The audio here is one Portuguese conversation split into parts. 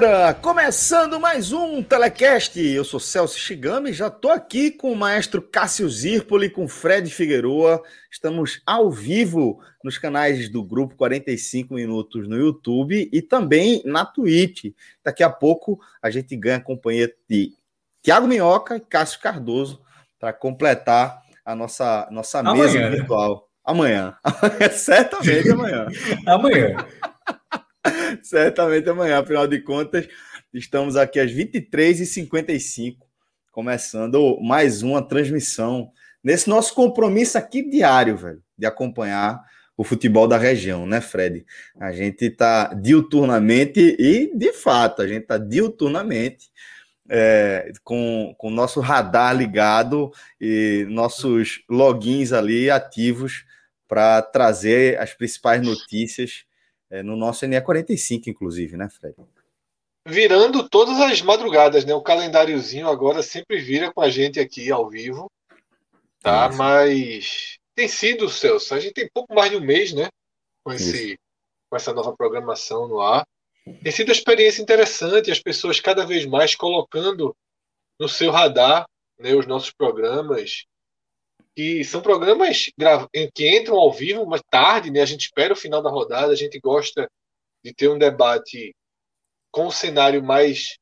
Galera! Começando mais um Telecast. Eu sou Celso Shigami, já estou aqui com o maestro Cássio Zirpoli, com Fred Figueroa. Estamos ao vivo nos canais do Grupo 45 Minutos no YouTube e também na Twitch. Daqui a pouco a gente ganha a companhia de Tiago Minhoca e Cássio Cardoso para completar a nossa, nossa mesa amanhã, virtual. Né? Amanhã. Certamente amanhã. amanhã. Certamente amanhã, afinal de contas, estamos aqui às 23h55, começando mais uma transmissão nesse nosso compromisso aqui diário, velho, de acompanhar o futebol da região, né, Fred? A gente está diuturnamente e, de fato, a gente está diuturnamente é, com o nosso radar ligado e nossos logins ali ativos para trazer as principais notícias é, no nosso NE45, inclusive, né, Fred? Virando todas as madrugadas, né? O calendáriozinho agora sempre vira com a gente aqui ao vivo, tá? Mas tem sido, Celso, a gente tem pouco mais de um mês, né? Com, esse, com essa nova programação no ar. Tem sido uma experiência interessante, as pessoas cada vez mais colocando no seu radar né, os nossos programas, que são programas que entram ao vivo, mas tarde, né? A gente espera o final da rodada, a gente gosta de ter um debate com o cenário mais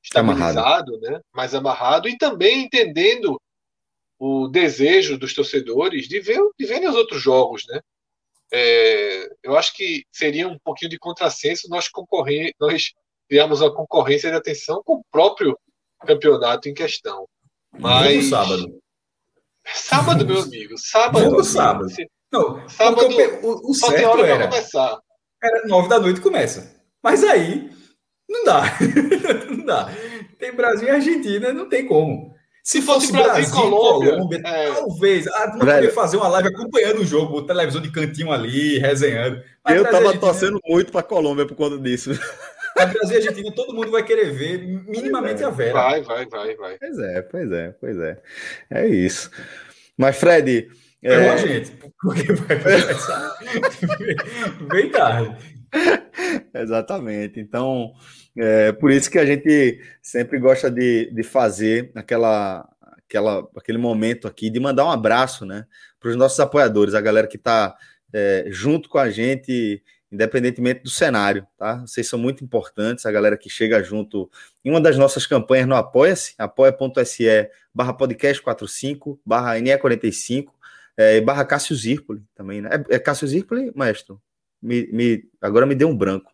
estabilizado, amarrado. né? Mais amarrado e também entendendo o desejo dos torcedores de ver de verem os outros jogos, né? É, eu acho que seria um pouquinho de contrassenso nós concorrer, nós criarmos uma concorrência de atenção com o próprio campeonato em questão. Mas sábado. Sábado, meu amigo. Sábado. Vamos sábado. Não, sábado o, o certo era, começar. era nove da noite começa. Mas aí não dá. não dá. Tem Brasil e Argentina, não tem como. Se fosse Brasil, Brasil e Colômbia, Colômbia é... talvez. Ah, não poderia fazer uma live acompanhando o jogo, televisão de cantinho ali, resenhando. Mas eu tava Argentina... torcendo muito para Colômbia por conta disso. Mas Brasil e Argentina, todo mundo vai querer ver minimamente é. a Vera. Vai, vai, vai, vai. Pois é, pois é, pois é. É isso. Mas, Fred. É, é gente, porque vai começar bem tarde. Exatamente. Então, é por isso que a gente sempre gosta de, de fazer aquela, aquela, aquele momento aqui de mandar um abraço né, para os nossos apoiadores, a galera que está é, junto com a gente, independentemente do cenário, tá? Vocês são muito importantes, a galera que chega junto em uma das nossas campanhas no Apoia-se, apoia.se barra podcast 45, barra NE45, é, barra Cássio Zirpoli também, né? É, é Cássio Zirpoli, maestro? Me, me, agora me deu um branco.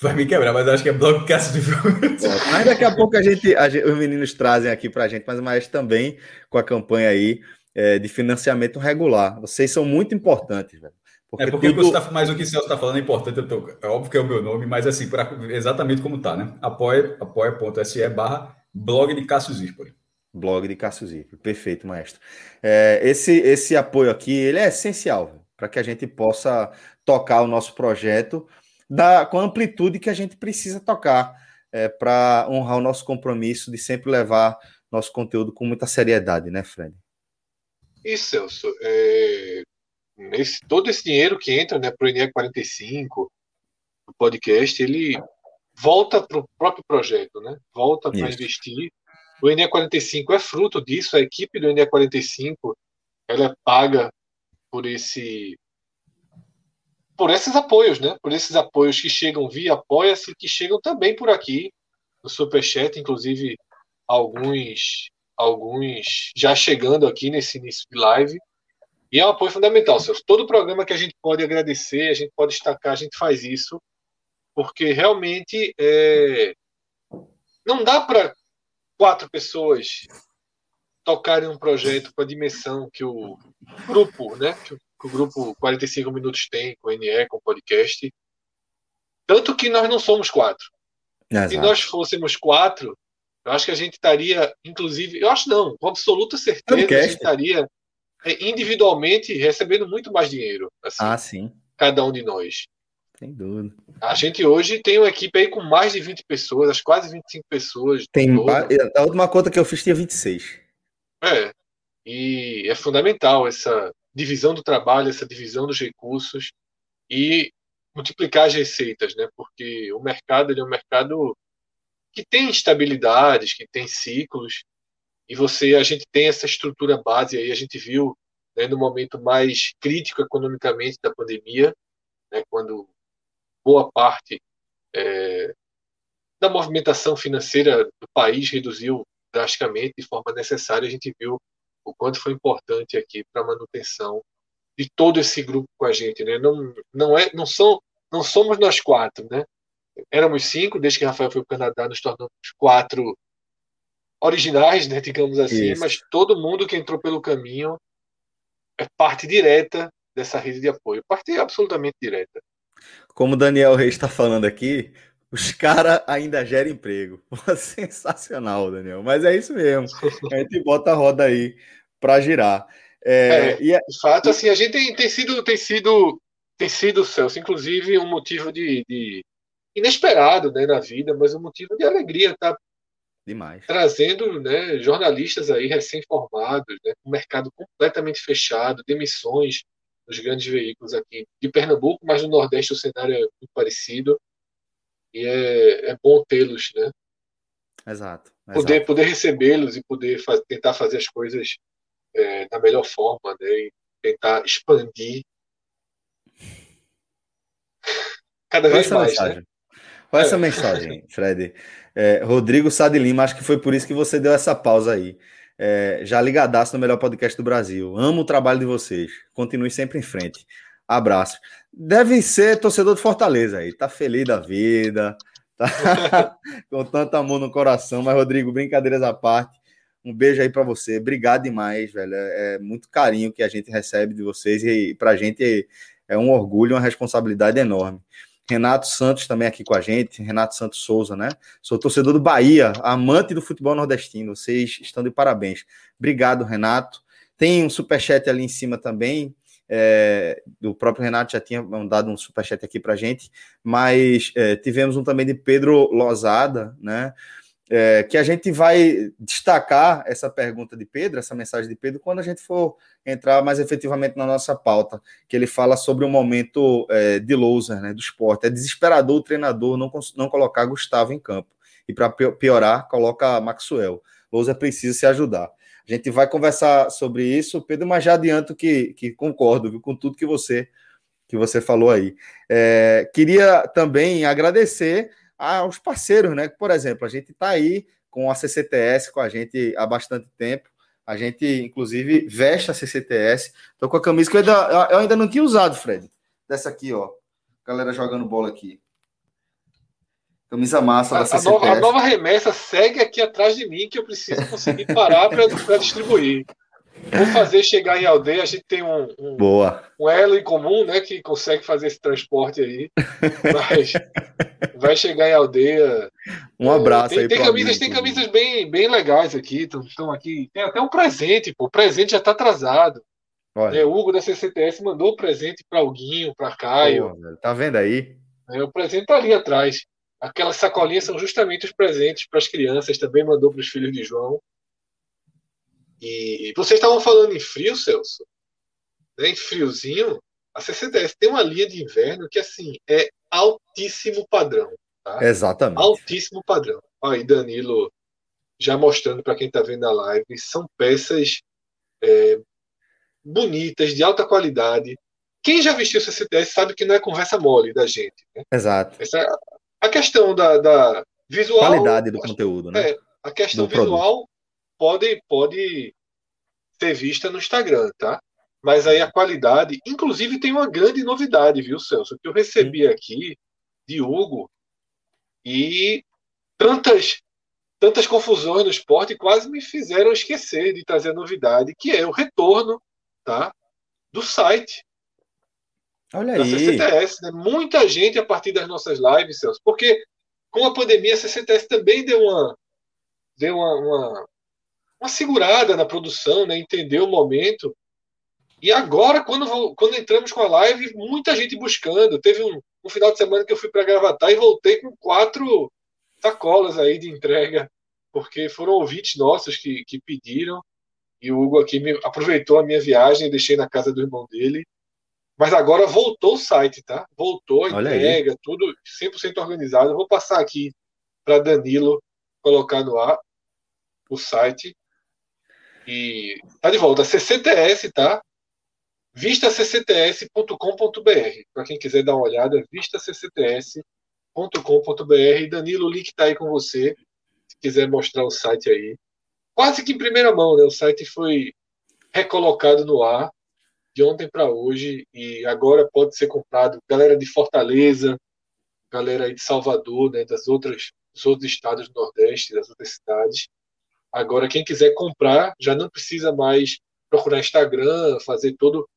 Vai me quebrar, mas acho que é blog Cássio Zirpoli. Mas daqui a pouco a gente, a gente, os meninos trazem aqui pra gente, mas o maestro também com a campanha aí é, de financiamento regular. Vocês são muito importantes, velho. Porque é porque tudo... tá, mais o que o Celso está falando é importante, tô, é óbvio que é o meu nome, mas assim, pra, exatamente como tá, né? Apoia, apoia.se barra blog de Cássio Zirpoli blog de Cássio Zirpoli. Perfeito, maestro. É, esse, esse apoio aqui ele é essencial para que a gente possa tocar o nosso projeto da, com a amplitude que a gente precisa tocar é, para honrar o nosso compromisso de sempre levar nosso conteúdo com muita seriedade, né, Fred? Isso, Celso. É, esse, todo esse dinheiro que entra né, para o INE 45, o podcast, ele volta para o próprio projeto, né? Volta para investir o NE45 é fruto disso, a equipe do NE45 ela é paga por esse por esses apoios, né? Por esses apoios que chegam via Apoia-se, que chegam também por aqui no Superchat, inclusive alguns alguns já chegando aqui nesse início de live. E é um apoio fundamental, Celso. Todo programa que a gente pode agradecer, a gente pode destacar, a gente faz isso, porque realmente é... não dá para quatro pessoas tocarem um projeto com a dimensão que o grupo, né, que o grupo 45 Minutos tem, com o NE, com o podcast. Tanto que nós não somos quatro. Exato. Se nós fôssemos quatro, eu acho que a gente estaria, inclusive, eu acho não, com absoluta certeza, a gente estaria individualmente recebendo muito mais dinheiro. Assim, ah, sim. Cada um de nós. Sem dúvida. A gente hoje tem uma equipe aí com mais de 20 pessoas, acho quase 25 pessoas. Tem, a última conta que eu fiz tinha 26. É. E é fundamental essa divisão do trabalho, essa divisão dos recursos e multiplicar as receitas, né? Porque o mercado ele é um mercado que tem instabilidades, que tem ciclos, e você a gente tem essa estrutura base aí, a gente viu né, no momento mais crítico economicamente da pandemia, né, quando boa parte é, da movimentação financeira do país reduziu drasticamente de forma necessária, a gente viu o quanto foi importante aqui para a manutenção de todo esse grupo com a gente, né? Não, não é, não são, não somos nós quatro, né? Éramos cinco, desde que Rafael foi para o Canadá, nos tornamos quatro originais, né? Digamos assim, Isso. mas todo mundo que entrou pelo caminho é parte direta dessa rede de apoio, parte absolutamente direta. Como o Daniel Reis está falando aqui, os caras ainda geram emprego. Sensacional, Daniel. Mas é isso mesmo. A gente bota a roda aí para girar. É, é, e é, de fato, assim, a gente tem, tem sido, tem sido, tem sido, Celso, inclusive um motivo de, de, inesperado, né, na vida, mas um motivo de alegria, tá? Demais. Trazendo, né, jornalistas aí recém-formados, né, um mercado completamente fechado, demissões nos grandes veículos aqui de Pernambuco, mas no Nordeste o cenário é muito parecido e é, é bom tê-los, né? Exato. Poder, poder recebê-los e poder faz, tentar fazer as coisas é, da melhor forma, né? E tentar expandir cada vez essa mais. Né? Mensagem? Né? Qual é essa mensagem, Fred? É, Rodrigo Sade Lima, acho que foi por isso que você deu essa pausa aí. É, já ligadaço no melhor podcast do Brasil. Amo o trabalho de vocês. Continue sempre em frente. Abraço. Deve ser torcedor de Fortaleza aí, tá feliz da vida, tá com tanto amor no coração. Mas, Rodrigo, brincadeiras à parte, um beijo aí para você. Obrigado demais, velho. É, é muito carinho que a gente recebe de vocês e pra gente é um orgulho, uma responsabilidade enorme. Renato Santos também aqui com a gente, Renato Santos Souza, né? Sou torcedor do Bahia, amante do futebol nordestino. Vocês estão de parabéns. Obrigado, Renato. Tem um superchat ali em cima também é, o próprio Renato já tinha mandado um superchat aqui para gente, mas é, tivemos um também de Pedro Lozada, né? É, que a gente vai destacar essa pergunta de Pedro, essa mensagem de Pedro, quando a gente for entrar mais efetivamente na nossa pauta, que ele fala sobre o momento é, de loser, né, do esporte. É desesperador o treinador não, não colocar Gustavo em campo. E para piorar, coloca Maxwell. Loser precisa se ajudar. A gente vai conversar sobre isso, Pedro, mas já adianto que, que concordo viu, com tudo que você que você falou aí. É, queria também agradecer aos parceiros, né? Por exemplo, a gente está aí com a CCTS com a gente há bastante tempo. A gente, inclusive, veste a CCTS. Estou com a camisa que eu ainda, eu ainda não tinha usado, Fred. Dessa aqui, ó. Galera jogando bola aqui. Camisa massa da CCTS. A nova, a nova remessa segue aqui atrás de mim, que eu preciso conseguir parar para distribuir. Vou fazer chegar em aldeia, a gente tem um, um, Boa. um elo em comum, né, que consegue fazer esse transporte aí. Mas vai chegar em aldeia. Um abraço é, tem, aí. Tem camisas, tem camisas bem, bem legais aqui. Estão aqui. Tem até um presente, pô. O presente já está atrasado. Olha. É, o Hugo da CCTS mandou o presente para Alguinho, para Caio. Pô, tá vendo aí? É, o presente tá ali atrás. Aquelas sacolinhas são justamente os presentes para as crianças, também mandou para os filhos de João. E vocês estavam falando em frio, Celso? Né, em friozinho, a CCDS tem uma linha de inverno que assim é altíssimo padrão. Tá? Exatamente. Altíssimo padrão. Aí, Danilo, já mostrando para quem está vendo a live, são peças é, bonitas, de alta qualidade. Quem já vestiu CCDS sabe que não é conversa mole da gente. Né? Exato. Essa, a questão da, da visual. Qualidade do conteúdo, né? É, a questão do visual pode, pode ser vista no Instagram, tá? mas aí a qualidade. Inclusive, tem uma grande novidade, viu, Celso? Que eu recebi aqui de Hugo e tantas tantas confusões no esporte quase me fizeram esquecer de trazer a novidade, que é o retorno tá, do site. Olha da aí. CCTS. Né? Muita gente a partir das nossas lives, Celso, porque com a pandemia a CCTS também deu uma, deu uma, uma, uma segurada na produção, né? entendeu o momento. E agora, quando, quando entramos com a live, muita gente buscando. Teve um, um final de semana que eu fui para Gravatar e voltei com quatro sacolas aí de entrega, porque foram ouvintes nossos que, que pediram. E o Hugo aqui me, aproveitou a minha viagem, deixei na casa do irmão dele. Mas agora voltou o site, tá? Voltou a entrega, tudo 100% organizado. Eu vou passar aqui para Danilo colocar no ar o site. E tá de volta. CCTS, tá? vistaccts.com.br. Para quem quiser dar uma olhada, vistaccts.com.br. Danilo, o link está aí com você. Se quiser mostrar o site aí. Quase que em primeira mão, né? O site foi recolocado no ar de ontem para hoje e agora pode ser comprado. Galera de Fortaleza, galera aí de Salvador, né? Das outras, dos outros estados do Nordeste, das outras cidades. Agora, quem quiser comprar, já não precisa mais procurar Instagram, fazer todo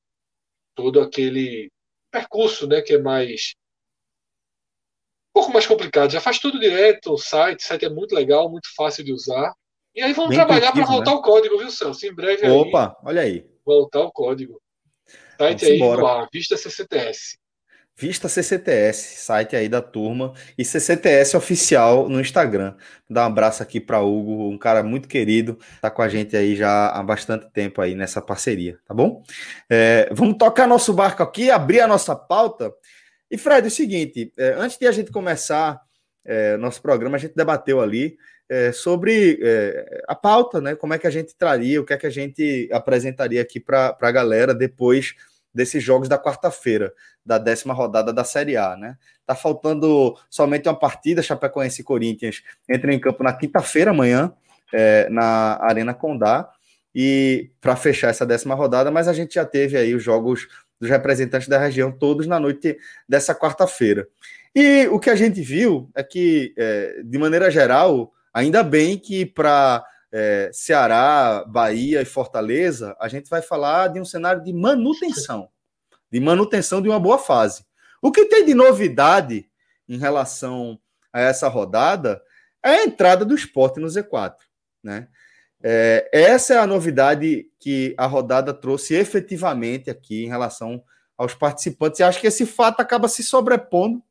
todo aquele percurso, né, que é mais um pouco mais complicado. Já faz tudo direto, o site, o site é muito legal, muito fácil de usar. E aí vamos Bem trabalhar para voltar né? o código, viu, Celso? Em breve Opa, olha aí. Voltar o código. Site vamos aí embora. no ar, Vista CCTS. Vista CCTS, site aí da turma, e CCTS oficial no Instagram. Dá um abraço aqui para Hugo, um cara muito querido, tá com a gente aí já há bastante tempo aí nessa parceria, tá bom? É, vamos tocar nosso barco aqui, abrir a nossa pauta. E Fred, é o seguinte, é, antes de a gente começar é, nosso programa, a gente debateu ali é, sobre é, a pauta, né? Como é que a gente traria, o que é que a gente apresentaria aqui para a galera depois desses jogos da quarta-feira, da décima rodada da Série A, né? Tá faltando somente uma partida, Chapecoense e Corinthians entram em campo na quinta-feira amanhã, é, na Arena Condá, e para fechar essa décima rodada, mas a gente já teve aí os jogos dos representantes da região todos na noite dessa quarta-feira. E o que a gente viu é que, é, de maneira geral, ainda bem que para é, Ceará, Bahia e Fortaleza, a gente vai falar de um cenário de manutenção, de manutenção de uma boa fase. O que tem de novidade em relação a essa rodada é a entrada do esporte no Z4. Né? É, essa é a novidade que a rodada trouxe efetivamente aqui em relação aos participantes. E acho que esse fato acaba se sobrepondo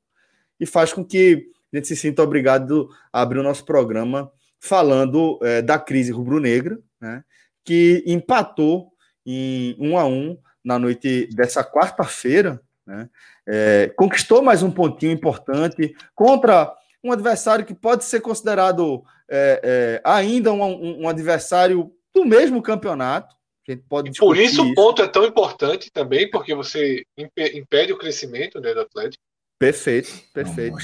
e faz com que a gente se sinta obrigado a abrir o nosso programa falando é, da crise rubro-negra, né, que empatou em um a um na noite dessa quarta-feira, né, é, conquistou mais um pontinho importante contra um adversário que pode ser considerado é, é ainda um, um, adversário do mesmo campeonato. A gente pode por isso, isso o ponto é tão importante também, porque você impede o crescimento né, do Atlético. Perfeito, perfeito.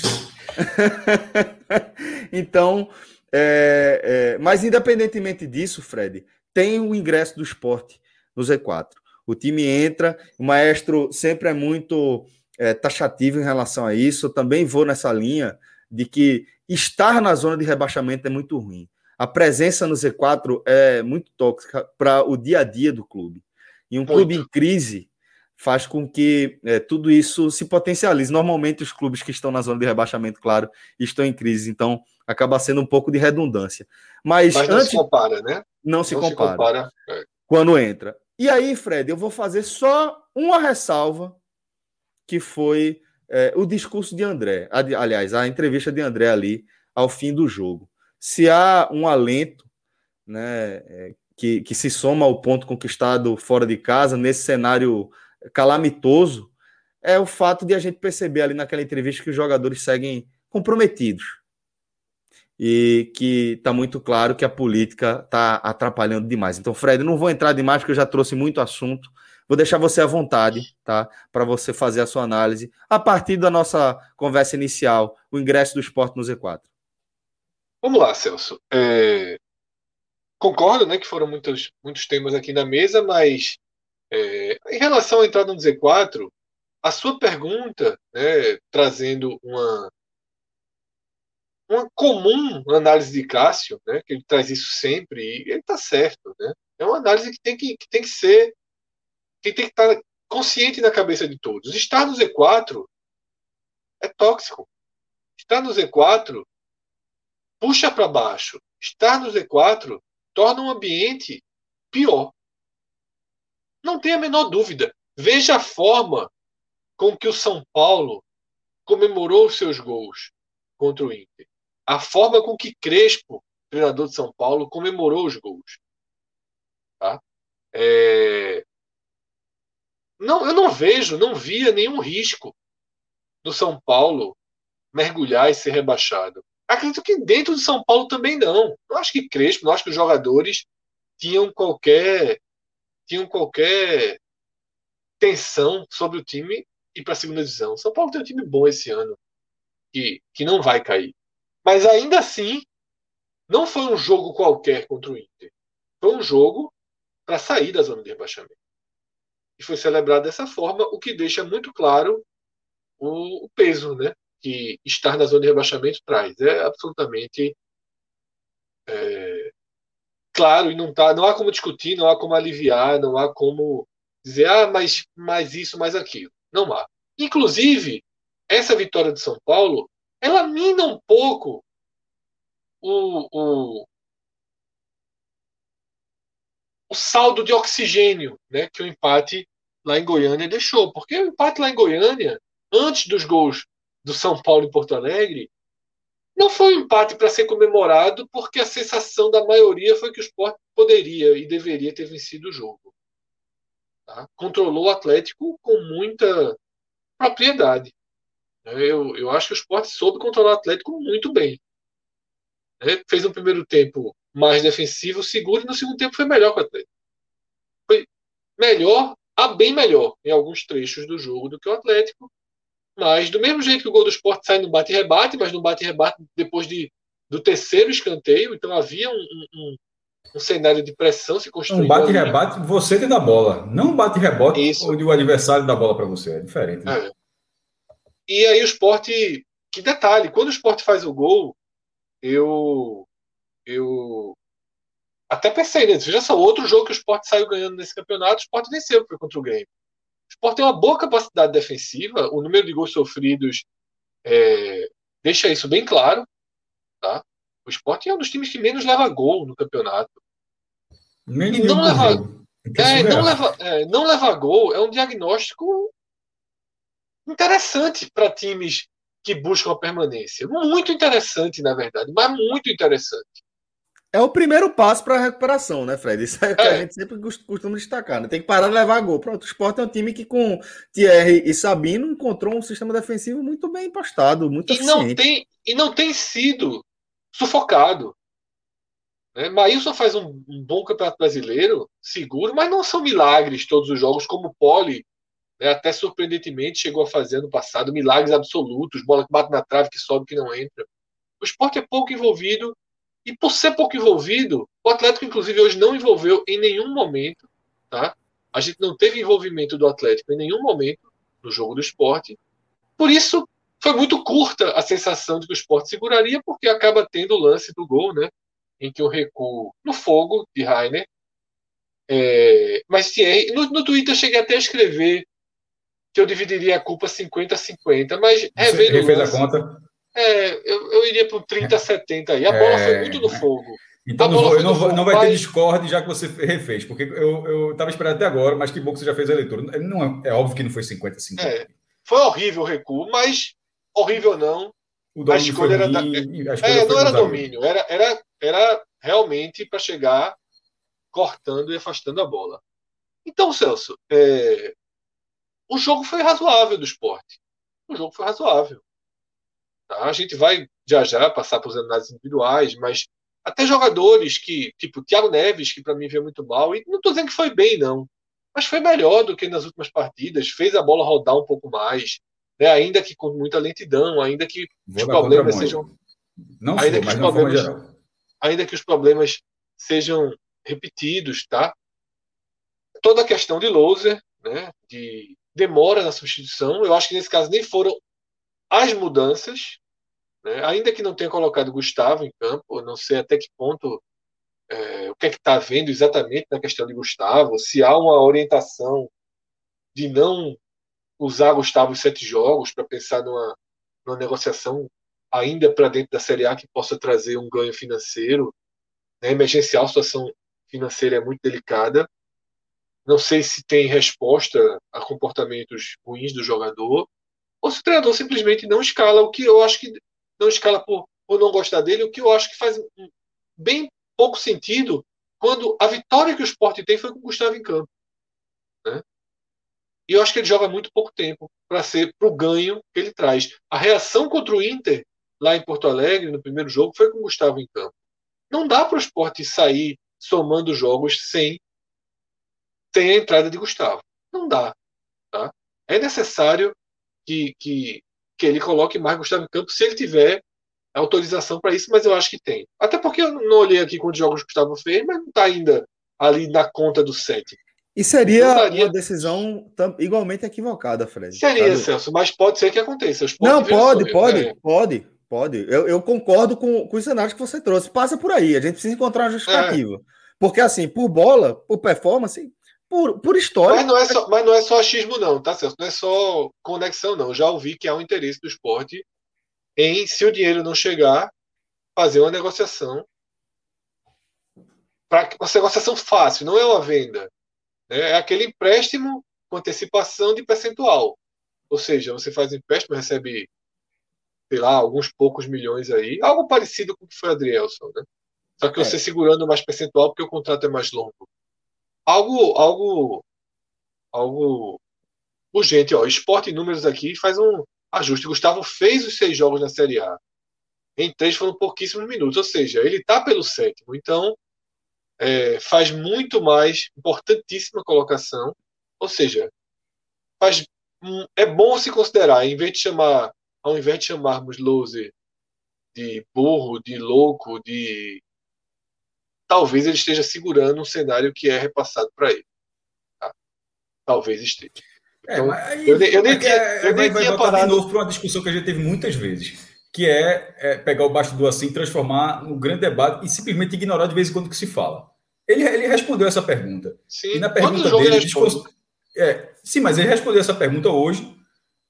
então, é, é, mas, independentemente disso, Fred, tem o ingresso do esporte no Z4. O time entra, o maestro sempre é muito é, taxativo em relação a isso. Eu também vou nessa linha de que estar na zona de rebaixamento é muito ruim. A presença no Z4 é muito tóxica para o dia a dia do clube. E um clube em crise faz com que é, tudo isso se potencialize. Normalmente, os clubes que estão na zona de rebaixamento, claro, estão em crise. Então, acaba sendo um pouco de redundância. Mas, Mas não antes, se compara, né? Não se não compara. Se compara. É. Quando entra. E aí, Fred, eu vou fazer só uma ressalva, que foi é, o discurso de André. Aliás, a entrevista de André ali ao fim do jogo. Se há um alento né, é, que, que se soma ao ponto conquistado fora de casa, nesse cenário calamitoso, é o fato de a gente perceber ali naquela entrevista que os jogadores seguem comprometidos e que está muito claro que a política está atrapalhando demais. Então, Fred, não vou entrar demais porque eu já trouxe muito assunto. Vou deixar você à vontade, tá? Para você fazer a sua análise a partir da nossa conversa inicial, o ingresso do esporte no Z4. Vamos lá, Celso. É... Concordo, né, que foram muitos, muitos temas aqui na mesa, mas É, em relação à entrada no Z4, a sua pergunta, né, trazendo uma, uma comum análise de Cássio, né, que ele traz isso sempre, e ele está certo. Né? É uma análise que tem que, que, tem que ser, que tem que estar tá consciente na cabeça de todos. Estar no Z4 é tóxico. Estar no Z4 puxa para baixo. Estar no Z4 torna um ambiente pior. Não tem a menor dúvida. Veja a forma com que o São Paulo comemorou os seus gols contra o Inter. A forma com que Crespo, treinador de São Paulo, comemorou os gols. Tá? É... Não, eu não vejo, não via nenhum risco do São Paulo mergulhar e ser rebaixado. Acredito que dentro de São Paulo também não. Não acho que Crespo, não acho que os jogadores tinham qualquer tinham qualquer tensão sobre o time ir para a segunda divisão. São Paulo tem um time bom esse ano que, que não vai cair. Mas ainda assim, não foi um jogo qualquer contra o Inter. Foi um jogo para sair da zona de rebaixamento. E foi celebrado dessa forma, o que deixa muito claro o, o peso né, que estar na zona de rebaixamento traz. É absolutamente é, claro e não, tá, não há como discutir, não há como aliviar, não há como dizer, ah, mas, mais isso, mais aquilo. Não há. Inclusive, essa vitória de São Paulo, ela mina um pouco o, o, o saldo de oxigênio né, que o empate lá em Goiânia deixou. Porque o empate lá em Goiânia, antes dos gols do São Paulo em Porto Alegre, não foi um empate para ser comemorado, porque a sensação da maioria foi que o Sport poderia e deveria ter vencido o jogo. Tá? Controlou o Atlético com muita propriedade. Eu, eu acho que o Sport soube controlar o Atlético muito bem. Né? Fez um primeiro tempo mais defensivo, seguro, e no segundo tempo foi melhor que o Atlético. Foi melhor, a bem melhor, em alguns trechos do jogo do que o Atlético. Mas, do mesmo jeito que o gol do Sport sai no bate-rebate, mas no bate-rebate depois de, do terceiro escanteio, então havia um, um, um cenário de pressão se construindo. Um bate-rebate, você tem da bola, não bate-rebote onde o adversário dá bola para você, é diferente. Né? É. E aí o esporte. Que detalhe, quando o esporte faz o gol, eu. Eu. Até pensei, né? Veja só, outro jogo que o esporte saiu ganhando nesse campeonato, o esporte venceu, foi contra o Grêmio. O esporte tem uma boa capacidade defensiva, o número de gols sofridos é, deixa isso bem claro. Tá? O esporte é um dos times que menos leva gol no campeonato. Nem não leva, é, não, leva, é, não leva gol é um diagnóstico interessante para times que buscam a permanência. Muito interessante, na verdade, mas muito interessante. É o primeiro passo para a recuperação, né, Fred? Isso é o que é. a gente sempre costuma destacar. Né? Tem que parar de levar gol. Pronto, o Sport é um time que, com Thierry e Sabino, encontrou um sistema defensivo muito bem impostado, muito e eficiente. Não tem, e não tem sido sufocado. Né? Maílson faz um, um, bom campeonato brasileiro, seguro, mas não são milagres todos os jogos, como o Poli até surpreendentemente chegou a fazer ano passado, milagres absolutos, bola que bate na trave, que sobe, que não entra. O esporte é pouco envolvido, e por ser pouco envolvido, o Atlético, inclusive, hoje não envolveu em nenhum momento, tá? A gente não teve envolvimento do Atlético em nenhum momento no jogo do esporte. Por isso, foi muito curta a sensação de que o esporte seguraria, porque acaba tendo o lance do gol, né? Em que o recuo no fogo de Rainer. É, mas no, no Twitter eu cheguei até a escrever que eu dividiria a culpa 50-50, mas revendo Você fez a conta? É, eu, eu iria para o 30-70 aí. A bola é... foi muito no fogo. Então não, vou, não, não, vai ter Discord já que você refez, porque eu estava esperando até agora, mas que bom que você já fez a leitura. Não, é, é óbvio que não foi 50-50. É, foi horrível o recuo, mas horrível não. a escolha era. Da... é, não era domínio, era, era, era realmente para chegar cortando e afastando a bola. Então, Celso, é, o jogo foi razoável do esporte. O jogo foi razoável. Tá? A gente vai já já passar por análises individuais, mas até jogadores que, tipo Thiago Neves, que para mim veio muito mal, e não estou dizendo que foi bem, não, mas foi melhor do que nas últimas partidas, fez a bola rodar um pouco mais, né? ainda que com muita lentidão, ainda que Vou os problemas sejam. Não ainda sou, que os problemas, ainda que os problemas sejam repetidos, tá? toda a questão de loser, né, de demora na substituição. Eu acho que nesse caso nem foram as mudanças, né, ainda que não tenha colocado Gustavo em campo, não sei até que ponto é, o que é que está vendo exatamente na questão de Gustavo, se há uma orientação de não usar Gustavo sete jogos para pensar numa, numa negociação ainda para dentro da Série A que possa trazer um ganho financeiro. Né? Emergencial, a situação financeira é muito delicada. Não sei se tem resposta a comportamentos ruins do jogador, ou se o treinador simplesmente não escala o que eu acho que não escala por, por não gostar dele, o que eu acho que faz bem pouco sentido quando a vitória que o esporte tem foi com o Gustavo em campo. Né? E eu acho que ele joga muito pouco tempo para ser para o ganho que ele traz. A reação contra o Inter, lá em Porto Alegre, no primeiro jogo, foi com o Gustavo em campo. Não dá para o esporte sair somando jogos sem, sem a entrada de Gustavo. Não dá. Tá? É necessário que, que, que ele coloque mais Gustavo em campo se ele tiver autorização para isso, mas eu acho que tem. Até porque eu não olhei aqui quantos jogos o Gustavo fez, mas não está ainda ali na conta do sete. E seria daria... uma decisão igualmente equivocada, Fred. Seria, sabe? Celso, mas pode ser que aconteça. Não, pode, pode, né? pode, pode. Eu, eu, concordo com, com os cenários que você trouxe. Passa por aí, a gente precisa encontrar uma justificativa. É. Porque, assim, por bola, por performance, por, por história. Mas não, é só, mas não é só achismo, não, tá, Celso? Não é só conexão, não. Já ouvi que há um interesse do esporte em, se o dinheiro não chegar, fazer uma negociação. Para uma negociação fácil, não é uma venda. Né? É aquele empréstimo com antecipação de percentual. Ou seja, você faz empréstimo, recebe, sei lá, alguns poucos milhões aí. Algo parecido com o que foi a Adrielson, né? Só que é. você segurando mais percentual porque o contrato é mais longo. Algo, algo, algo urgente. Ó, esporte em números aqui faz um, ajuste. Gustavo fez os seis jogos na Série A. Em três foram pouquíssimos minutos, ou seja, ele está pelo sétimo. Então, é, faz muito mais, importantíssima colocação. Ou seja, faz, é bom se considerar, em vez de chamar, ao invés de chamarmos loser de burro, de louco, de. Talvez ele esteja segurando um cenário que é repassado para ele. Tá? Talvez esteja. É, então, aí, eu, eu nem tinha, é, eu nem vai, tinha parado. de novo para uma discussão que a gente teve muitas vezes, que é, é pegar o bastidor assim, transformar num grande debate e simplesmente ignorar de vez em quando que se fala. Ele, ele respondeu essa pergunta. Sim, e na pergunta dele, discurso, é, sim, mas ele respondeu essa pergunta hoje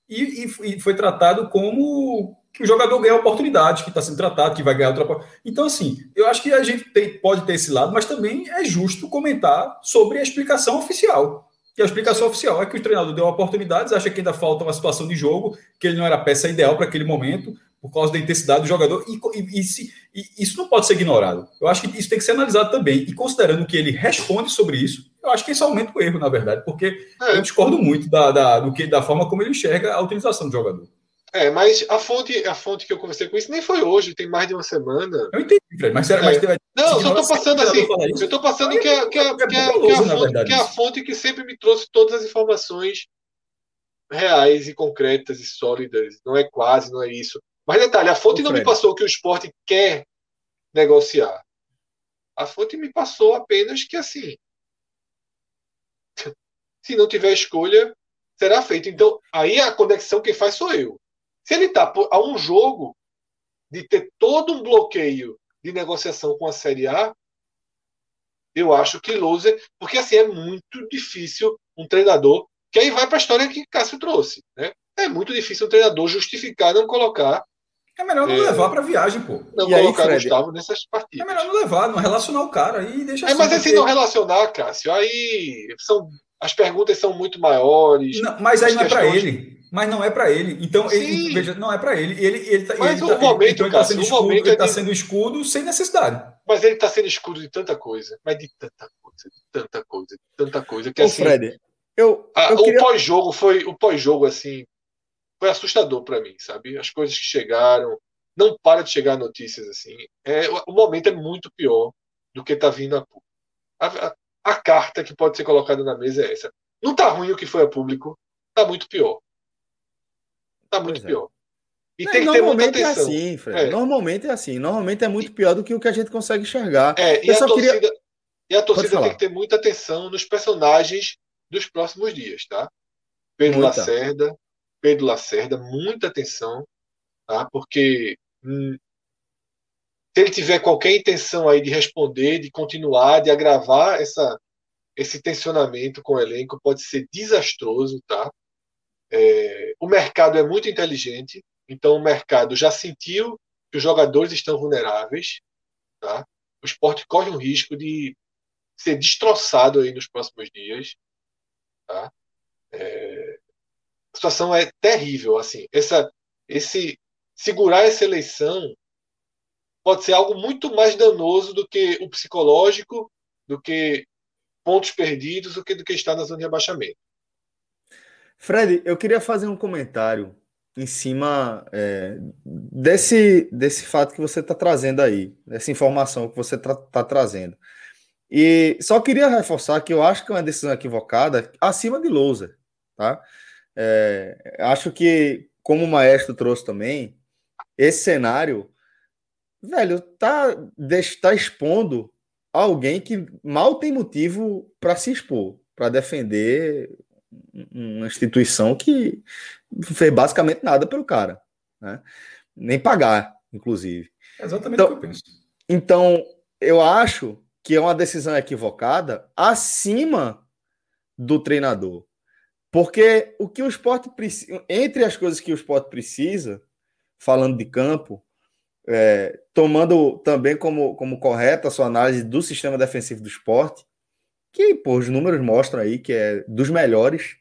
e, e, e foi tratado como o jogador ganha oportunidade, que está sendo tratado, que vai ganhar outra. Então, assim, eu acho que a gente tem, pode ter esse lado, mas também é justo comentar sobre a explicação oficial. E a explicação oficial é que o treinador deu oportunidades, acha que ainda falta uma situação de jogo, que ele não era a peça ideal para aquele momento, por causa da intensidade do jogador, e, e, e, se, e, isso não pode ser ignorado. Eu acho que isso tem que ser analisado também. E considerando que ele responde sobre isso, eu acho que isso aumenta o erro, na verdade, porque é. eu discordo muito da, da, do que, da forma como ele enxerga a utilização do jogador. É, mas a fonte, a fonte que eu conversei com isso nem foi hoje, tem mais de uma semana. Eu entendi, Fred, mas, é. mas Não, só tô passando assim. Eu tô passando que é, a fonte, que a fonte que sempre me trouxe todas as informações reais e concretas e sólidas. Não é quase, não é isso. Mas detalhe, a fonte não me passou que o esporte quer negociar. A fonte me passou apenas que assim. Se não tiver escolha, será feito. Então, aí a conexão quem faz sou eu. Se ele está a um jogo de ter todo um bloqueio de negociação com a Série A, eu acho que loser, porque assim é muito difícil um treinador, que aí vai para a história que Cássio trouxe, né? É muito difícil um treinador justificar não colocar é melhor não é, levar para viagem, pô. Não e colocar aí, Gustavo nessas partidas. É melhor não levar, não relacionar o cara aí deixa É, mas assim, não relacionar, Cássio, aí são as perguntas são muito maiores. Não, mas aí não é para ele mas não é para ele. Então, ele, veja, não é para ele. Ele, ele, tá, mas ele, tá, momento, então ele está sendo, escudo, ele tá sendo escudo sem necessidade. Mas ele está sendo escudo de tanta coisa, mas de tanta coisa, de tanta coisa, de tanta coisa. Que, Ô, assim, Fred, eu, a, eu o queria... pós-jogo foi o pós-jogo assim foi assustador para mim, sabe? As coisas que chegaram, não para de chegar notícias assim. É, o momento é muito pior do que está vindo a público. A, a, a carta que pode ser colocada na mesa é essa. Não está ruim o que foi a público, está muito pior tá muito é. pior. E tem que ter muita é atenção. É assim, Fred. É. Normalmente é assim. Normalmente é muito pior do que o que a gente consegue enxergar. É, e, a torcida, queria... E a torcida tem que ter muita atenção nos personagens dos próximos dias, tá? Pedro muita. Lacerda, Pedro Lacerda, muita atenção, tá? Porque hum, se ele tiver qualquer intenção aí de responder, de continuar, de agravar essa, esse tensionamento com o elenco, pode ser desastroso, tá? É, o mercado é muito inteligente, então o mercado já sentiu que os jogadores estão vulneráveis, tá? O esporte corre um risco de ser destroçado aí nos próximos dias, tá? É, a situação é terrível, assim. Essa, esse segurar essa eleição pode ser algo muito mais danoso do que o psicológico, do que pontos perdidos, do que do que na zona de rebaixamento. Fred, eu queria fazer um comentário em cima é, desse, desse fato que você está trazendo aí, dessa informação que você está tá trazendo. E só queria reforçar que eu acho que é uma decisão equivocada acima de Lousa, tá? É, acho que, como o maestro trouxe também, esse cenário velho, tá, tá expondo alguém que mal tem motivo para se expor, para defender uma instituição que fez basicamente nada pelo cara, né? Nem pagar, inclusive. É exatamente então, o que eu penso. Então, eu acho que é uma decisão equivocada acima do treinador. Porque o que o esporte precisa, entre as coisas que o esporte precisa, falando de campo, é, tomando também como, como correta a sua análise do sistema defensivo do esporte, que pô, os números mostram aí que é dos melhores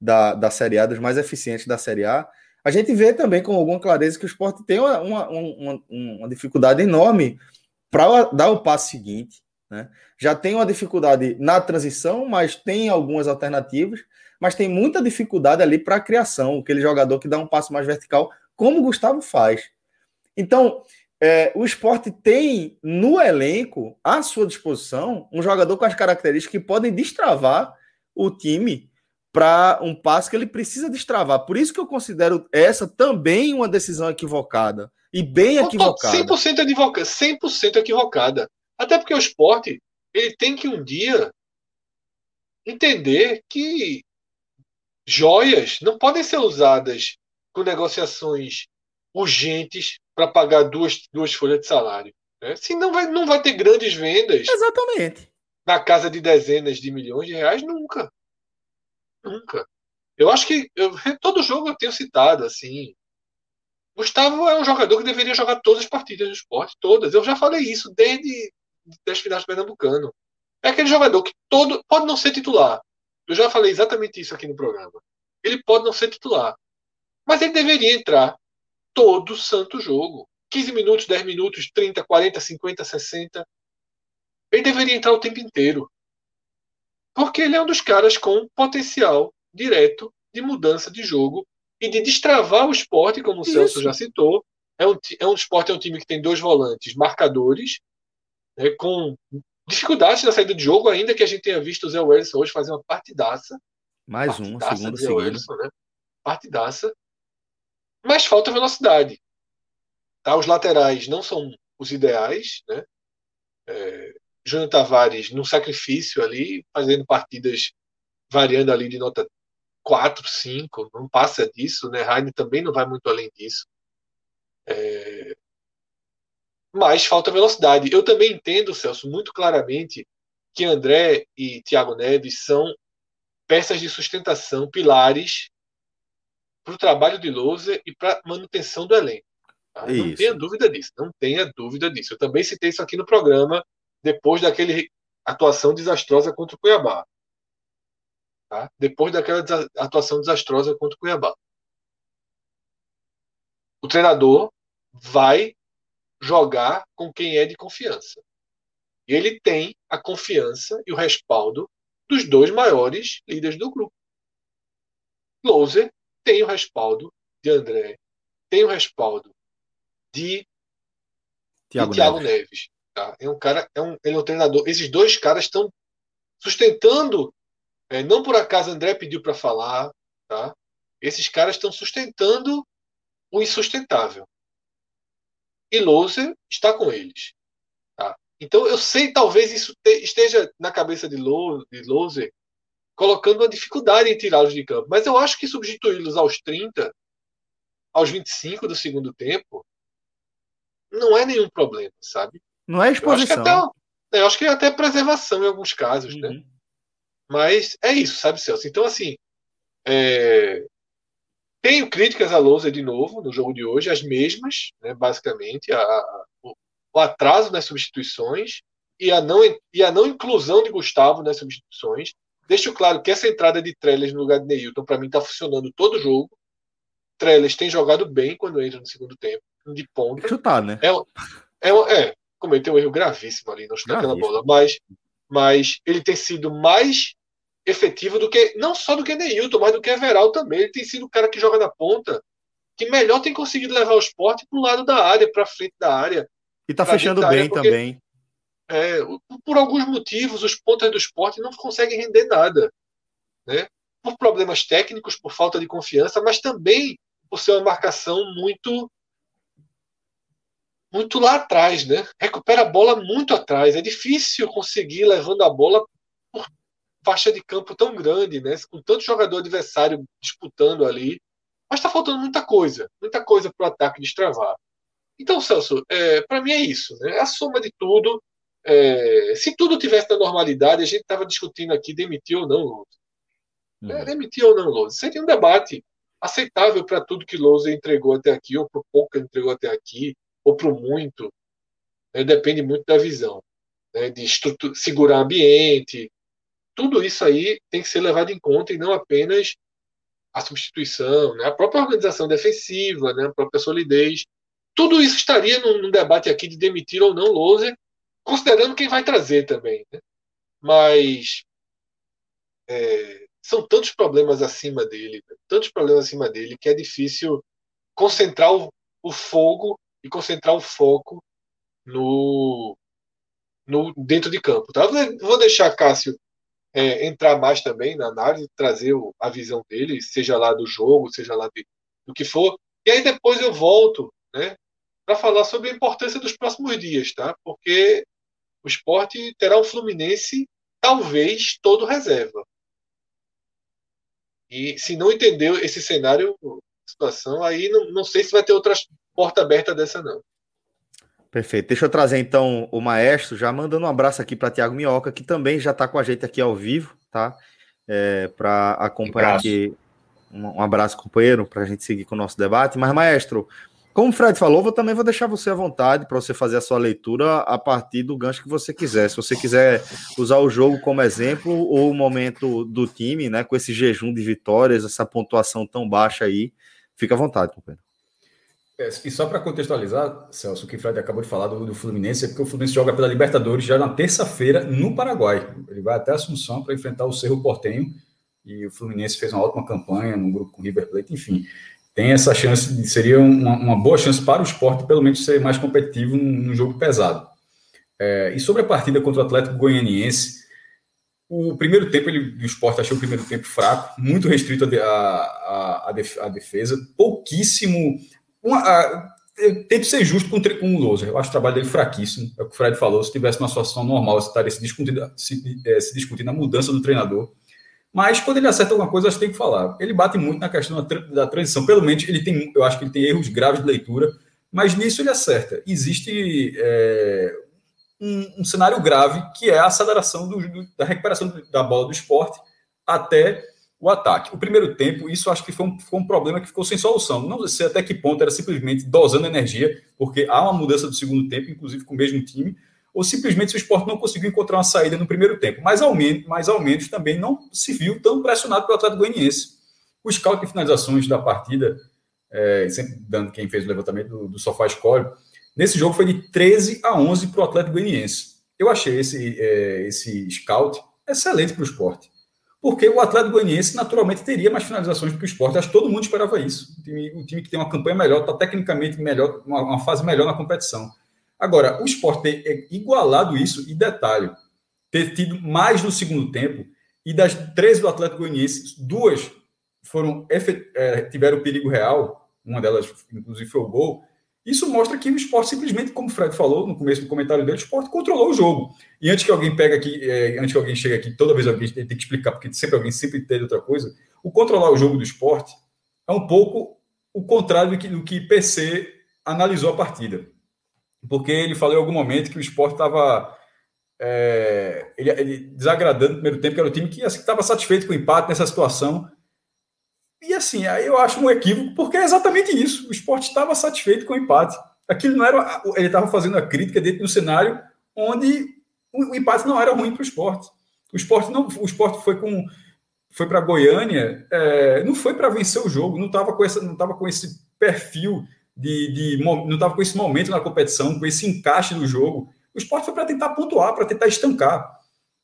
da, da Série A, dos mais eficientes da Série A. A gente vê também com alguma clareza que o esporte tem uma, uma, uma, uma dificuldade enorme para dar o passo seguinte. Né? Já tem uma dificuldade na transição, mas tem algumas alternativas, mas tem muita dificuldade ali para a criação, aquele jogador que dá um passo mais vertical, como o Gustavo faz. Então, é, o esporte tem no elenco, à sua disposição, um jogador com as características que podem destravar o time para um passo que ele precisa destravar. Por isso que eu considero essa também uma decisão equivocada. E bem equivocada. 100% equivocada. 100% equivocada. Até porque o esporte ele tem que um dia entender que joias não podem ser usadas com negociações urgentes para pagar duas, duas folhas de salário. Né? Senão vai, não vai ter grandes vendas. Exatamente. Na casa de dezenas de milhões de reais, nunca. Nunca. Eu acho que eu, todo jogo eu tenho citado assim. Gustavo é um jogador que deveria jogar todas as partidas do esporte, todas. Eu já falei isso desde as finais do Pernambucano. É aquele jogador que todo pode não ser titular. Eu já falei exatamente isso aqui no programa. Ele pode não ser titular, mas ele deveria entrar todo santo jogo. 15 minutos, 10 minutos, 30, 40, 50, 60. Ele deveria entrar o tempo inteiro. Porque ele é um dos caras com potencial direto de mudança de jogo e de destravar o esporte, como o Isso. Celso já citou. É um, é um esporte, é um time que tem dois volantes marcadores, né, com dificuldades na saída de jogo, ainda que a gente tenha visto o Zé Wellison hoje fazer uma partidaça. Mais uma, segunda seguida. Né? Partidaça. Mas falta velocidade. Tá? Os laterais não são os ideais. Né? É, Júnior Tavares no sacrifício ali, fazendo partidas variando ali de nota 4, 5, não passa disso, né? Heine também não vai muito além disso. É... Mas falta velocidade. Eu também entendo, Celso, muito claramente que André e Thiago Neves são peças de sustentação, pilares para o trabalho de Lousa e para manutenção do elenco. Tá? Não tenha dúvida disso, não tenha dúvida disso. Eu também citei isso aqui no programa, depois daquele atuação desastrosa contra o Cuiabá. Tá? Depois daquela atuação desastrosa contra o Cuiabá. O treinador vai jogar com quem é de confiança. E ele tem a confiança e o respaldo dos dois maiores líderes do grupo. Louser tem o respaldo de André, tem o respaldo de de Thiago Neves. Neves tá? É um cara, é um, ele é um treinador. Esses dois caras estão sustentando. É, não por acaso André pediu para falar, tá? Esses caras estão sustentando o insustentável. E Louser está com eles. Tá? Então eu sei, talvez isso esteja na cabeça de Loser, colocando uma dificuldade em tirá-los de campo. Mas eu acho que substituí-los aos 30, aos 25 do segundo tempo, não é nenhum problema, sabe? Não é exposição. Eu acho que até, eu acho que é até preservação em alguns casos, né? uhum. né? Mas é isso, sabe, Celso? Então, assim, é... tenho críticas a Lousa de novo no jogo de hoje, as mesmas, né, basicamente, a, a, o, o, atraso nas substituições e a, não, e a não inclusão de Gustavo nas substituições. Deixo claro que essa entrada de Trellis no lugar de Neilton, para mim, está funcionando todo jogo. Trellis tem jogado bem quando entra no segundo tempo, de ponta. Chutar, né? É, é, é cometeu um erro gravíssimo ali, não chutar aquela bola, mas, mas ele tem sido mais efetivo do que, não só do que Neilton, mas do que Everal também. Ele tem sido o cara que joga na ponta, que melhor tem conseguido levar o esporte para o lado da área, para frente da área. E tá fechando bem área, também. É, por alguns motivos, os pontas do esporte não conseguem render nada. Né? Por problemas técnicos, por falta de confiança, mas também por ser uma marcação muito muito lá atrás, né? Recupera a bola muito atrás. É difícil conseguir levando a bola por faixa de campo tão grande, né? Com tanto jogador adversário disputando ali. Mas está faltando muita coisa, muita coisa para o ataque destravar. Então, Celso, é, para mim é isso, né? É a soma de tudo. É, se tudo tivesse na normalidade, a gente estava discutindo aqui demitir ou não Lousa. Uhum. É, demitir ou não Lousa. Seria um debate aceitável para tudo que Lousa entregou até aqui, ou para o pouco que entregou até aqui ou para o muito, né, depende muito da visão, né, de segurar ambiente. Tudo isso aí tem que ser levado em conta e não apenas a substituição, né, a própria organização defensiva, né, a própria solidez. Tudo isso estaria num, num debate aqui de demitir ou não Loser, considerando quem vai trazer também. Né? Mas é, são tantos problemas acima dele, tantos problemas acima dele, que é difícil concentrar o, o fogo e concentrar o foco no, no dentro de campo. Tá? Vou deixar Cássio é, entrar mais também na análise, trazer a visão dele, seja lá do jogo, seja lá de, do que for. E aí depois eu volto né, para falar sobre a importância dos próximos dias, tá? porque o esporte terá o Fluminense, talvez, todo reserva. E se não entendeu esse cenário, situação, aí não, não sei se vai ter outras porta aberta dessa, não. Perfeito. Deixa eu trazer então o maestro, já mandando um abraço aqui para Tiago Minhoca, que também já está com a gente aqui ao vivo, tá? É, para acompanhar um aqui. Um, um abraço, companheiro, para a gente seguir com o nosso debate. Mas, maestro, como o Fred falou, eu também vou deixar você à vontade para você fazer a sua leitura a partir do gancho que você quiser. Se você quiser usar o jogo como exemplo ou o momento do time, né, com esse jejum de vitórias, essa pontuação tão baixa aí, fica à vontade, companheiro. É, e só para contextualizar, Celso, o que o Fred acabou de falar do, do, Fluminense é porque o Fluminense joga pela Libertadores já na terça-feira no Paraguai. Ele vai até Assunção para enfrentar o Cerro Portenho e o Fluminense fez uma ótima campanha no grupo com o River Plate, enfim. Tem essa chance, seria uma, uma, boa chance para o esporte, pelo menos, ser mais competitivo num, jogo pesado. É, e sobre a partida contra o Atlético Goianiense, o primeiro tempo, ele, o esporte achou o primeiro tempo fraco, muito restrito a defesa, pouquíssimo uma, a, eu tento ser justo com, com o Loser. Eu acho o trabalho dele fraquíssimo. É o que o Fred falou. Se tivesse uma situação normal, estaria se discutindo, se, é, se discutindo a mudança do treinador. Mas quando ele acerta alguma coisa, acho que tem que falar. Ele bate muito na questão da, transição. Pelo menos ele tem, eu acho que ele tem erros graves de leitura, mas nisso ele acerta. Existe é, um, um, cenário grave que é a aceleração do, do, da recuperação da bola do esporte até o ataque. O primeiro tempo, isso acho que foi um, foi um, problema que ficou sem solução. Não sei até que ponto era simplesmente dosando energia, porque há uma mudança do segundo tempo, inclusive com o mesmo time, ou simplesmente o esporte não conseguiu encontrar uma saída no primeiro tempo. Mas ao menos, mas ao menos também não se viu tão pressionado pelo Atlético Goianiense. O scout de finalizações da partida, é, sempre dando quem fez o levantamento do, do Sofá Escolhe, nesse jogo foi de 13 a 11 para o Atlético Goianiense. Eu achei esse, é, esse scout excelente para o esporte porque o Atlético Goianiense naturalmente teria mais finalizações do que o esporte. Acho que todo mundo esperava isso. O time, time que tem uma campanha melhor, está tecnicamente melhor, uma, uma, fase melhor na competição. Agora, o esporte ter igualado isso, e detalhe, ter tido mais no segundo tempo, e das três do Atlético Goianiense, duas foram é, tiveram perigo real, uma delas, inclusive, foi o gol. Isso mostra que o esporte simplesmente, como o Fred falou no começo do comentário dele, o esporte controlou o jogo. E antes que alguém pegue aqui, é, antes que alguém chegue aqui, toda vez alguém tem que explicar, porque sempre alguém sempre entende outra coisa, o controlar o jogo do esporte é um pouco o contrário do que, do que PC analisou a partida. Porque ele falou em algum momento que o esporte estava é, ele, ele, desagradando no primeiro tempo, que era o time que estava assim, satisfeito com o empate nessa situação. E assim, aí eu acho um equívoco, porque é exatamente isso. O esporte estava satisfeito com o empate. Aquilo não era. Ele estava fazendo a crítica dentro de um cenário onde o, empate não era ruim para o esporte. O esporte não. O esporte foi com. Foi para Goiânia, é, não foi para vencer o jogo, não estava com, essa, não com esse perfil de, de não estava com esse momento na competição, com esse encaixe do jogo. O esporte foi para tentar pontuar, para tentar estancar.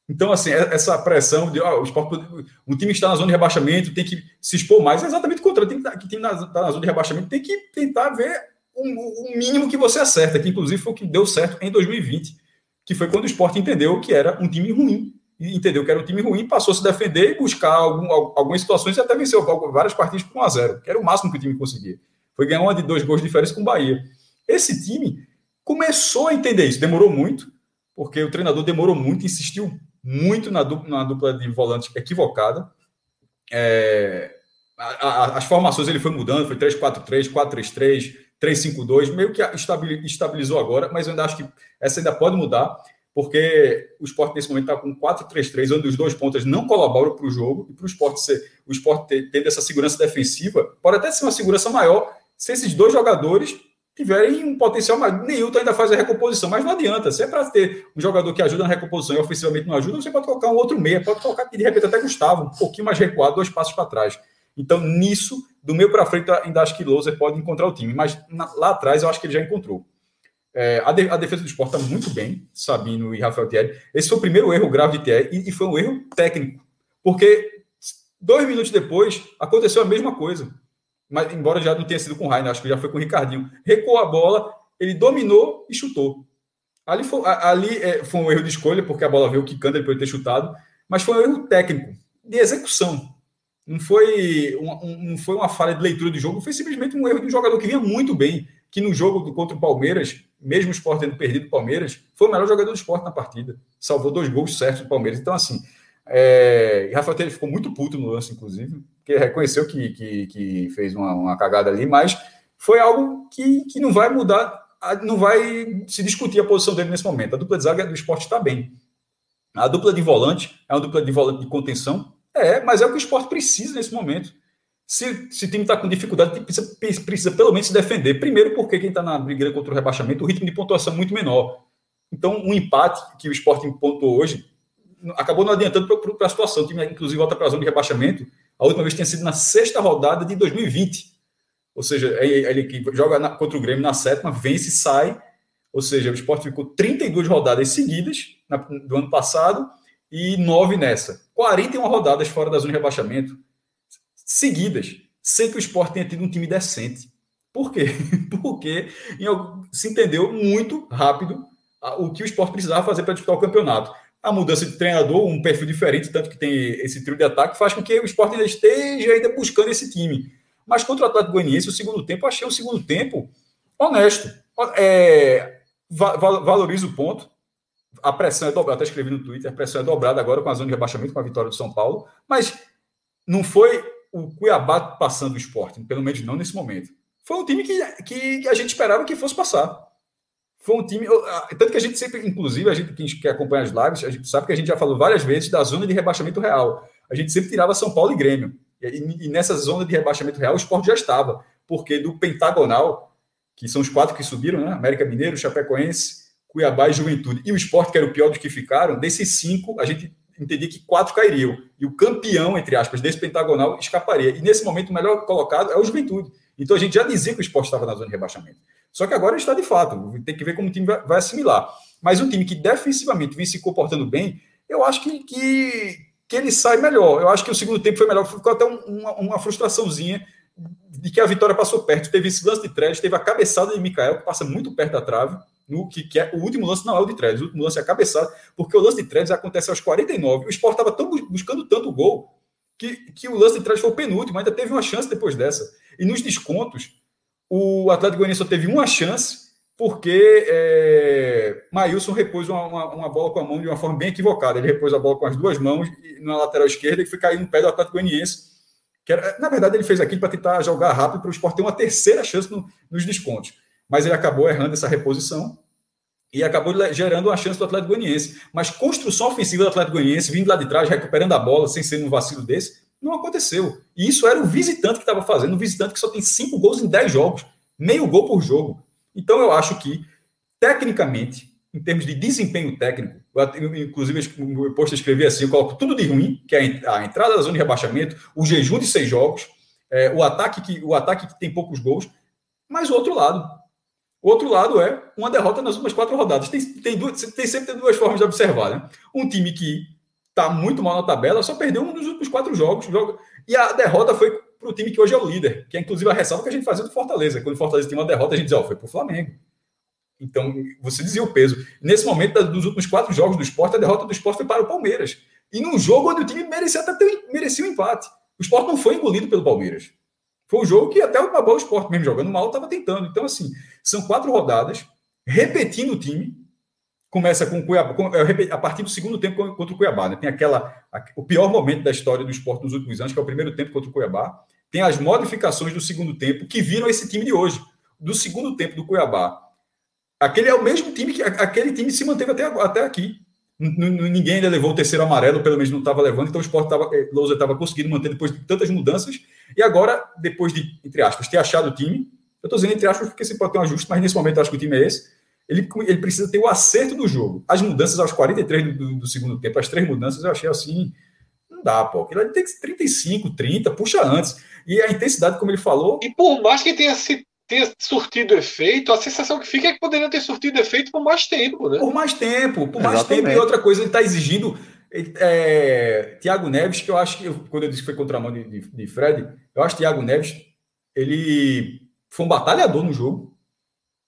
Então, assim, é, essa pressão de o esporte, um time está na zona de rebaixamento, tem que se expor mais, é exatamente o contrário. Que, que time está na zona de rebaixamento tem que tentar ver o um mínimo que você acerta, que inclusive foi o que deu certo em 2020, que foi quando o esporte entendeu que era um time ruim. Entendeu que era um time ruim, passou a se defender e buscar algum, algumas situações e até venceu várias partidas por 1 a 0 que era o máximo que o time conseguia. Foi ganhar uma de dois gols de diferença com o Bahia. Esse time começou a entender isso. Demorou muito, porque o treinador demorou muito, insistiu muito na dupla, na dupla de volante equivocada. É, a, a, as formações ele foi mudando, foi 3-4-3, 4-3-3, 3-5-2, meio que estabilizou agora, mas eu ainda acho que essa ainda pode mudar, porque o esporte nesse momento está com 4-3-3, onde os dois pontas não colaboram para o jogo, e para o esporte ser, o esporte ter, tendo essa segurança defensiva, pode até ser uma segurança maior se esses dois jogadores tiverem um potencial mais. Neilton ainda faz a recomposição, mas não adianta. Se é para ter um jogador que ajuda na recomposição e ofensivamente não ajuda, você pode colocar um outro meia, pode colocar de repente até Gustavo, um pouquinho mais recuado, dois passos para trás. Então, nisso, do meio para frente, ainda acho que Louser pode encontrar o time, mas na, lá atrás eu acho que ele já encontrou. É, a, de, a, defesa do esporte está muito bem, Sabino e Rafael Thierry. Esse foi o primeiro erro grave de Thierry e, e foi um erro técnico, porque dois minutos depois aconteceu a mesma coisa mas embora já não tenha sido com o Rainer, acho que já foi com o Ricardinho. Recuou a bola, ele dominou e chutou. Ali foi, ali é, foi um erro de escolha, porque a bola veio quicando depois de ter chutado, mas foi um erro técnico, de execução. Não foi, uma, um, não foi uma falha de leitura de jogo, foi simplesmente um erro de um jogador que vinha muito bem, que no jogo contra o Palmeiras, mesmo o Sport tendo perdido o Palmeiras, foi o melhor jogador do esporte na partida. Salvou dois gols certos do Palmeiras. Então, assim, é, Rafael Teixeira ficou muito puto no lance, inclusive, porque reconheceu que, que, que fez uma, uma, cagada ali, mas foi algo que, que não vai mudar, não vai se discutir a posição dele nesse momento. A dupla de zaga do esporte está bem. A dupla de volante é uma dupla de volante de contenção? É, mas é o que o esporte precisa nesse momento. Se, se o time está com dificuldade, precisa, precisa pelo menos se defender. Primeiro, porque quem está na briga contra o rebaixamento, o ritmo de pontuação é muito menor. Então, um empate que o esporte pontuou hoje acabou não adiantando para a situação. O time, inclusive, volta para a zona de rebaixamento. A última vez tinha sido na sexta rodada de 2020. Ou seja, ele que joga na, contra o Grêmio na sétima, vence sai. Ou seja, o esporte ficou 32 rodadas seguidas na, do ano passado e nove nessa. 41 rodadas fora da zona de rebaixamento seguidas, sem que o esporte tenha tido um time decente. Por quê? Porque se entendeu muito rápido o que o esporte precisava fazer para disputar o campeonato a mudança de treinador, um perfil diferente, tanto que tem esse trio de ataque, faz com que o esporte ainda esteja ainda buscando esse time. Mas contra o Atlético Goianiense, o segundo tempo, achei um segundo tempo honesto. É, o ponto. A pressão é dobrada, até escrevi no Twitter, a pressão é dobrada agora com a zona de rebaixamento, com a vitória do São Paulo, mas não foi o Cuiabá passando o esporte, pelo menos não nesse momento. Foi um time que, que a gente esperava que fosse passar foi um time. Tanto que a gente sempre, inclusive, a gente que acompanha as lives, a gente sabe que a gente já falou várias vezes da zona de rebaixamento real. A gente sempre tirava São Paulo e Grêmio. E, e nessa zona de rebaixamento real, o esporte já estava. Porque do pentagonal, que são os quatro que subiram, né? América Mineiro, Chapecoense, Cuiabá e Juventude, e o esporte, que era o pior dos que ficaram, desses cinco, a gente entendia que quatro cairiam. E o campeão, entre aspas, desse pentagonal escaparia. E nesse momento, o melhor colocado é o Juventude. Então a gente já dizia que o esporte estava na zona de rebaixamento. Só que agora está de fato, tem que ver como o time vai, vai assimilar. Mas um time que defensivamente vem se comportando bem, eu acho que, que, que, ele sai melhor. Eu acho que o segundo tempo foi melhor. Ficou até um, uma, uma, frustraçãozinha de que a vitória passou perto. Teve esse lance de Trellis, teve a cabeçada de Mikael, que passa muito perto da trave. No, que, que é, o último lance não é o de Trellis, o último lance é a cabeçada, porque o lance de Trellis acontece aos 49. O Sport estava buscando tanto gol que, que o lance de Trellis foi o penúltimo, ainda teve uma chance depois dessa. E nos descontos, o Atlético Goianiense só teve uma chance porque é, Maílson repôs uma, uma, uma, bola com a mão de uma forma bem equivocada. Ele repôs a bola com as duas mãos na lateral esquerda e foi cair no pé do Atlético Goianiense. Que era, na verdade, ele fez aquilo para tentar jogar rápido para o Sport ter uma terceira chance no, nos descontos. Mas ele acabou errando essa reposição e acabou gerando uma chance do Atlético Goianiense. Mas construção ofensiva do Atlético Goianiense, vindo lá de trás, recuperando a bola, sem ser um vacilo desse, não aconteceu. E isso era o visitante que estava fazendo, um visitante que só tem cinco gols em dez jogos, meio gol por jogo. Então eu acho que, tecnicamente, em termos de desempenho técnico, eu, inclusive o posto escrevi assim, eu coloco tudo de ruim, que é a entrada da zona de rebaixamento, o jejum de seis jogos, é, o, ataque que, o ataque que tem poucos gols, mas o outro lado, o outro lado é uma derrota nas últimas quatro rodadas. Tem, tem, duas, tem sempre duas formas de observar. Né? Um time que está muito mal na tabela só perdeu um dos últimos quatro jogos. Joga, e a derrota foi para o time que hoje é o líder, que é inclusive a ressalva que a gente fazia do Fortaleza. Quando o Fortaleza tinha uma derrota, a gente dizia, oh, foi para o Flamengo. Então, você dizia o peso. Nesse momento, dos últimos quatro jogos do esporte, a derrota do esporte foi para o Palmeiras. E num jogo onde o time merecia até ter, merecia um empate. O esporte não foi engolido pelo Palmeiras. Foi um jogo que até o Babão Esporte, mesmo jogando mal, estava tentando. Então, assim, são quatro rodadas, repetindo o time. Começa com o Cuiabá, a partir do segundo tempo contra o Cuiabá. Né? Tem aquela, o pior momento da história do esporte nos últimos anos, que é o primeiro tempo contra o Cuiabá. Tem as modificações do segundo tempo que viram esse time de hoje. Do segundo tempo do Cuiabá. Aquele é o mesmo time que aquele time se manteve até, até aqui. Ninguém ainda levou o terceiro amarelo, pelo menos não estava levando, então o Sport estava, eh, conseguindo manter depois de tantas mudanças. E agora, depois de, entre aspas, ter achado o time, eu estou dizendo entre aspas porque você pode ter um ajuste, mas nesse momento eu acho que o time é esse. Ele, ele precisa ter o acerto do jogo. As mudanças aos 43 do, do, do segundo tempo, as três mudanças, eu achei assim. Não dá, pô. Ele tem que ser 35, 30, puxa antes. E a intensidade, como ele falou. E por mais que tenha se tenha surtido efeito, a sensação que fica é que poderia ter surtido efeito por mais tempo, né? Por mais tempo, por mais Exatamente. tempo. E outra coisa, ele está exigindo. É, Tiago Neves, que eu acho que, quando eu disse que foi contra a mão de, de, de Fred, eu acho que Tiago Neves, ele foi um batalhador no jogo.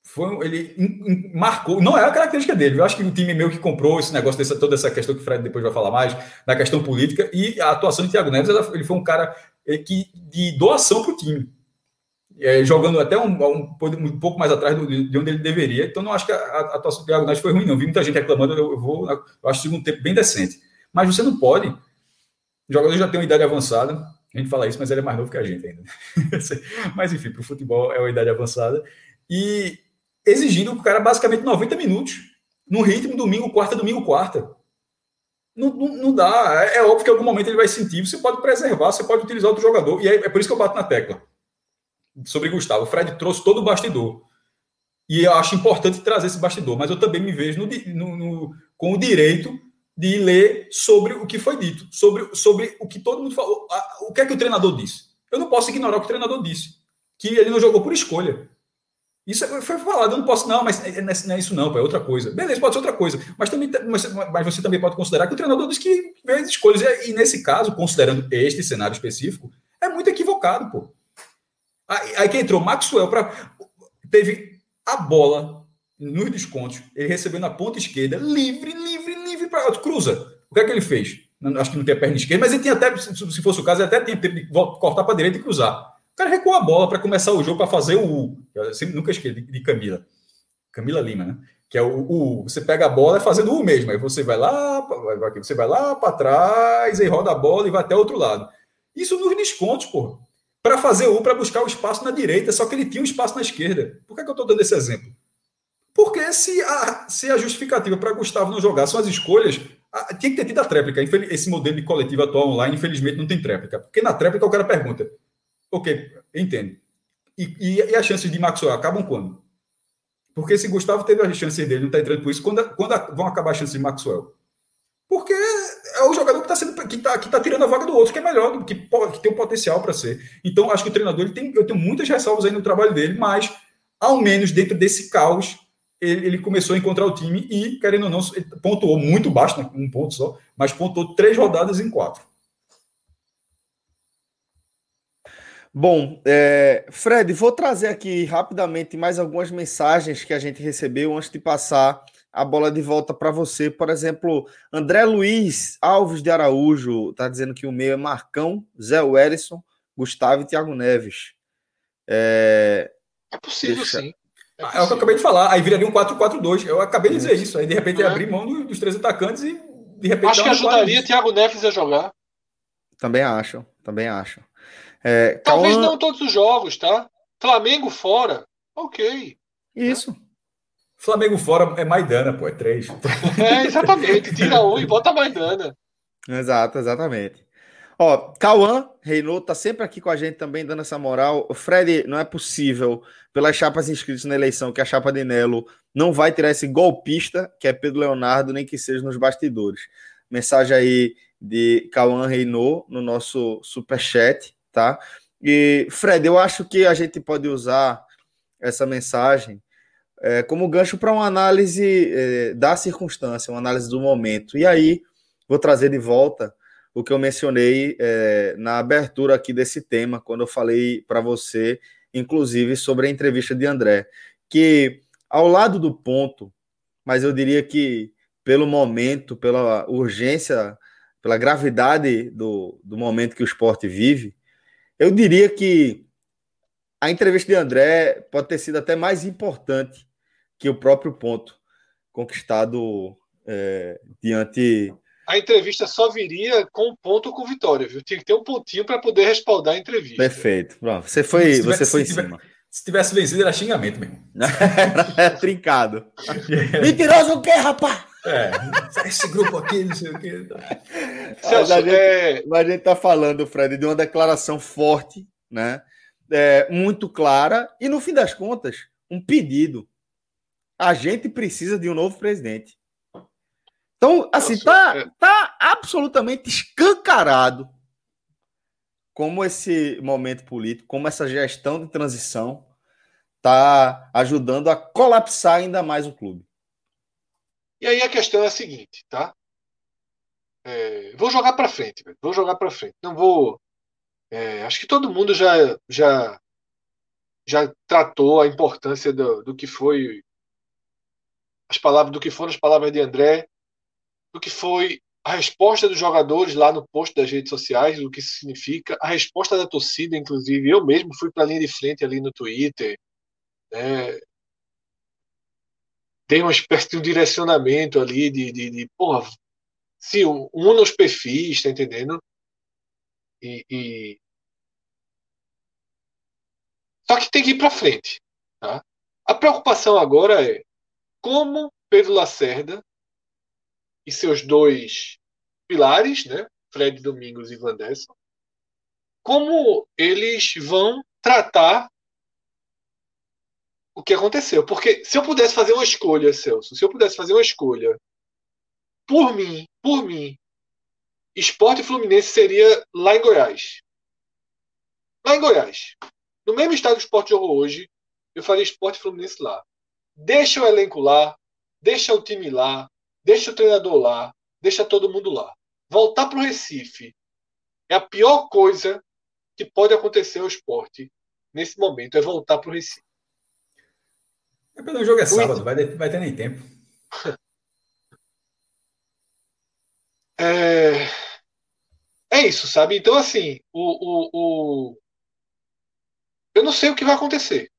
Foi, ele marcou, não é a característica dele. Eu acho que o time meu que comprou esse negócio, dessa, toda essa questão que o Fred depois vai falar mais, da questão política, e a atuação de Thiago Neves, ele foi um cara é, que, de doação para o time é, jogando até um, um, um, pouco mais atrás do, de onde ele deveria. Então, não acho que a, a atuação do Thiago Neves foi ruim, não. Vi muita gente reclamando, eu, eu vou, eu acho o segundo tempo bem decente. Mas você não pode. O jogador já tem uma idade avançada, a gente fala isso, mas ele é mais novo que a gente ainda. mas, enfim, para o futebol é uma idade avançada. E exigindo o cara basicamente 90 minutos, no ritmo domingo, quarta, domingo, quarta. Não, não, não, dá. É, é óbvio que em algum momento ele vai sentir. Você pode preservar, você pode utilizar outro jogador. E é, é por isso que eu bato na tecla sobre Gustavo. O Fred trouxe todo o bastidor. E eu acho importante trazer esse bastidor, mas eu também me vejo no, no, no, com o direito de ler sobre o que foi dito, sobre, sobre o que todo mundo falou. O que é que o treinador disse? Eu não posso ignorar o que o treinador disse, que ele não jogou por escolha. Isso foi falado, eu não posso, não, mas não é isso não, é outra coisa. Beleza, pode ser outra coisa, mas, também, mas, mas você também pode considerar que o treinador disse que as escolhas. E, e nesse caso, considerando este cenário específico, é muito equivocado, pô. Aí, aí que entrou Maxwell para. Teve a bola nos descontos. Ele recebeu na ponta esquerda, livre, livre, livre para cruza. O que é que ele fez? Acho que não tem a perna esquerda, mas ele tinha até, se fosse o caso, ele até tinha tempo de cortar para a direita e cruzar. O cara recuou a bola para começar o jogo, para fazer o U. Eu sempre, nunca esqueci de, de Camila. Camila Lima, né? Que é o, U. Você pega a bola e fazendo o mesmo. Aí você vai lá, você vai lá para trás, aí roda a bola e vai até o outro lado. Isso nos descontos, pô para fazer o para buscar o espaço na direita, só que ele tinha um espaço na esquerda. Por que, é que eu estou dando esse exemplo? Porque se a, se a justificativa para Gustavo não jogar são as escolhas, a, tinha que ter tido a tréplica. Esse modelo de coletivo atual online, infelizmente, não tem tréplica. Porque na tréplica o cara pergunta: ok, entendo. E, e, e as chances de Maxwell acabam quando? Porque se Gustavo teve as chances dele, não está entrando por isso, quando, quando vão acabar as chances de Maxwell? Porque é o jogador que está sendo que tá, que tá tirando a vaga do outro, que é melhor, que, que tem o potencial para ser. Então, acho que o treinador ele tem, eu tenho muitas ressalvas aí no trabalho dele, mas ao menos dentro desse caos ele, ele começou a encontrar o time e, querendo ou não, pontuou muito baixo, né, um ponto só, mas pontuou três rodadas em quatro. Bom, é, Fred, vou trazer aqui rapidamente mais algumas mensagens que a gente recebeu antes de passar a bola de volta para você. Por exemplo, André Luiz Alves de Araújo está dizendo que o meio é Marcão, Zé Wellison, Gustavo e Thiago Neves. É... É possível, Deixa. sim. É, é, o que eu acabei de falar. Aí viraria um 4-4-2. Eu acabei de dizer isso. Aí de repente é. abrir mão dos três atacantes e de repente. Acho que ajudaria Thiago Neves a jogar. Também acho, também acho. É, Talvez não todos os jogos, tá? Flamengo fora, ok. Isso. Flamengo fora é Maidana, pô, é três. É, exatamente. Tira um e bota Maidana. Exato, exatamente. Ó, Cauã Reinou tá sempre aqui com a gente também, dando essa moral. Fred, não é possível, pelas chapas inscritas na eleição, que a chapa de Nelo não vai tirar esse golpista, que é Pedro Leonardo, nem que seja nos bastidores. Mensagem aí de Cauã Reinou no nosso superchat, tá? E, Fred, eu acho que a gente pode usar essa mensagem é, como gancho para uma análise é, da circunstância, uma análise do momento. E aí, vou trazer de volta o que eu mencionei é, na abertura aqui desse tema, quando eu falei para você, inclusive, sobre a entrevista de André, que ao lado do ponto, mas eu diria que pelo momento, pela urgência, pela gravidade do, do momento que o esporte vive, eu diria que a entrevista de André pode ter sido até mais importante que o próprio ponto conquistado é, diante. A entrevista só viria com um ponto com vitória, viu? Tinha que ter um pontinho para poder respaldar a entrevista. Perfeito. Pronto, você foi, tivesse, você foi em cima. Se tivesse vencido, era xingamento mesmo. é trincado. Mentiroso o quê, rapaz? É, esse grupo aqui, não sei o quê. Celso, a gente, é... a gente tá falando, Fred, de uma declaração forte, né? É, muito clara, e no fim das contas, um pedido. A gente precisa de um novo presidente. Então, assim, tá, é. tá absolutamente escancarado como esse momento político, como essa gestão de transição tá ajudando a colapsar ainda mais o clube. E aí a questão é a seguinte, tá? É, vou jogar para frente, vou jogar para frente. Não vou. É, acho que todo mundo já já já tratou a importância do, do que foi as palavras do que foram as palavras de André, do que foi a resposta dos jogadores lá no post das redes sociais, do que isso significa, a resposta da torcida, inclusive eu mesmo fui para a linha de frente ali no Twitter, né? Tem uma espécie de um direcionamento ali de, de, de porra, se una os perfis, tá entendendo? E, e, Só que tem que ir para frente. Tá? A preocupação agora é como Pedro Lacerda e seus dois pilares, né, Fred Domingos e Vanderson, como eles vão tratar o que aconteceu. Porque se eu pudesse fazer uma escolha, Celso, se eu pudesse fazer uma escolha, por mim, por mim, Esporte Fluminense seria lá em Goiás. Lá em Goiás. No mesmo estado que o Esporte jogou hoje, eu faria Esporte Fluminense lá. Deixa o elenco lá, deixa o time lá, deixa o treinador lá, deixa todo mundo lá. Voltar para o Recife é a pior coisa que pode acontecer ao esporte nesse momento, é voltar para o Recife. É o jogo é sábado, vai, vai ter nem tempo. É, é isso, sabe? Então, assim, o, o, o... eu não sei o que vai acontecer.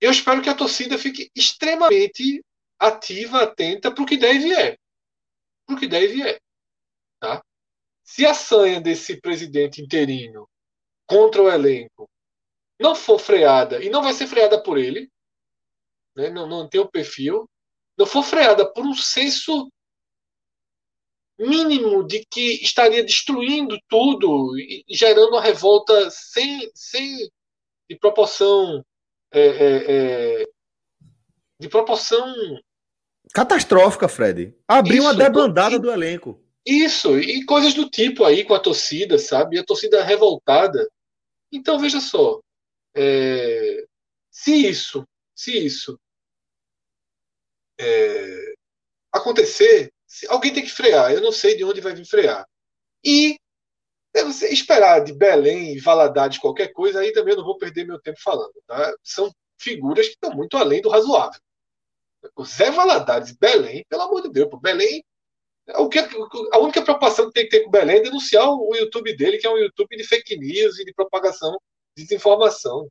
Eu espero que a torcida fique extremamente ativa, atenta para o que deve é. Para o que deve é. Tá? Se a sanha desse presidente interino contra o elenco não for freada, e não vai ser freada por ele, né, não, não tem o perfil, não for freada por um senso mínimo de que estaria destruindo tudo e, gerando uma revolta sem, sem de proporção é, é, é, de proporção catastrófica, Fred. Abriu uma debandada do elenco. Isso, e coisas do tipo aí com a torcida, sabe? A torcida revoltada. Então, veja só. É, se isso se isso é, acontecer, alguém tem que frear. Eu não sei de onde vai vir frear. E é você esperar de Belém e Valadares qualquer coisa, aí também eu não vou perder meu tempo falando. Tá? São figuras que estão muito além do razoável. O Zé Valadares, Belém, pelo amor de Deus, pô, Belém. O que, a única preocupação que tem que ter com Belém é denunciar o YouTube dele, que é um YouTube de fake news e de propagação de desinformação.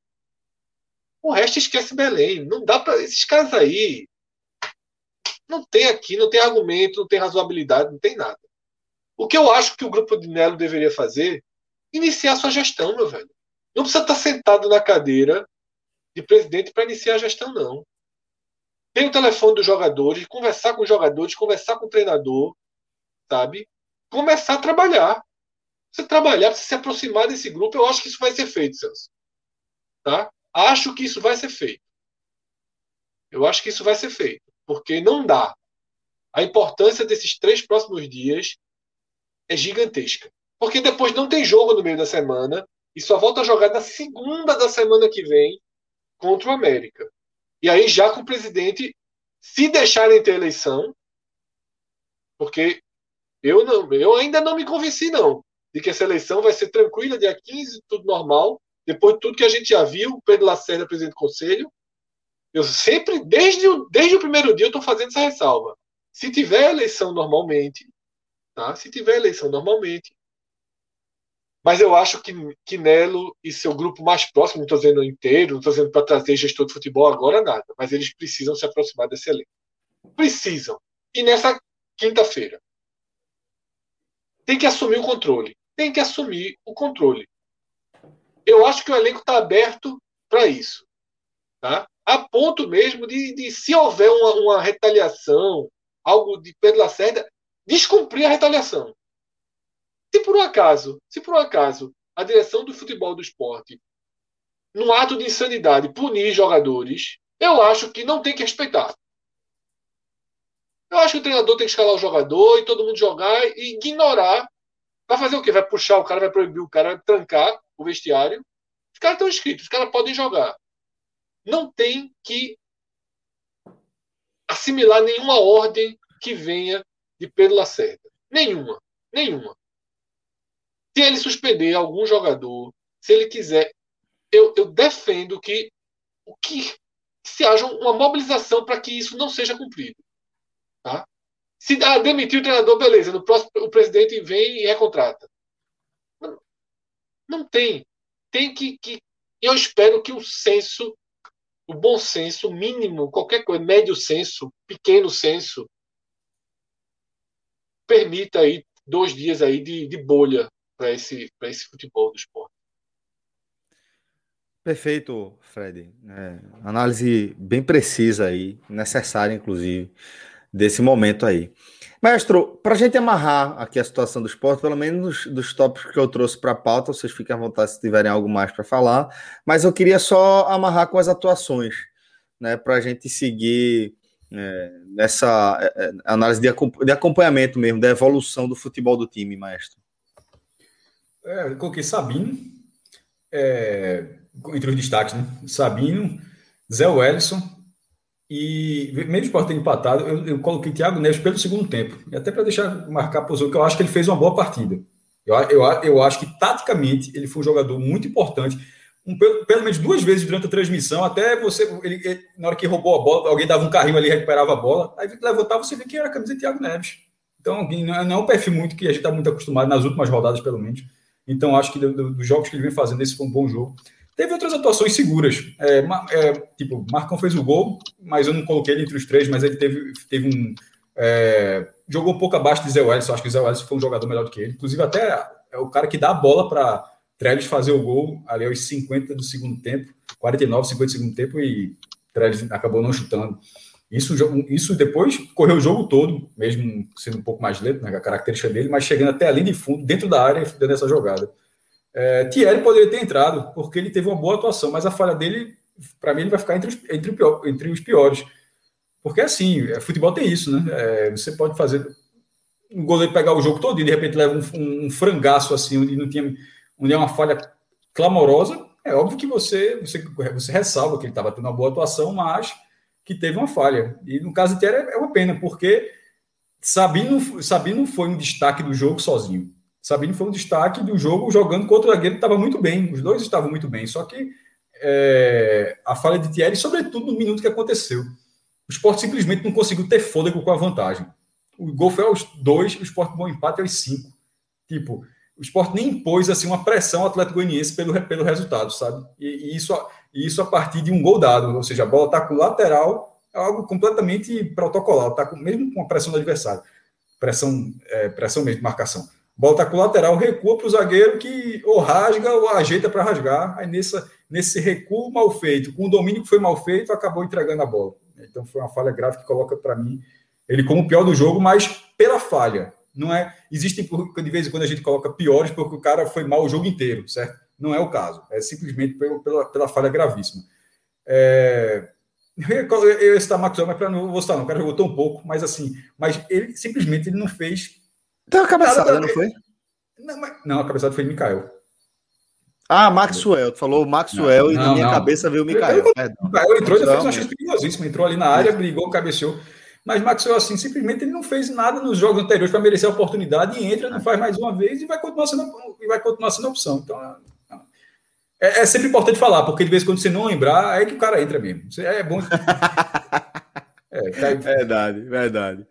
O resto esquece Belém. Não dá para esses caras aí. Não tem aqui, não tem argumento, não tem razoabilidade, não tem nada. O que eu acho que o grupo de Nelo deveria fazer, iniciar sua gestão, meu velho. Não precisa estar sentado na cadeira de presidente para iniciar a gestão, não. Tem o telefone dos jogadores, conversar com os jogadores, conversar com o treinador, sabe? Começar a trabalhar. Você trabalhar, você se aproximar desse grupo, eu acho que isso vai ser feito, Celso. Tá? Acho que isso vai ser feito. Eu acho que isso vai ser feito. Porque não dá. A importância desses três próximos dias é gigantesca. Porque depois não tem jogo no meio da semana e só volta a jogar na segunda da semana que vem contra o América. E aí já com o presidente, se deixarem ter eleição, porque eu, não, eu ainda não me convenci, não, de que essa eleição vai ser tranquila, dia 15, tudo normal, depois de tudo que a gente já viu, Pedro Lacerda, presidente do conselho, eu sempre, desde o, desde o primeiro dia, eu estou fazendo essa ressalva. Se tiver eleição normalmente, tá? se tiver eleição normalmente, mas eu acho que, que Nelo e seu grupo mais próximo, não estou dizendo inteiro, não estou dizendo para trazer gestor de futebol agora, nada, mas eles precisam se aproximar desse elenco. Precisam. E nessa quinta-feira, tem que assumir o controle. Tem que assumir o controle. Eu acho que o elenco está aberto para isso. Tá? A ponto mesmo de, de se houver uma, uma retaliação, algo de Pedro Lacerda, descumprir a retaliação. Se por um acaso, se por um acaso a direção do futebol do esporte, num ato de insanidade, punir jogadores, eu acho que não tem que respeitar. Eu acho que o treinador tem que escalar o jogador e todo mundo jogar e ignorar. Vai fazer o quê? Vai puxar o cara, vai proibir o cara, vai trancar o vestiário. Os caras estão inscritos, os caras podem jogar. Não tem que assimilar nenhuma ordem que venha de Pedro Lacerda. Nenhuma. Nenhuma. Se ele suspender algum jogador, se ele quiser, eu, eu defendo que, que se haja uma mobilização para que isso não seja cumprido. Tá? Se ah, demitir o treinador, beleza. No próximo, o presidente vem e recontrata. Não, não tem. Tem que, que. Eu espero que o senso, o bom senso, mínimo, qualquer coisa, médio senso, pequeno senso, permita aí dois dias aí de, de bolha para esse, esse futebol do esporte. Perfeito, Fred. É, análise bem precisa aí, necessária, inclusive, desse momento aí. Mestre, para a gente amarrar aqui a situação do esporte, pelo menos dos, tópicos que eu trouxe para a pauta, vocês fiquem à vontade se tiverem algo mais para falar, mas eu queria só amarrar com as atuações, né, para a gente seguir é, nessa é, é análise de, de acompanhamento mesmo, da evolução do futebol do time, mestre. É, eu coloquei Sabino, é, entre os destaques, né? Sabino, Zé Wellison e, mesmo o Sport empatado, eu, eu, coloquei Thiago Neves pelo segundo tempo, e até para deixar marcar a posição, que eu acho que ele fez uma boa partida. Eu, eu, eu acho que, taticamente, ele foi um jogador muito importante. Um, pelo, pelo, menos duas vezes durante a transmissão, até você, ele, ele, na hora que roubou a bola, alguém dava um carrinho ali, recuperava a bola, aí levantava, você vê que era a camisa de Thiago Neves. Então, não é, não é um perfil muito que a gente está muito acostumado, nas últimas rodadas, pelo menos. Então, acho que dos jogos que ele vem fazendo, esse foi um bom jogo. Teve outras atuações seguras. É, é, tipo, Marcão fez o gol, mas eu não coloquei ele entre os três, mas ele teve, teve um. É, jogou um pouco abaixo de Zé Welles. Acho que o Zé Welles foi um jogador melhor do que ele. Inclusive, até é o cara que dá a bola para Trellis fazer o gol ali aos 50 do segundo tempo, 49, 50 do segundo tempo, e Trellis acabou não chutando. Isso, isso depois correu o jogo todo, mesmo sendo um pouco mais lento, né, a característica dele, mas chegando até ali de fundo, dentro da área, dando essa jogada. É, Thierry poderia ter entrado, porque ele teve uma boa atuação, mas a falha dele, para mim, ele vai ficar entre os, entre, pior, entre os piores. Porque assim, é, futebol tem isso, né? É, você pode fazer um goleiro pegar o jogo todo e de repente leva um, um, um frangaço assim, onde não tinha onde é uma falha clamorosa. É óbvio que você, você, você ressalva que ele estava tendo uma boa atuação, mas que teve uma falha. E no caso de Thierry é uma pena, porque Sabino, Sabino foi um destaque do jogo sozinho. Sabino foi um destaque do jogo jogando contra o zagueiro que estava muito bem. Os dois estavam muito bem. Só que é, a falha de Thierry, sobretudo no minuto que aconteceu. O Sport simplesmente não conseguiu ter fôlego com a vantagem. O gol foi aos dois, o Sport bom empate aos cinco. Tipo, o esporte nem impôs assim, uma pressão ao Atlético Goianiense pelo, pelo resultado, sabe? E, e isso, e isso a partir de um gol dado, ou seja, a bola está com o lateral, é algo completamente protocolar, tá com, mesmo com a pressão do adversário. Pressão, é, pressão mesmo marcação. Bola está com o lateral, recua para o zagueiro que ou rasga ou ajeita para rasgar. Aí nessa, nesse recuo mal feito, com o domínio que foi mal feito, acabou entregando a bola. Então foi uma falha grave que coloca para mim ele como o pior do jogo, mas pela falha. Não é. Existem de vez em quando a gente coloca piores porque o cara foi mal o jogo inteiro, certo? Não é o caso. É simplesmente pela, pela falha gravíssima. É, eu ia citar Maxwell, mas não vou citar, não. O cara jogou tão pouco, mas assim, mas ele simplesmente ele não fez. Então a cabeçada, não foi? Não, mas, não, a cabeçada foi Mikael. Ah, Maxwell, tu falou Maxwell não, e na minha não. cabeça veio o Mikael. O Mikael entrou e fez uma chance perigosíssima. Entrou ali na área, brigou, cabeceou. Mas Maxwell, assim, simplesmente ele não fez nada nos jogos anteriores para merecer a oportunidade e entra, não faz mais uma vez e vai continuar sendo, e vai continuar sendo opção. Então, é, é sempre importante falar, porque de vez em quando você não lembrar, é que o cara entra mesmo. É bom. é, tá... Verdade, verdade.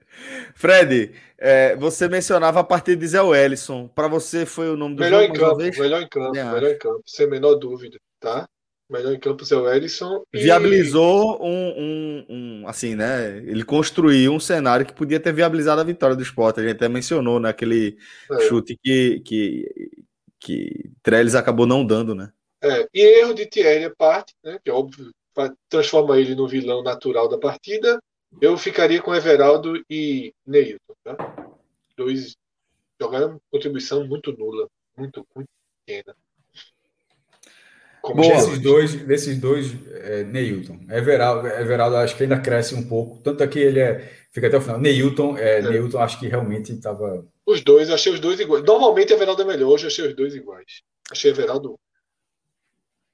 Fred, é, você mencionava a partir de Zé Wellison. Para você foi o nome do melhor jogo? Em campo, melhor em campo, melhor em campo, sem a menor dúvida, tá? Melhor em campo, Zé Wellison. E... Viabilizou um, um, um, Assim, né? Ele construiu um cenário que podia ter viabilizado a vitória do esporte. A gente até mencionou naquele né, é. chute que, que, que Trellis acabou não dando, né? É, e erro de Thierry a parte, né? Que é óbvio, transforma ele no vilão natural da partida. Eu ficaria com Everaldo e Neilton, tá? Dois jogaram contribuição muito nula, muito, muito pequena. Como desses dois, desses dois é, Neilton. Everaldo, Everaldo acho que ainda cresce um pouco. Tanto é que ele é, fica até o final. Neilton, é, é. Neilton acho que realmente estava. Os dois, achei os dois iguais. Normalmente Everaldo é melhor, hoje achei os dois iguais. Achei Everaldo.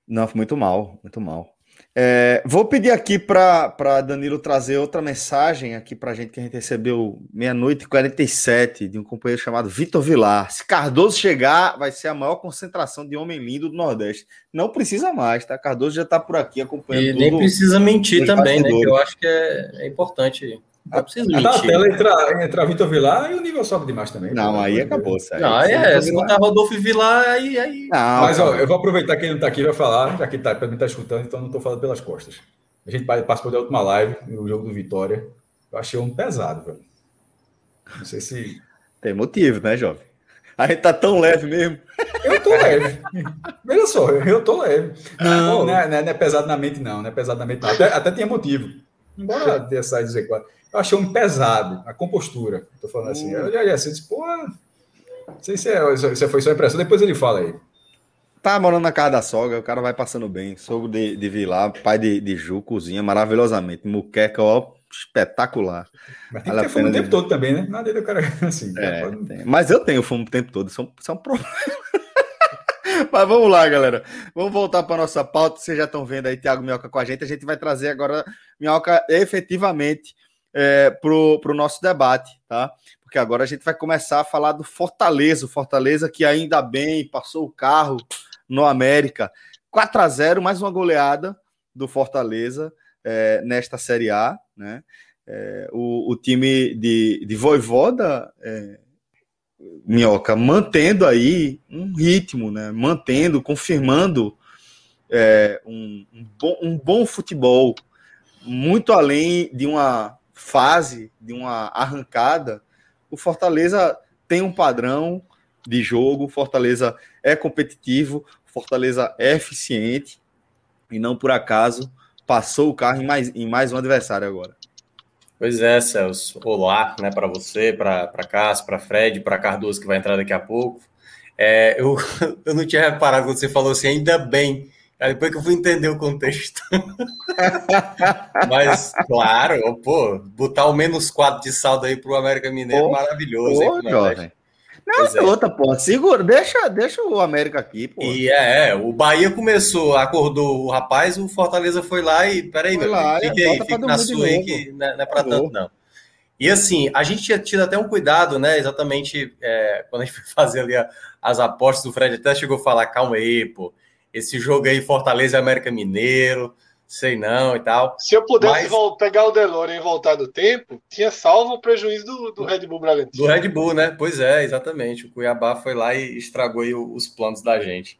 Não, foi muito mal, muito mal. É, vou pedir aqui para Danilo trazer outra mensagem aqui para a gente que a gente recebeu meia-noite e 47 de um companheiro chamado Vitor Vilar. Se Cardoso chegar, vai ser a maior concentração de homem lindo do Nordeste. Não precisa mais, tá? Cardoso já está por aqui acompanhando. E nem precisa mentir também, né? Que eu acho que é, é importante. Não precisa mentir. Na tela entra, entra Vitor Vilar e o nível sobe demais também. Não, aí acabou, sério. Não, aí é, se botar Rodolfo Vilar, aí. aí... Não, Mas ó, eu vou aproveitar que ele não está aqui vai falar, já que tá, para mim está escutando, então não estou falando pelas costas. A gente participou da última live, no jogo do Vitória. Eu achei um pesado, velho. Não sei se. Tem motivo, né, jovem? A gente tá tão leve mesmo. Eu tô leve. Veja só, eu tô leve. Não, não, é, não, é, pesado na mente, não. Não é pesado na mente, não. Até, até tinha motivo. Embora tenha saído. Eu achei um pesado, a compostura. Estou falando assim. Eu já assim, disse, pô, não sei se, é, se foi só impressão. Depois ele fala aí. Tá morando na casa da sogra, o cara vai passando bem. Sogro de, de Vilar, pai de, de Ju, cozinha maravilhosamente. Muqueca, ó, espetacular. Mas tem que ter fome o tempo todo também, né? Nada do cara assim. É, mas eu tenho fome o tempo todo, isso é um problema. Mas vamos lá, galera. Vamos voltar para nossa pauta. Vocês já estão vendo aí Thiago Minhoca com a gente. A gente vai trazer agora Minhoca efetivamente é, para o nosso debate, tá? Porque agora a gente vai começar a falar do Fortaleza, o Fortaleza que ainda bem passou o carro no América. 4 a 0 mais uma goleada do Fortaleza é, nesta Série A, né? É, o, o, time de, de Voivoda, é, Minhoca, mantendo aí um ritmo, né? Mantendo, confirmando é, um, um, bom, um bom futebol, muito além de uma fase, de uma arrancada, o Fortaleza tem um padrão de jogo, Fortaleza é competitivo, Fortaleza é eficiente e não por acaso passou o carro em mais, em mais um adversário agora. Pois é, Celso. Olá, né, para você, para Cássio, para Fred, para Cardoso que vai entrar daqui a pouco. É, eu, eu não tinha reparado quando você falou assim, ainda bem Aí depois que eu fui entender o contexto. Mas, claro, pô, botar o menos 4 de saldo aí pro América Mineiro, pô, maravilhoso. Pô, hein, jovem. Não, é. outra, pô, segura, deixa, deixa o América aqui, pô. E é, o Bahia começou, acordou o rapaz, o Fortaleza foi lá e, peraí, meu, lá, fique aí, fique na sua aí, que não é, não é pra tanto, não. E assim, a gente tinha tido até um cuidado, né? Exatamente é, quando a gente foi fazer ali a, as apostas, o Fred até chegou a falar: calma aí, pô esse jogo aí, Fortaleza e América Mineiro, sei não e tal. Se eu pudesse Mas... pegar o DeLorean e voltar no tempo, tinha salvo o prejuízo do, do Red Bull Bragantino. Do Red Bull, né? Pois é, exatamente. O Cuiabá foi lá e estragou os planos da gente.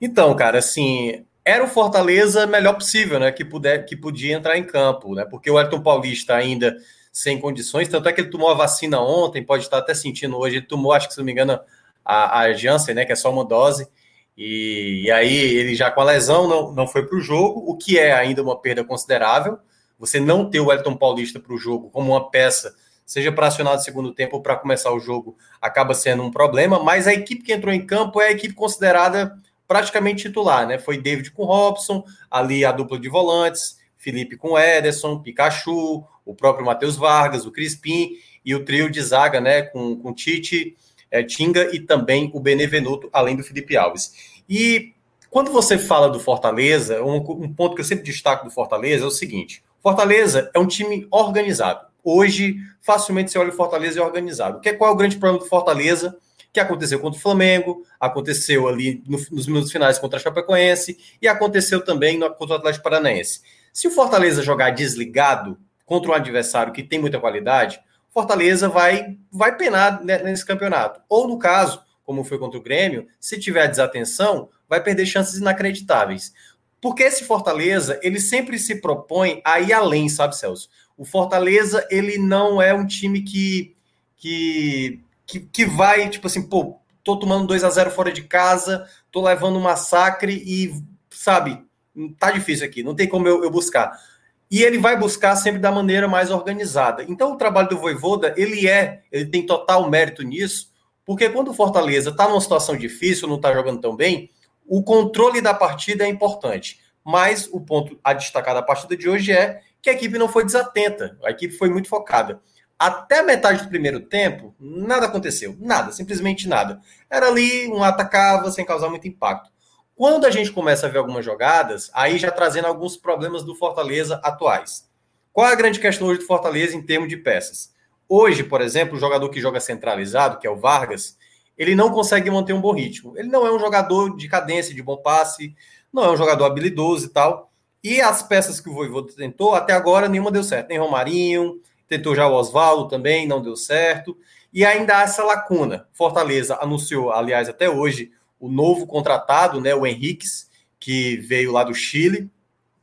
Então, cara, assim, era o Fortaleza melhor possível, né? Que, puder, que podia entrar em campo, né? Porque o Elton Paulista ainda sem condições, tanto é que ele tomou a vacina ontem, pode estar até sentindo hoje, ele tomou, acho que se não me engano, a, a Janssen, né? Que é só uma dose. E, e aí ele já com a lesão não, não foi para o jogo, o que é ainda uma perda considerável. Você não ter o Elton Paulista para o jogo como uma peça, seja para acionar no segundo tempo ou para começar o jogo, acaba sendo um problema. Mas a equipe que entrou em campo é a equipe considerada praticamente titular, né? Foi David com Robson, ali a dupla de volantes, Felipe com Ederson, Pikachu, o próprio Matheus Vargas, o Crispim e o trio de zaga, né? Com, com Tite, é, Tinga e também o Benevenuto, além do Felipe Alves. E quando você fala do Fortaleza, um, um ponto que eu sempre destaco do Fortaleza é o seguinte: Fortaleza é um time organizado. Hoje, facilmente você olha o Fortaleza é organizado. Que, qual é o grande problema do Fortaleza? que aconteceu contra o Flamengo, aconteceu ali no, nos minutos finais contra a Chapecoense e aconteceu também no, contra o Atlético Paranaense. Se o Fortaleza jogar desligado contra um adversário que tem muita qualidade, Fortaleza vai, vai penar nesse campeonato. Ou no caso, como foi contra o Grêmio, se tiver desatenção, vai perder chances inacreditáveis. Porque esse Fortaleza, ele sempre se propõe a ir além, sabe, Celso? O Fortaleza, ele não é um time que, que que, que vai, tipo assim, pô, tô tomando 2 a 0 fora de casa, tô levando um massacre e, sabe, tá difícil aqui, não tem como eu, eu buscar. E ele vai buscar sempre da maneira mais organizada. Então, o trabalho do Voivoda, ele é, ele tem total mérito nisso, porque quando o Fortaleza está numa situação difícil, não está jogando tão bem, o controle da partida é importante. Mas o ponto a destacar da partida de hoje é que a equipe não foi desatenta, a equipe foi muito focada. Até metade do primeiro tempo, nada aconteceu. Nada, simplesmente nada. Era ali, um atacava sem causar muito impacto. Quando a gente começa a ver algumas jogadas, aí já trazendo alguns problemas do Fortaleza atuais. Qual é a grande questão hoje do Fortaleza em termos de peças? Hoje, por exemplo, o jogador que joga centralizado, que é o Vargas, ele não consegue manter um bom ritmo. Ele não é um jogador de cadência, de bom passe, não é um jogador habilidoso e tal. E as peças que o Voivoda tentou, até agora nenhuma deu certo. Nem Romarinho, tentou já o Oswaldo também, não deu certo. E ainda há essa lacuna. Fortaleza anunciou, aliás, até hoje, o novo contratado, né, o Henriques, que veio lá do Chile,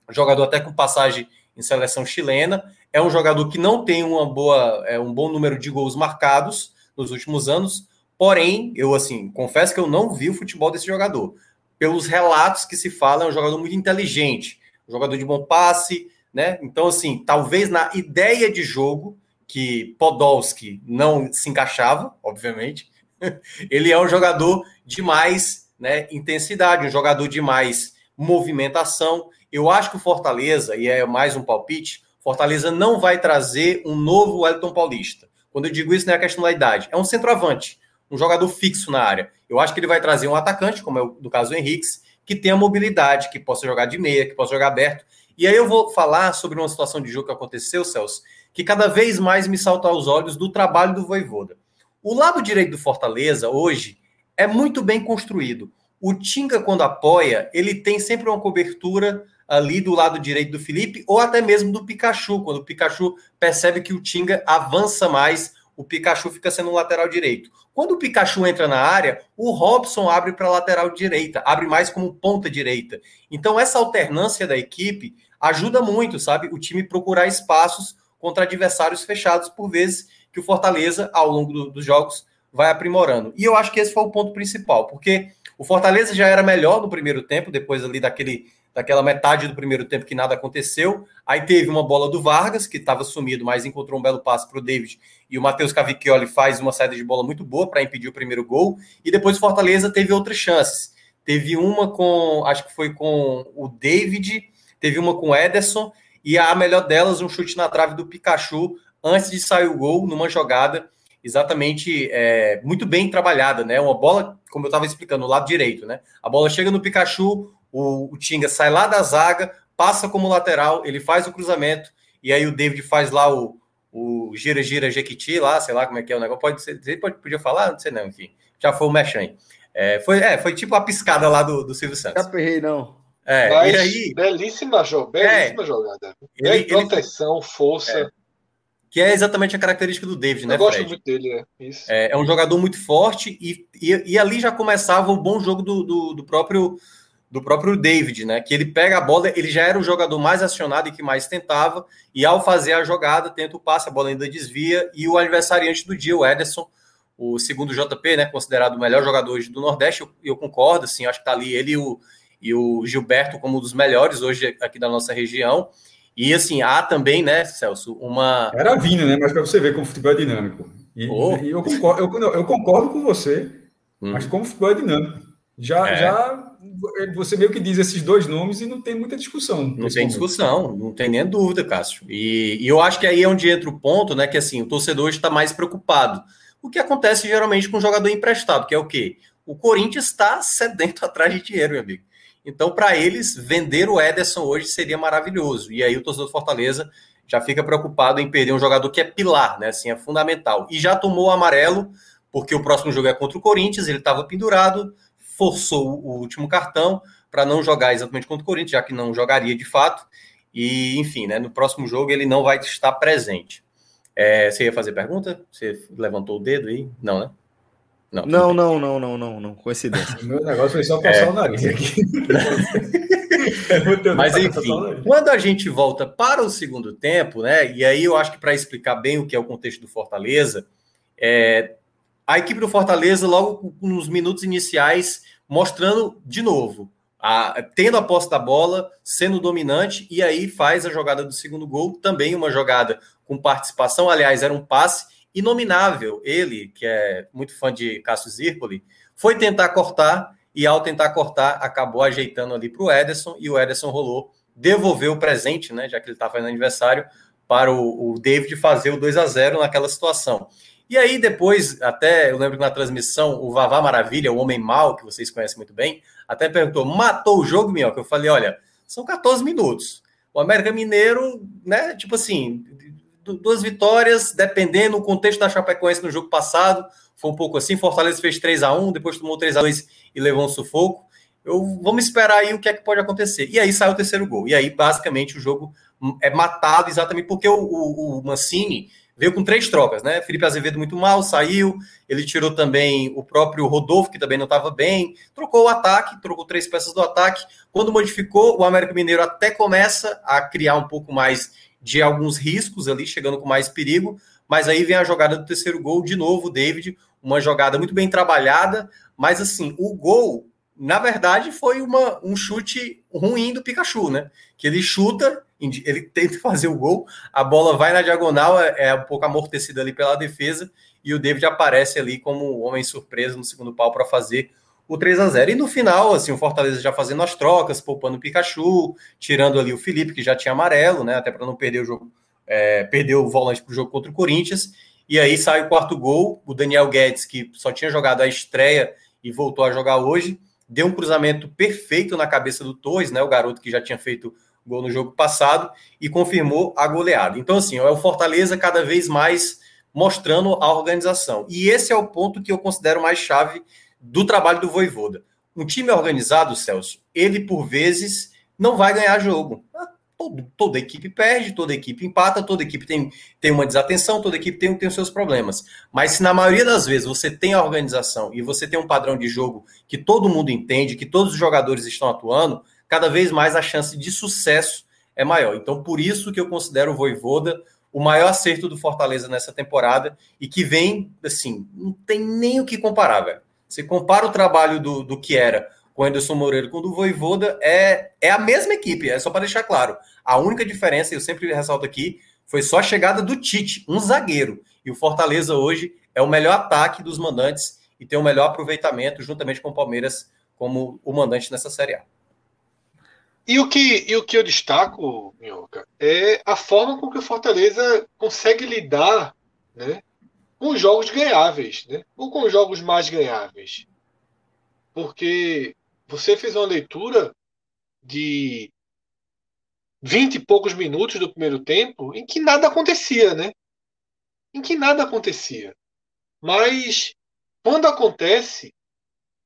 jogador até com passagem em seleção chilena. É um jogador que não tem uma boa, é, um bom número de gols marcados nos últimos anos. Porém, eu assim confesso que eu não vi o futebol desse jogador. Pelos relatos que se fala, é um jogador muito inteligente, um jogador de bom passe, né? Então, assim, talvez na ideia de jogo que Podolski não se encaixava, obviamente, ele é um jogador de mais né, intensidade, um jogador de mais movimentação. Eu acho que o Fortaleza, e é mais um palpite, Fortaleza não vai trazer um novo Wellington Paulista. Quando eu digo isso, não é a questão da idade, é um centroavante, um jogador fixo na área. Eu acho que ele vai trazer um atacante, como é o do caso do Henrique, que tenha mobilidade, que possa jogar de meia, que possa jogar aberto. E aí eu vou falar sobre uma situação de jogo que aconteceu, Celso, que cada vez mais me salta aos olhos do trabalho do Voivoda. O lado direito do Fortaleza, hoje, é muito bem construído. O Tinga, quando apoia, ele tem sempre uma cobertura ali do lado direito do Felipe, ou até mesmo do Pikachu. Quando o Pikachu percebe que o Tinga avança mais, o Pikachu fica sendo um lateral direito. Quando o Pikachu entra na área, o Robson abre para a lateral direita, abre mais como ponta direita. Então, essa alternância da equipe ajuda muito, sabe? O time procurar espaços contra adversários fechados, por vezes que o Fortaleza, ao longo do, dos jogos, vai aprimorando. E eu acho que esse foi o ponto principal, porque o Fortaleza já era melhor no primeiro tempo, depois ali daquele, daquela metade do primeiro tempo que nada aconteceu. Aí teve uma bola do Vargas, que estava sumido, mas encontrou um belo passe para o David. E o Matheus Cavicchioli faz uma saída de bola muito boa para impedir o primeiro gol. E depois o Fortaleza teve outras chances. Teve uma com, acho que foi com o David teve uma com o Ederson, e a melhor delas, um chute na trave do Pikachu, antes de sair o gol, numa jogada exatamente é, muito bem trabalhada, né? Uma bola, como eu estava explicando, no lado direito, né? A bola chega no Pikachu, o, o Tinga sai lá da zaga, passa como lateral, ele faz o cruzamento, e aí o David faz lá o, o gira, gira, jequiti lá, sei lá como é que é o negócio. Pode ser, pode, podia falar? Não sei não, enfim. Já foi o Mechan. É, foi, é, foi tipo a piscada lá do, do Silvio Santos. Já perrei, não. É, Mas, e aí, belíssima, jo belíssima é, jogada. Ele, proteção, ele, força. É, que é exatamente a característica do David, Eu né? Eu gosto Fred? muito dele, é. Isso. É, é um jogador muito forte e, e, e, ali já começava o bom jogo do, do, do, próprio do próprio David, né? Que ele pega a bola, ele já era o jogador mais acionado e que mais tentava, e ao fazer a jogada, tenta o passe, a bola ainda desvia, e o aniversariante do dia, o Ederson, o segundo JP, né? Considerado o melhor jogador hoje do Nordeste, eu, eu concordo, assim, acho que tá ali ele e o, e o Gilberto como um dos melhores hoje aqui da nossa região. E assim, há também, né, Celso, uma. Era vindo, né? Mas para você ver como o futebol é dinâmico. E, oh. e eu, concordo, eu, eu, concordo com você, hum. mas como o futebol é dinâmico. Já, é. já você meio que diz esses dois nomes e não tem muita discussão. Não tem discussão, não tem nem dúvida, Cássio. E, e, eu acho que aí é onde entra o ponto, né? Que assim, o torcedor está mais preocupado. O que acontece geralmente com o jogador emprestado, que é o quê? O Corinthians está sedento atrás de dinheiro, meu amigo. Então, para eles, vender o Ederson hoje seria maravilhoso. E aí o torcedor do Fortaleza já fica preocupado em perder um jogador que é pilar, né? Assim, é fundamental. E já tomou o amarelo, porque o próximo jogo é contra o Corinthians, ele estava pendurado, forçou o último cartão para não jogar exatamente contra o Corinthians, já que não jogaria de fato. E, enfim, né, no próximo jogo ele não vai estar presente. É, você ia fazer pergunta? Você levantou o dedo aí? Não, né? Não, não, não, não, não, não, não, coincidência. O meu negócio foi só passar é... o nariz aqui. Mas enfim, quando a gente volta para o segundo tempo, né? E aí eu acho que para explicar bem o que é o contexto do Fortaleza, é, a equipe do Fortaleza, logo nos minutos iniciais, mostrando de novo, a, tendo a posse da bola, sendo dominante, e aí faz a jogada do segundo gol, também uma jogada com participação, aliás, era um passe inominável. Ele, que é muito fã de Cássio Zirpoli, foi tentar cortar e, ao tentar cortar, acabou ajeitando ali para o Ederson e o Ederson rolou, devolveu o presente, né, já que ele estava fazendo aniversário, para o, o David fazer o 2 a 0 naquela situação. E aí, depois, até eu lembro que na transmissão, o Vavá Maravilha, o homem mau, que vocês conhecem muito bem, até perguntou: matou o jogo, Minhoca? Eu falei: olha, são 14 minutos. O América Mineiro, né, tipo assim, duas vitórias, dependendo do contexto da Chapecoense no jogo passado, foi um pouco assim. Fortaleza fez 3 a 1 depois tomou 3 a 2 e levou um sufoco. Eu, vamos esperar aí o que é que pode acontecer. E aí sai o terceiro gol. E aí, basicamente, o jogo é matado exatamente porque o, o, o Mancini veio com três trocas, né? Felipe Azevedo muito mal, saiu. Ele tirou também o próprio Rodolfo, que também não estava bem. Trocou o ataque, trocou três peças do ataque. Quando modificou, o América Mineiro até começa a criar um pouco mais de alguns riscos ali, chegando com mais perigo, mas aí vem a jogada do terceiro gol, de novo, David, uma jogada muito bem trabalhada, mas assim, o gol, na verdade, foi uma, um chute ruim do Pikachu, né? Que ele chuta, ele tenta fazer o gol, a bola vai na diagonal, é, é um pouco amortecida ali pela defesa, e o David aparece ali como homem surpresa no segundo pau para fazer o 3 a 0 E no final, assim, o Fortaleza já fazendo as trocas, poupando o Pikachu, tirando ali o Felipe, que já tinha amarelo, né? Até para não perder o jogo, é, perdeu o volante para o jogo contra o Corinthians. E aí sai o quarto gol, o Daniel Guedes, que só tinha jogado a estreia e voltou a jogar hoje, deu um cruzamento perfeito na cabeça do Torres, né? O garoto que já tinha feito gol no jogo passado e confirmou a goleada. Então, assim, é o Fortaleza cada vez mais mostrando a organização. E esse é o ponto que eu considero mais chave do trabalho do Voivoda. Um time organizado, Celso, ele por vezes não vai ganhar jogo. Ah, todo, toda equipe perde, toda equipe empata, toda equipe tem, tem uma desatenção, toda equipe tem, tem os seus problemas. Mas se na maioria das vezes você tem a organização e você tem um padrão de jogo que todo mundo entende, que todos os jogadores estão atuando, cada vez mais a chance de sucesso é maior. Então, por isso que eu considero o Voivoda o maior acerto do Fortaleza nessa temporada e que vem, assim, não tem nem o que comparar, velho. Você compara o trabalho do, do que era com o Anderson Moreira com o do Voivoda, é, é a mesma equipe, é só para deixar claro. A única diferença, eu sempre ressalto aqui, foi só a chegada do Tite, um zagueiro. E o Fortaleza hoje é o melhor ataque dos mandantes e tem o melhor aproveitamento, juntamente com o Palmeiras, como o mandante nessa Série A. E o que, e o que eu destaco, Minhoca, é a forma com que o Fortaleza consegue lidar né, com jogos ganháveis, né? ou com jogos mais ganháveis. Porque você fez uma leitura de vinte e poucos minutos do primeiro tempo em que nada acontecia, né? Em que nada acontecia. Mas quando acontece,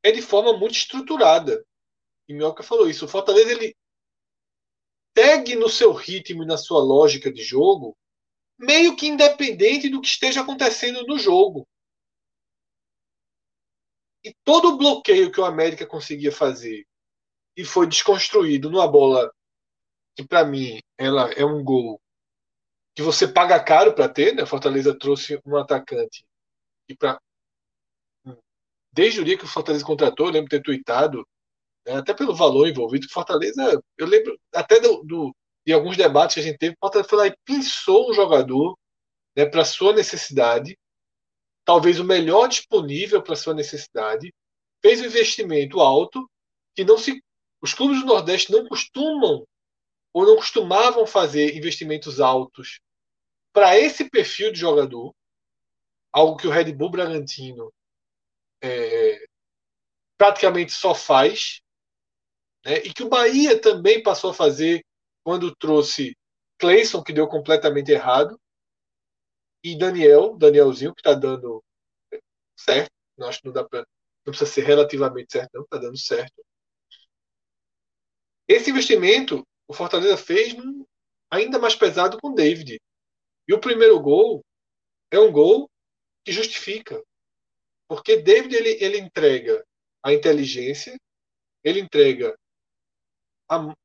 é de forma muito estruturada. e Minhoca falou isso, o Fortaleza ele segue no seu ritmo e na sua lógica de jogo, meio que independente do que esteja acontecendo no jogo. E todo o bloqueio que o América conseguia fazer e foi desconstruído numa bola que para mim ela é um gol que você paga caro para ter, né? Fortaleza trouxe um atacante e para desde o dia que o Fortaleza contratou, eu lembro de ter tweetado, né, até pelo valor envolvido, Fortaleza, eu lembro até do, do, de alguns debates que a gente teve, Fortaleza foi lá e pensou um jogador né, para sua necessidade, talvez o melhor disponível para sua necessidade, fez um investimento alto que não se os clubes do Nordeste não costumam ou não costumavam fazer investimentos altos para esse perfil de jogador, algo que o Red Bull Bragantino é, praticamente só faz, né? e que o Bahia também passou a fazer quando trouxe Cleison, que deu completamente errado, e Daniel, Danielzinho, que está dando certo. Não acho que não dá para. Não precisa ser relativamente certo, não, está dando certo. Esse investimento o Fortaleza fez ainda mais pesado com David. E o primeiro gol é um gol que justifica. Porque David ele, ele entrega a inteligência, ele entrega a,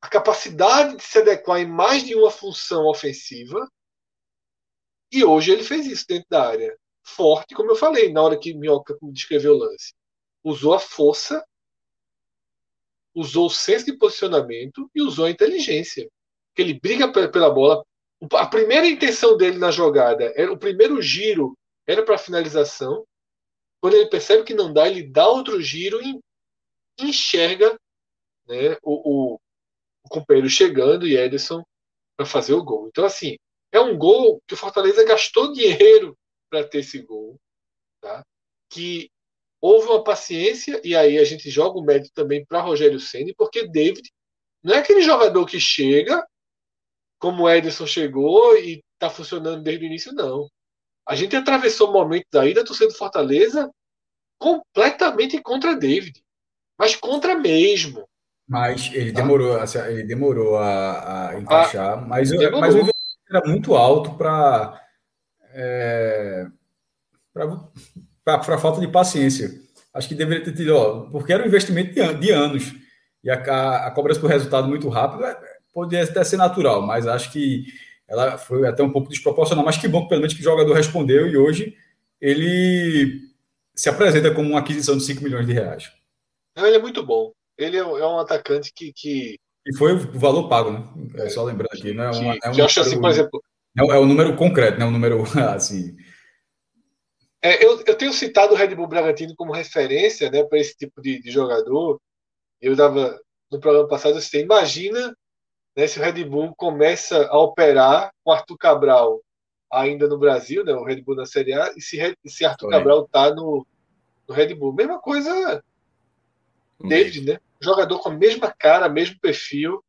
a capacidade de se adequar em mais de uma função ofensiva. E hoje ele fez isso dentro da área. Forte, como eu falei, na hora que Minhoca descreveu o lance. Usou a força, usou o senso de posicionamento e usou a inteligência. Ele briga pela bola. A primeira intenção dele na jogada era o primeiro giro era para finalização. Quando ele percebe que não dá, ele dá outro giro e enxerga né, o, o companheiro chegando e Ederson para fazer o gol. Então, assim, é um gol que o Fortaleza gastou dinheiro para ter esse gol. Tá? Que houve uma paciência, e aí a gente joga o mérito também para Rogério Senna, porque David não é aquele jogador que chega, como o Ederson chegou e está funcionando desde o início, não. A gente atravessou momentos aí da torcida do Fortaleza completamente contra David. Mas contra mesmo. Mas ele tá? demorou, assim, ele demorou a, a encaixar, ah, mas, mas o investimento era muito alto para é, para falta de paciência. Acho que deveria ter tido, ó, porque era um investimento de, de anos e a, a cobrança por resultado muito rápido é, poderia até ser natural, mas acho que ela foi até um pouco desproporcional, mas que bom pelo menos que o jogador respondeu e hoje ele se apresenta como uma aquisição de 5 milhões de reais. ele é muito bom. Ele é um é atacante que, que... E foi o valor pago, né? É só lembrando aqui, não é, uma, é um que acho assim, por exemplo. É, é um número concreto, não é um número assim. É, eu, eu tenho citado o Red Bull Bragantino como referência né, para esse tipo de, de jogador. Eu dava no programa passado, assim, imagina né, se o Red Bull começa a operar com Arthur Cabral ainda no Brasil, né, o Red Bull na Série A, e se, se Arthur. Cabral está no, no Red Bull. Mesma coisa David, né? Jogador com a mesma cara, mesmo perfil.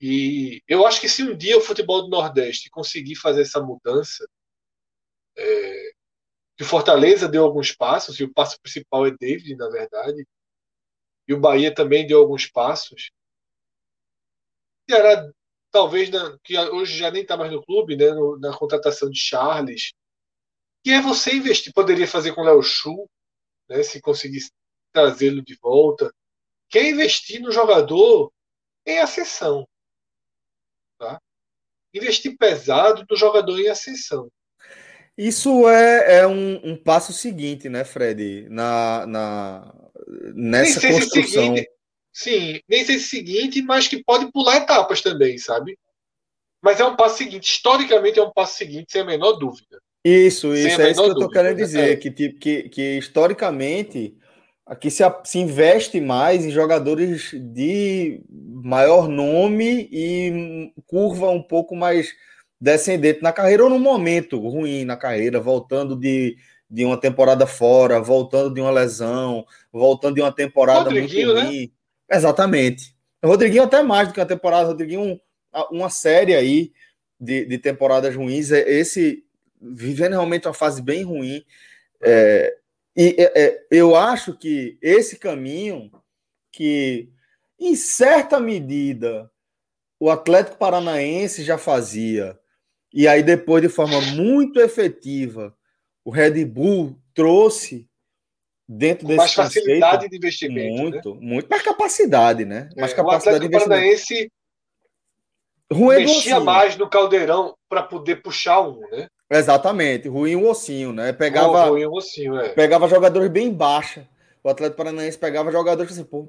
E eu acho que se um dia o futebol do Nordeste conseguir fazer essa mudança, é, que o Fortaleza deu alguns passos, e o passo principal é David, na verdade, e o Bahia também deu alguns passos, Ceará, talvez, na, que hoje já nem está mais no clube, né, no, na contratação de Charles, que é você investir, poderia fazer com o Léo Chu, né, se conseguisse trazê-lo de volta, que é investir no jogador em ascensão. Tá? Investir pesado no jogador em ascensão. Isso é, é um, um, passo seguinte, né, Fred? Na, na, nessa construção. Seguinte, Sim, nem sei se é o seguinte, mas que pode pular etapas também, sabe? Mas é um passo seguinte. Historicamente é um passo seguinte, sem a menor dúvida. Isso, isso é isso que eu estou querendo dizer. É. Que, tipo, que, que historicamente aqui se, se investe mais em jogadores de maior nome e curva um pouco mais descendente na carreira ou no momento ruim na carreira, voltando de, de uma temporada fora, voltando de uma lesão, voltando de uma temporada muito né? ruim. Né? Exatamente. O Rodriguinho até mais do que a temporada. Rodriguinho, uma série aí de, de temporadas ruins. É esse vivendo realmente uma fase bem ruim. É, e é, é, eu acho que esse caminho que, em certa medida, o Atlético Paranaense já fazia, e aí depois, de forma muito efetiva, o Red Bull trouxe dentro desse mais facilidade de investimento, muito, né? muito mais capacidade, né? Mais é, capacidade o Atlético Paranaense Ruim mexia mais no caldeirão para poder puxar um, né? Exatamente, ruim o ossinho, né? Pegava, ruim o ossinho, é. pegava jogadores bem baixa. O Atlético Paranaense pegava jogadores assim, pô,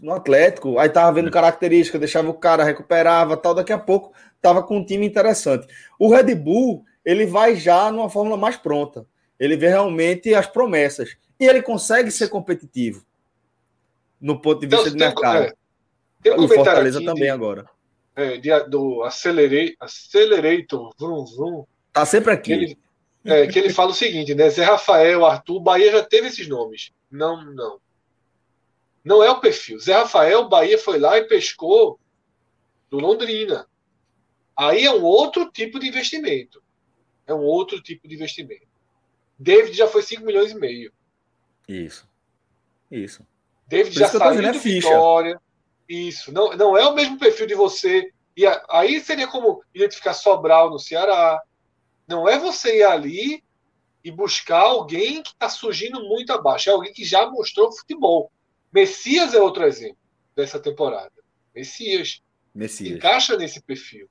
no Atlético, aí tava vendo característica, deixava o cara, recuperava, tal, daqui a pouco tava com um time interessante. O Red Bull, ele vai já numa fórmula mais pronta. Ele vê realmente as promessas e ele consegue ser competitivo no ponto de vista então, de mercado. É, tem um o Fortaleza também de, agora. É, de, do Accelerator, Accelerator, vrum, vrum. Tá sempre aqui. Que ele, é, que ele fala o seguinte, né? Zé Rafael, Arthur, Bahia já teve esses nomes. Não, não. Não é o perfil. Zé Rafael, Bahia foi lá e pescou do Londrina. Aí é um outro tipo de investimento. É um outro tipo de investimento. David já foi 5 milhões e meio. Isso. Isso. David Por já saiu do ficha. Vitória. Isso. Não, não é o mesmo perfil de você. E aí seria como identificar Sobral no Ceará. Não é você ir ali e buscar alguém que está surgindo muito abaixo. É alguém que já mostrou futebol. Messias é outro exemplo dessa temporada. Messias. Messias. Encaixa nesse perfil.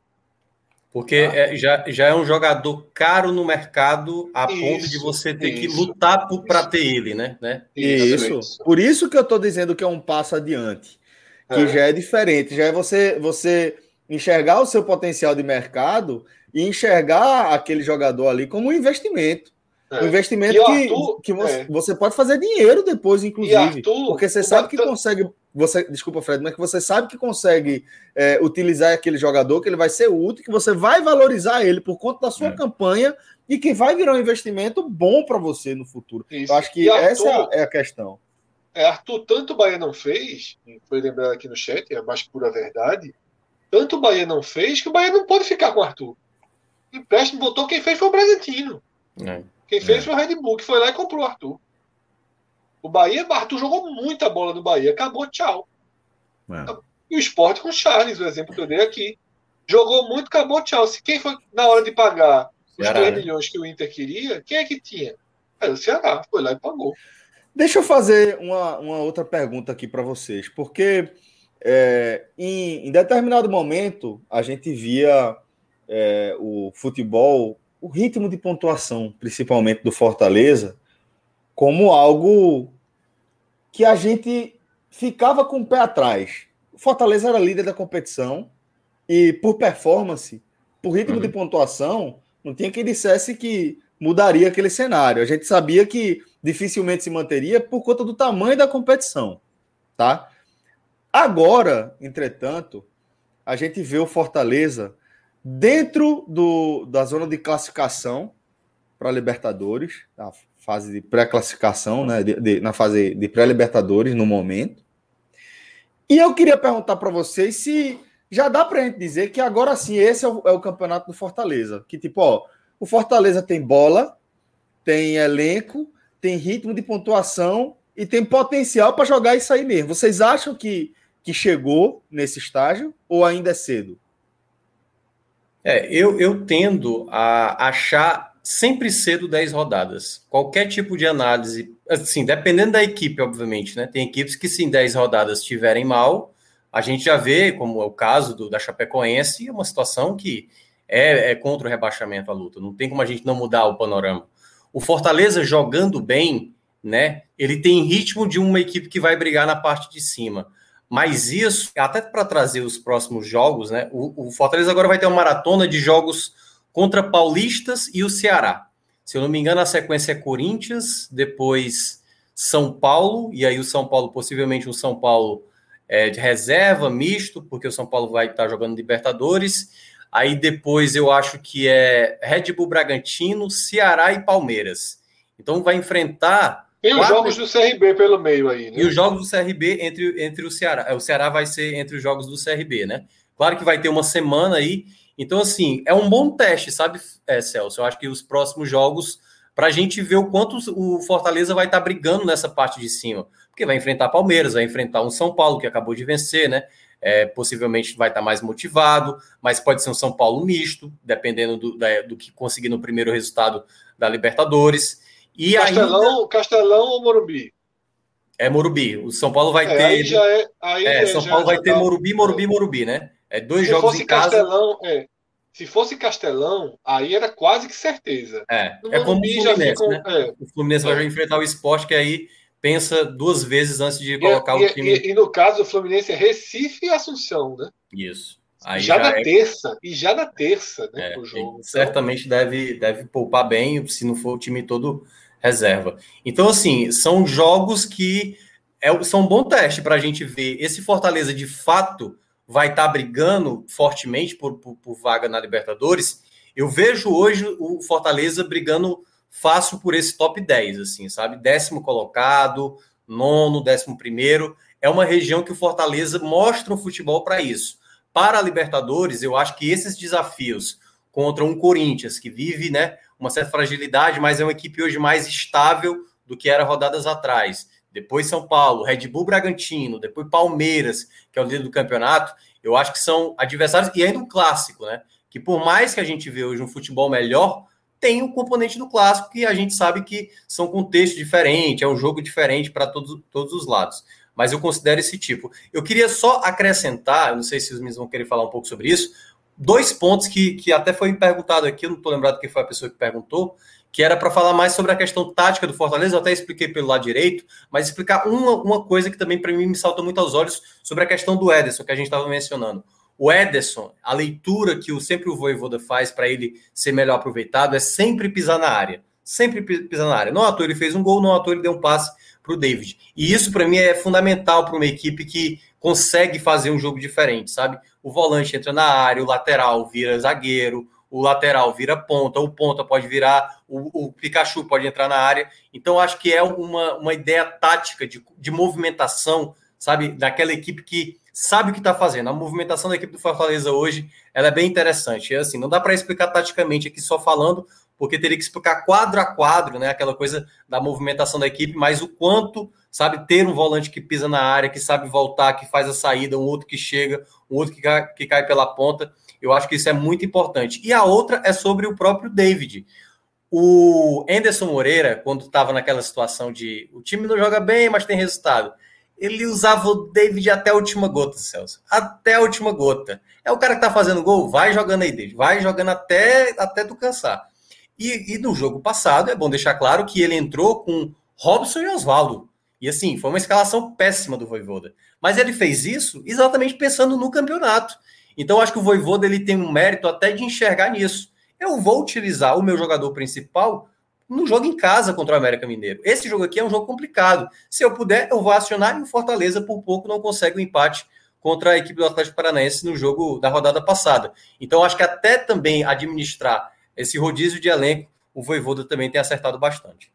Porque ah. é, já, já é um jogador caro no mercado a isso, ponto de você ter isso, que lutar para ter ele, né? né? Isso. isso. Por isso que eu estou dizendo que é um passo adiante. Que é. já é diferente. Já é você, você enxergar o seu potencial de mercado e enxergar aquele jogador ali como um investimento. É. Um investimento Arthur, que, que você, é. você, pode fazer dinheiro depois, inclusive. Arthur, porque você sabe que consegue você, desculpa, Fred, mas que você sabe que consegue é, utilizar aquele jogador, que ele vai ser útil, que você vai valorizar ele por conta da sua é. campanha e que vai virar um investimento bom para você no futuro. Isso. Eu acho que Arthur, essa é a questão. É, Arthur, tanto o Bahia não fez, foi lembrado aqui no chat, é a mais pura verdade, tanto o Bahia não fez que o Bahia não pode ficar com o Arthur. Empréstimo botou, quem fez foi o Bragantino. É. Quem fez é. foi o Red Bull, que foi lá e comprou o Arthur. O Bahia, Arthur jogou muita bola no Bahia, acabou, tchau. É. E o esporte com o Charles, o exemplo que eu dei aqui. Jogou muito, acabou, tchau. Se quem foi na hora de pagar os Ceará, 3 né? milhões que o Inter queria, quem é que tinha? Era o Ceará, foi lá e pagou. Deixa eu fazer uma, uma outra pergunta aqui para vocês, porque é, em, em, determinado momento a gente via é, o futebol, o ritmo de pontuação, principalmente do Fortaleza, como algo que a gente ficava com o pé atrás. O Fortaleza era líder da competição e por performance, por ritmo uhum. de pontuação, não tinha quem dissesse que mudaria aquele cenário. A gente sabia que dificilmente se manteria por conta do tamanho da competição, tá? Agora, entretanto, a gente vê o Fortaleza dentro do, da zona de classificação para Libertadores, tá? fase de pré-classificação, né, de, de, na fase de pré-libertadores no momento. E eu queria perguntar para vocês se já dá para a gente dizer que agora sim esse é o, é o, campeonato do Fortaleza. Que tipo, ó, o Fortaleza tem bola, tem elenco, tem ritmo de pontuação e tem potencial para jogar isso aí mesmo. Vocês acham que, que chegou nesse estágio ou ainda é cedo? É, eu, eu tendo a achar sempre cedo 10 rodadas. Qualquer tipo de análise, assim, dependendo da equipe, obviamente, né? Tem equipes que, se em 10 rodadas estiverem mal, a gente já vê, como é o caso do, da Chapecoense, uma situação que é, é contra o rebaixamento a luta. Não tem como a gente não mudar o panorama. O Fortaleza jogando bem, né? Ele tem ritmo de uma equipe que vai brigar na parte de cima. Mas isso, até para trazer os próximos jogos, né? O, o Fortaleza agora vai ter uma maratona de jogos contra Paulistas e o Ceará. Se eu não me engano, a sequência é Corinthians, depois São Paulo, e aí o São Paulo, possivelmente um São Paulo é, de reserva, misto, porque o São Paulo vai estar jogando Libertadores. Aí depois eu acho que é Red Bull Bragantino, Ceará e Palmeiras. Então vai enfrentar. E os jogos do CRB pelo meio aí, né? E os jogos do CRB entre, entre o Ceará. É, o Ceará vai ser entre os jogos do CRB, né? Claro que vai ter uma semana aí então, assim, é um bom teste, sabe, é, Celso? Eu acho que os próximos jogos, para a gente ver o quanto o Fortaleza vai estar tá brigando nessa parte de cima. porque vai enfrentar Palmeiras, vai enfrentar um São Paulo que acabou de vencer, né? É, possivelmente vai estar mais motivado, mas pode ser um São Paulo misto, dependendo do, da, do que conseguir no primeiro resultado da Libertadores. E Castelão, ainda... Castelão ou Morumbi? É Morumbi. O São Paulo vai é, ter. Aí já é, aí é, São Paulo vai ter tá... Morumbi, Morumbi, Morumbi, né? É dois Se jogos em casa. Castelão, é. Se fosse Castelão, aí era quase que certeza. É, é como o Fluminense, né? É. O Fluminense é. vai enfrentar o esporte, que aí pensa duas vezes antes de colocar e, o time. E, e, no caso, o Fluminense é Recife e Assunção, né? Isso. Aí já, já na é... terça, e já na terça, né? É, o jogo. Certamente deve, deve poupar bem, se não for o time todo reserva. Então, assim, são jogos que é, são um bom teste para a gente ver esse Fortaleza de fato vai estar tá brigando fortemente por, por, por, vaga na Libertadores. Eu vejo hoje o Fortaleza brigando fácil por esse top 10, assim, sabe? Décimo colocado, nono, décimo primeiro. É uma região que o Fortaleza mostra um futebol para isso. Para a Libertadores, eu acho que esses desafios contra um Corinthians que vive, né, uma certa fragilidade, mas é uma equipe hoje mais estável do que era rodadas atrás depois São Paulo, Red Bull Bragantino, depois Palmeiras, que é o líder do campeonato, eu acho que são adversários, e ainda um clássico, né? Que por mais que a gente vê hoje um futebol melhor, tem o um componente do clássico que a gente sabe que são contextos diferentes, é um jogo diferente para todos, todos os lados. Mas eu considero esse tipo. Eu queria só acrescentar, não sei se os meninos vão querer falar um pouco sobre isso, dois pontos que, que até foi perguntado aqui, eu não estou lembrado quem foi a pessoa que perguntou, que era para falar mais sobre a questão tática do Fortaleza, eu até expliquei pelo lado direito, mas explicar uma, uma coisa que também para mim me salta muito aos olhos sobre a questão do Ederson, que a gente estava mencionando. O Ederson, a leitura que o, sempre o Voivoda faz para ele ser melhor aproveitado é sempre pisar na área. Sempre pisar na área. Não à toa ele fez um gol, não à toa ele deu um passe para o David. E isso para mim é fundamental para uma equipe que consegue fazer um jogo diferente, sabe? O volante entra na área, o lateral vira zagueiro, o lateral vira ponta, o ponta pode virar, o, o Pikachu pode entrar na área. Então, acho que é uma, uma ideia tática de, de movimentação, sabe, daquela equipe que sabe o que está fazendo. A movimentação da equipe do Fortaleza hoje ela é bem interessante. É assim, não dá para explicar taticamente aqui só falando, porque teria que explicar quadro a quadro, né? Aquela coisa da movimentação da equipe, mas o quanto, sabe, ter um volante que pisa na área, que sabe voltar, que faz a saída, um outro que chega, um outro que cai, que cai pela ponta. Eu acho que isso é muito importante. E a outra é sobre o próprio David. O Anderson Moreira, quando estava naquela situação de o time não joga bem, mas tem resultado, ele usava o David até a última gota, Celso. Até a última gota. É o cara que tá fazendo gol, vai jogando aí, David. Vai jogando até, até tu cansar. E, e no jogo passado, é bom deixar claro que ele entrou com Robson e Oswaldo. E assim, foi uma escalação péssima do Voivoda. Mas ele fez isso exatamente pensando no campeonato. Então, acho que o Voivoda ele tem um mérito até de enxergar nisso. Eu vou utilizar o meu jogador principal no jogo em casa contra o América Mineiro. Esse jogo aqui é um jogo complicado. Se eu puder, eu vou acionar e o Fortaleza, por pouco, não consegue o um empate contra a equipe do Atlético Paranaense no jogo da rodada passada. Então, acho que até também administrar esse rodízio de elenco, o Voivoda também tem acertado bastante.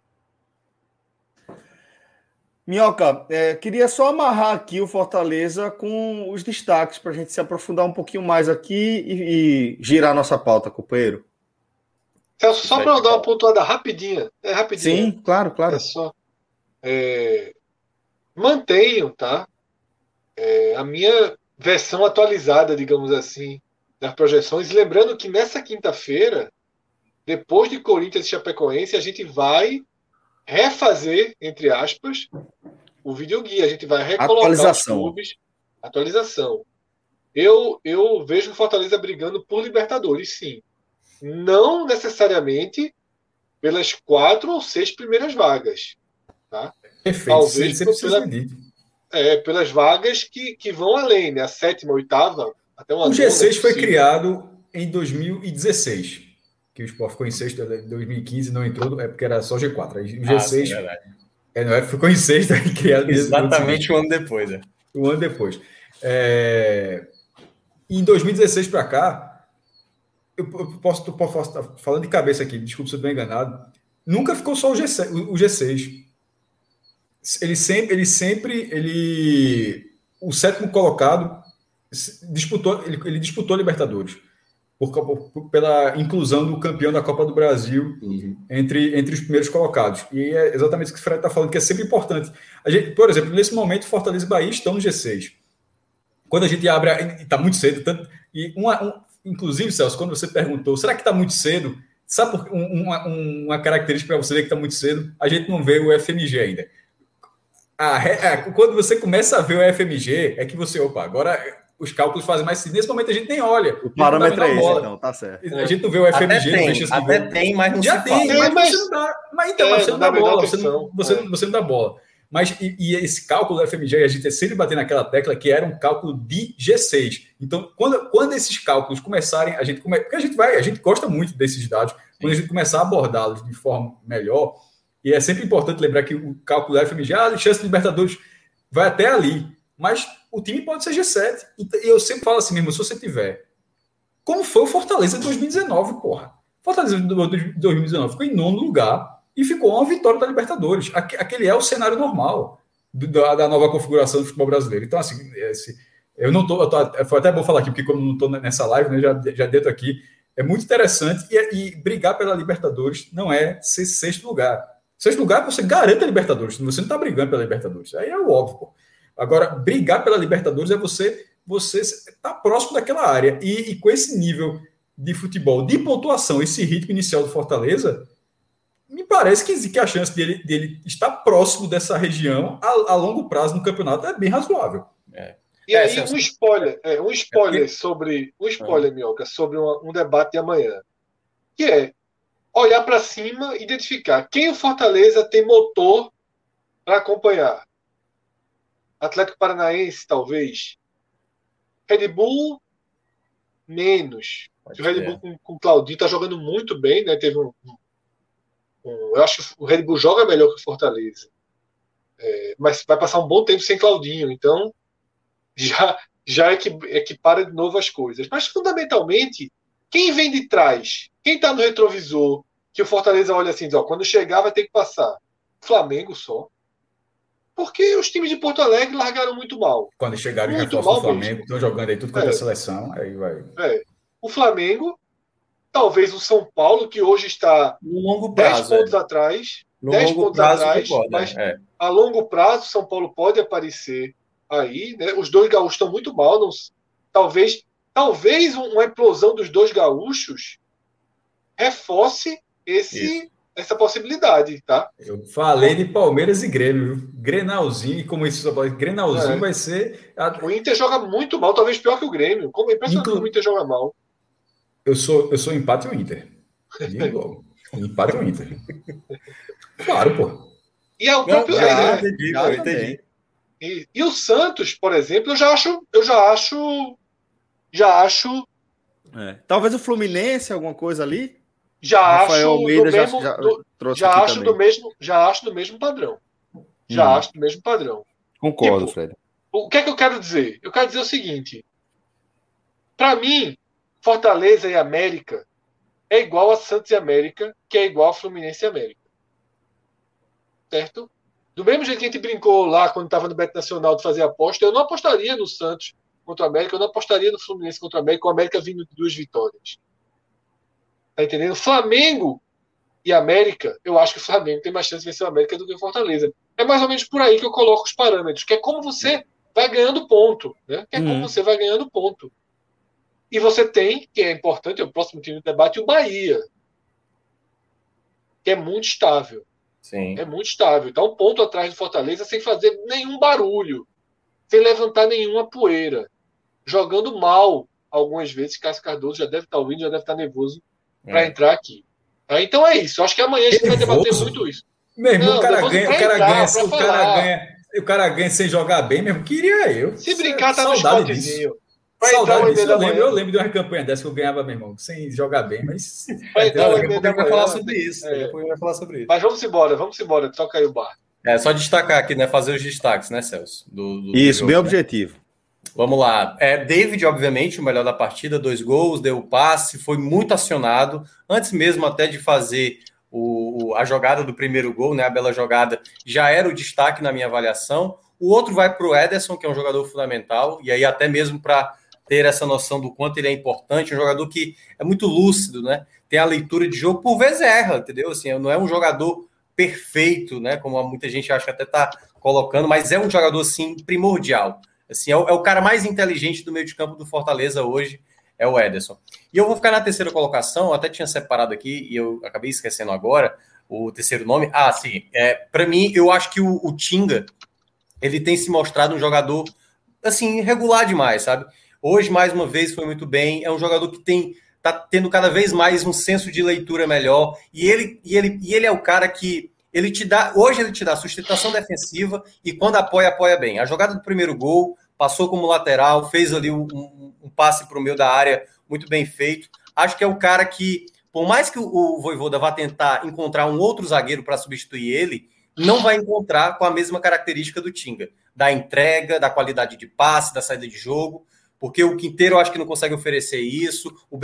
Minhoca, é, queria só amarrar aqui o Fortaleza com os destaques para a gente se aprofundar um pouquinho mais aqui e, e girar nossa pauta, companheiro. Celso, só para eu dar uma pontuada rapidinha. É rapidinho. Sim, claro, claro. É só. É, mantenho, tá? É, a minha versão atualizada, digamos assim, das projeções. Lembrando que nessa quinta-feira, depois de Corinthians e Chapecoense, a gente vai refazer, entre aspas, o videoguia. A gente vai recolocar atualização. os clubes. Atualização. Eu, eu vejo o Fortaleza brigando por Libertadores, sim. Não necessariamente pelas quatro ou seis primeiras vagas. Tá? Perfeito. Talvez pela, é, pelas vagas que, que vão além, né? A sétima, a oitava, até uma O G6 foi criado em 2016 que o Sport ficou em sexto em 2015 não entrou, é porque era só G4. Aí o G6 ah, sim, é, não é, ficou em sexto criado Exatamente um ano depois. É. Um ano depois. É, em 2016 para cá, eu, posso, eu posso estar falando de cabeça aqui, desculpa se eu estou enganado. Nunca ficou só o G6, o, o G6. Ele sempre, ele sempre, ele, o sétimo colocado disputou, ele, ele disputou Libertadores. Por, por, pela inclusão do campeão da Copa do Brasil uhum. entre, entre os primeiros colocados. E é exatamente isso que o Fred está falando, que é sempre importante. A gente, por exemplo, nesse momento, Fortaleza e Bahia estão no G6. Quando a gente abre, está muito cedo, tanto, e uma, um, inclusive, Celso, quando você perguntou, será que está muito cedo? Sabe por, uma, uma característica para você ver que está muito cedo? A gente não vê o FMG ainda. A, a, quando você começa a ver o FMG, é que você, opa, agora os cálculos fazem mais sentido. Nesse momento a gente nem olha. O parâmetro é esse, então, tá certo. A gente não vê o FMG, até tem, até tem mas não Já tem, mas, mas, você não dá. Mas então, é, você não dá bola, você não, você, é. você não dá bola. Mas e, e, esse cálculo do FMG, a gente sempre bater naquela tecla que era um cálculo de G6. Então, quando, quando esses cálculos começarem, a gente come, porque a gente vai, a gente gosta muito desses dados, quando a gente começar a abordá-los de forma melhor, e é sempre importante lembrar que o cálculo do FMG, ah, a chance de Libertadores vai até ali, mas o time pode ser G7. E eu sempre falo assim mesmo, se você tiver. Como foi o Fortaleza de 2019, porra. Fortaleza de 2019 ficou em nono lugar e ficou uma vitória da Libertadores. Aquele é o cenário normal da, nova configuração do futebol brasileiro. Então, assim, esse, eu não tô, eu tô, Foi até bom falar aqui, porque como não estou nessa live, né, já, já dentro aqui, é muito interessante. E, e, brigar pela Libertadores não é ser sexto lugar. Sexto lugar, você garante a Libertadores. Você não está brigando pela Libertadores. Aí é o óbvio, pô. Agora, brigar pela Libertadores é você você estar tá próximo daquela área. E, e, com esse nível de futebol, de pontuação, esse ritmo inicial do Fortaleza, me parece que, que a chance dele, dele estar próximo dessa região a, a longo prazo no campeonato é bem razoável. É. E aí, é, um spoiler, é, um spoiler é sobre. Um spoiler, Minhoca, sobre um, um debate de amanhã. Que é olhar para cima e identificar quem o Fortaleza tem motor para acompanhar. Atlético Paranaense, talvez. Red Bull, menos. o Red Bull com, com o Claudinho está jogando muito bem, né? Teve um, um, Eu acho que o Red Bull joga melhor que o Fortaleza. É, mas vai passar um bom tempo sem Claudinho, então já, já é que, é que para de novo as coisas. Mas fundamentalmente, quem vem de trás, quem está no retrovisor, que o Fortaleza olha assim, ó, quando chegar vai ter que passar. Flamengo só. Porque os times de Porto Alegre largaram muito mal. Quando chegaram muito reforços do Flamengo, estão jogando aí tudo quanto é. a seleção, aí vai. É. O Flamengo, talvez o São Paulo, que hoje está no longo prazo, 10 pontos é. atrás. No 10 pontos atrás, pode, mas é. a longo prazo, São Paulo pode aparecer aí. Né? Os dois gaúchos estão muito mal. Não, talvez, talvez uma explosão dos dois gaúchos reforce esse Isso essa possibilidade, tá? Eu falei de Palmeiras e Grêmio, viu? Grenalzinho, e como isso Grenalzinho é. vai ser. O Inter joga muito mal, talvez pior que o Grêmio. Como é impressionante Inclu... o Inter joga mal. Eu sou, eu sou empate o Inter. empate o Inter. Claro, pô. E é o próprio. Já, é, entendi, já, entendi. E, e, o Santos, por exemplo, eu já acho. Eu já acho. Já acho. É. Talvez o Fluminense, alguma coisa ali já Rafael acho Almeida do mesmo, já, já, já acho também. do mesmo, já acho do mesmo padrão. Já hum. acho do mesmo padrão. Concordo, tipo, Fred. O que é que eu quero dizer? Eu quero dizer o seguinte: para mim, Fortaleza e América é igual a Santos e América, que é igual a Fluminense e América. Certo? Do mesmo jeito que a gente brincou lá quando estava no Beto Nacional de fazer aposta, eu não apostaria no Santos contra o América, eu não apostaria no Fluminense contra o América, com o América vindo de duas vitórias. Tá entendendo? Flamengo e América, eu acho que o Flamengo tem mais chance de vencer o América do que o Fortaleza. É mais ou menos por aí que eu coloco os parâmetros, que é como você vai ganhando ponto, né? Que é como uhum. você vai ganhando ponto. E você tem, que é importante, é o próximo time do debate, o Bahia. Que é muito estável. Sim. É muito estável. Está um ponto atrás do Fortaleza sem fazer nenhum barulho, sem levantar nenhuma poeira. Jogando mal algumas vezes. Cássio Cardoso já deve estar ouvindo, já deve estar nervoso para é. entrar aqui. Tá? Então é isso. Acho que amanhã a gente vai debater muito isso. Meu irmão, Não, o cara ganha, o cara ganha, o cara ganha, o cara ganha sem jogar bem mesmo. Queria eu. Se brincar, tá no spotzinho. Saudade disso, eu, lembro, eu lembro de uma campanha dessa que eu ganhava, meu irmão, sem jogar bem, mas. Vai entrar o vai falar sobre isso. É. vai falar sobre isso. Mas vamos embora, vamos embora, troca aí o bar. É, só destacar aqui, né? Fazer os destaques, né, Celso? Do, do isso, jogo, bem né? objetivo. Vamos lá. É, David, obviamente, o melhor da partida, dois gols, deu o passe, foi muito acionado. Antes mesmo até de fazer o, a jogada do primeiro gol, né? A bela jogada, já era o destaque na minha avaliação. O outro vai para o Ederson, que é um jogador fundamental, e aí até mesmo para ter essa noção do quanto ele é importante, um jogador que é muito lúcido, né? Tem a leitura de jogo, por vezes erra, entendeu? Assim, não é um jogador perfeito, né? Como muita gente acha que até tá colocando, mas é um jogador, assim, primordial. Assim, é o, é o cara mais inteligente do meio de campo do Fortaleza hoje, é o Ederson. E eu vou ficar na terceira colocação, até tinha separado aqui e eu acabei esquecendo agora o terceiro nome. Ah, sim. É, para mim, eu acho que o, o Tinga ele tem se mostrado um jogador assim regular demais, sabe? Hoje mais uma vez foi muito bem. É um jogador que tem tá tendo cada vez mais um senso de leitura melhor e ele e ele e ele é o cara que ele te dá hoje ele te dá sustentação defensiva e quando apoia apoia bem. A jogada do primeiro gol passou como lateral, fez ali um, um, passe para o meio da área muito bem feito. Acho que é o cara que por mais que o Voivoda vá tentar encontrar um outro zagueiro para substituir ele, não vai encontrar com a mesma característica do Tinga, da entrega, da qualidade de passe, da saída de jogo, porque o Quinteiro eu acho que não consegue oferecer isso, o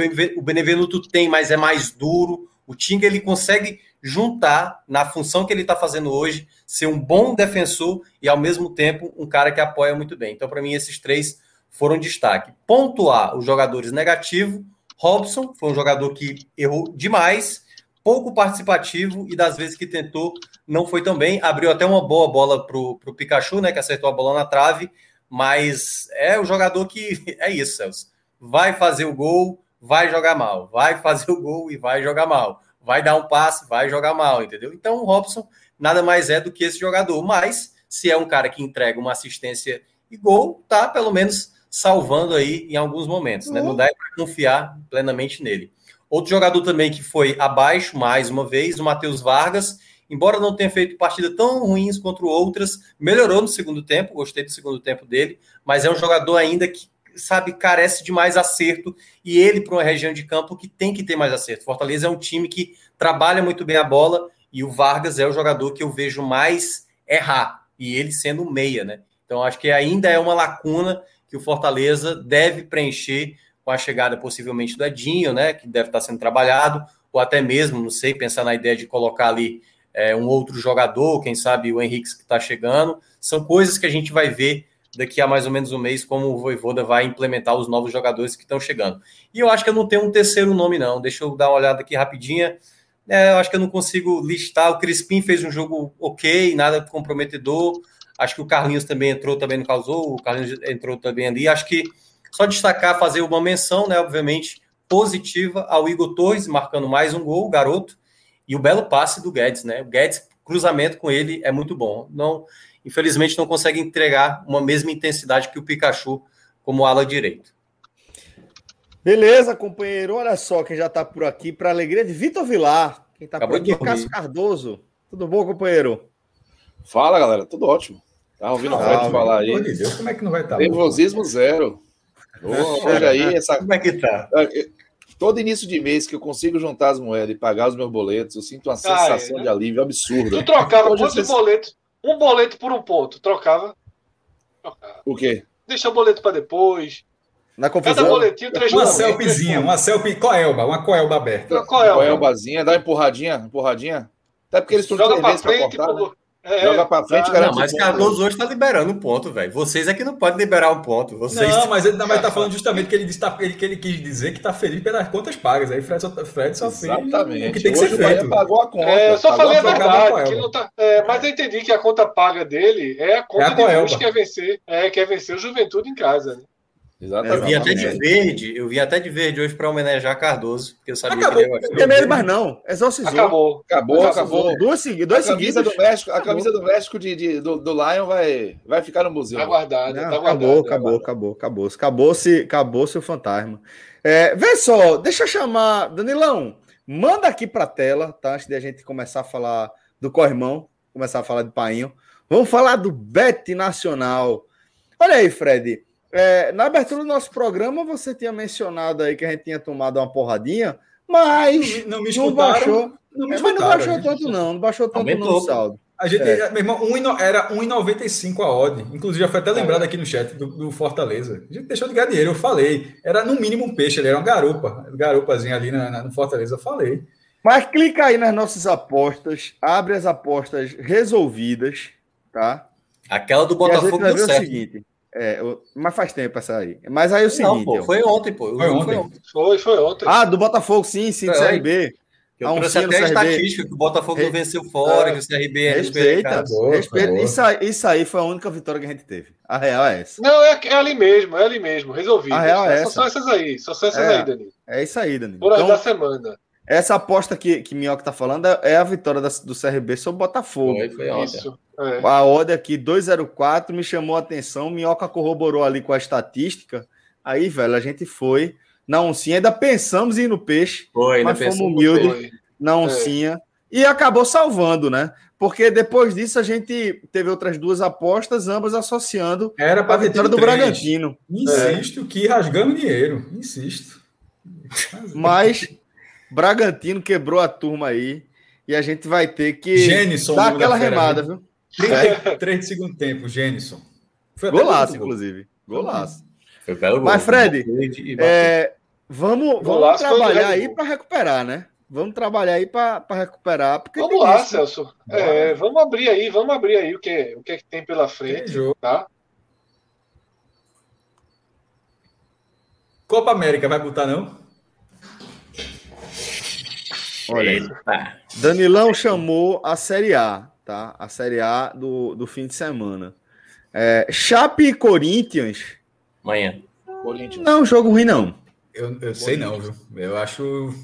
Benevenuto tem, mas é mais duro, o Tinga ele consegue juntar na função que ele está fazendo hoje, ser um bom defensor e ao mesmo tempo um cara que apoia muito bem. Então para mim esses três foram destaque. Pontuar os jogadores negativos, Robson foi um jogador que errou demais, pouco participativo e das vezes que tentou não foi tão bem. Abriu até uma boa bola para o Pikachu, né? Que acertou a bola na trave, mas é o jogador que é isso, Celso. Vai fazer o gol, vai jogar mal. Vai fazer o gol e vai jogar mal. Vai dar um passe, vai jogar mal, entendeu? Então o Robson nada mais é do que esse jogador. Mas se é um cara que entrega uma assistência e gol, tá pelo menos salvando aí em alguns momentos, né? Não dá para confiar plenamente nele. Outro jogador também que foi abaixo, mais uma vez, o Matheus Vargas, embora não tenha feito partida tão ruins contra outras, melhorou no segundo tempo, gostei do segundo tempo dele, mas é um jogador ainda que, sabe, carece de mais acerto, e ele para uma região de campo que tem que ter mais acerto. Fortaleza é um time que trabalha muito bem a bola, e o Vargas é o jogador que eu vejo mais errar, e ele sendo meia, né? Então acho que ainda é uma lacuna que o Fortaleza deve preencher com a chegada possivelmente do Edinho, né, que deve estar sendo trabalhado, ou até mesmo, não sei, pensar na ideia de colocar ali é, um outro jogador, quem sabe o Henrique que está chegando. São coisas que a gente vai ver daqui a mais ou menos um mês como o Voivoda vai implementar os novos jogadores que estão chegando. E eu acho que eu não tenho um terceiro nome, não. Deixa eu dar uma olhada aqui rapidinha. É, eu acho que eu não consigo listar. O Crispim fez um jogo ok, nada comprometedor. Acho que o Carlinhos também entrou, também não causou, o Carlinhos entrou também ali. Acho que só destacar, fazer uma menção, né, obviamente, positiva ao Igor Torres, marcando mais um gol, garoto, e o belo passe do Guedes, né? O Guedes, cruzamento com ele é muito bom. Não, infelizmente, não consegue entregar uma mesma intensidade que o Pikachu como ala direito. Beleza, companheiro. Olha só quem já está por aqui, para alegria de Vitor Vilar. Quem está por aqui é Cássio Cardoso. Tudo bom, companheiro? Fala, galera. Tudo ótimo. Tá ouvindo o Fred falar aí? Deus, como é que não vai estar? Tá? Nervosismo zero. Hoje aí, essa... Como é que tá? É, todo início de mês que eu consigo juntar as moedas e pagar os meus boletos, eu sinto uma ah, sensação é, né? de alívio absurda. Tu trocava quantos boletos? Um boleto por um ponto. Trocava? Trocava. O quê? Deixa o boleto para depois. Na confusão. Cada boletinho, três Uma selfiezinha, uma selfie coelba, uma coelba aberta. Uma coelba. coelbazinha, dá uma empurradinha, empurradinha. Até porque eles estão Joga para frente, cortar, né? É, Joga pra frente, cara. Não, mas Cardoso hoje tá liberando um ponto, velho. Vocês é que não podem liberar um ponto. Vocês... Não, mas ele vai tá falando justamente que ele, disse, tá, ele, que ele quis dizer que tá feliz pelas contas pagas. Aí Fred só, Fred só fez Exatamente. o que tem que hoje ser feito. pagou a conta. É, eu só falei a verdade. Que não tá, é, mas eu entendi que a conta paga dele é a conta é a de hoje que quer vencer. É, quer vencer o Juventude em casa, né? Exatamente. Eu vi até de verde, eu vi até de verde hoje para homenagear Cardoso, porque eu sabia acabou, que ele ia Não é mais não, exorcizou. Acabou. Acabou, acabou. Duas, duas a camisa do México, A camisa do México de, de do, do, Lion vai, vai ficar no museu. Tá guardado, tá guardado. Acabou, acabou, acabou, acabou. Acabou-se acabou o fantasma. É, vê só, deixa eu chamar... Danilão, manda aqui para a tela, tá? Antes de a gente começar a falar do Corrimão, começar a falar de Painho. Vamos falar do Bet Nacional. Olha aí, Fred. É, na abertura do nosso programa, você tinha mencionado aí que a gente tinha tomado uma porradinha, mas não, me não baixou. Não, me é, mas não baixou tanto, não. Não baixou tanto Aumentou. no saldo. A gente, é. meu irmão, um, era 1,95 a odd. Inclusive, já foi até lembrado aqui no chat do, do, Fortaleza. A gente deixou de ganhar dinheiro, eu falei. Era no mínimo um peixe, ele era uma garupa. Garupazinha ali na, na, no Fortaleza, eu falei. Mas clica aí nas nossas apostas, abre as apostas resolvidas, tá? Aquela do Botafogo deu certo. o seguinte. É, mas faz tempo essa aí. Mas aí é o seguinte. Não, pô, foi ontem, pô. Foi ontem. Foi, foi ontem. Ah, do Botafogo, sim, sim, do CRB. Eu um trouxe até a estatística que o Botafogo não venceu fora, é, que o CRB é respeita, respeita. Isso, aí, isso aí foi a única vitória que a gente teve. A real é essa. Não, é, é ali mesmo, é ali mesmo, resolvido. A real é essa. Só são essas aí, só são essas é, aí, Dani. É isso aí, Dani. Por então, da semana. Essa aposta que, que Minhoca tá falando é a vitória da, do CRB sobre o Botafogo. Foi, foi Isso. É. A odd aqui, 204, me chamou a atenção. Minhoca corroborou ali com a estatística. Aí, velho, a gente foi na oncinha. Ainda pensamos em ir no peixe. Foi, mas fomos humildes na oncinha. É. E acabou salvando, né? Porque depois disso a gente teve outras duas apostas, ambas associando Era para a vitória do três. Bragantino. Insisto é. que rasgamos dinheiro. Insisto. Mas Bragantino quebrou a turma aí. E a gente vai ter que Gênison, dar aquela remada, viu? 3 de segundo tempo, Gênison. Foi Golaço, inclusive. Golaço. Foi belo Mas, Fred, é, vamos, vamos trabalhar aí para recuperar, né? Vamos trabalhar aí para recuperar. Porque vamos lá, isso. Celso. É, vamos abrir aí, vamos abrir aí o que, o que, é que tem pela frente. Tem tá? Copa América vai botar, não? Olha aí. Danilão chamou a Série A, tá? A Série A do, do fim de semana. É, Chape e Corinthians. Amanhã. Corinthians. Não, jogo ruim, não. Eu, eu sei não, viu? Eu acho.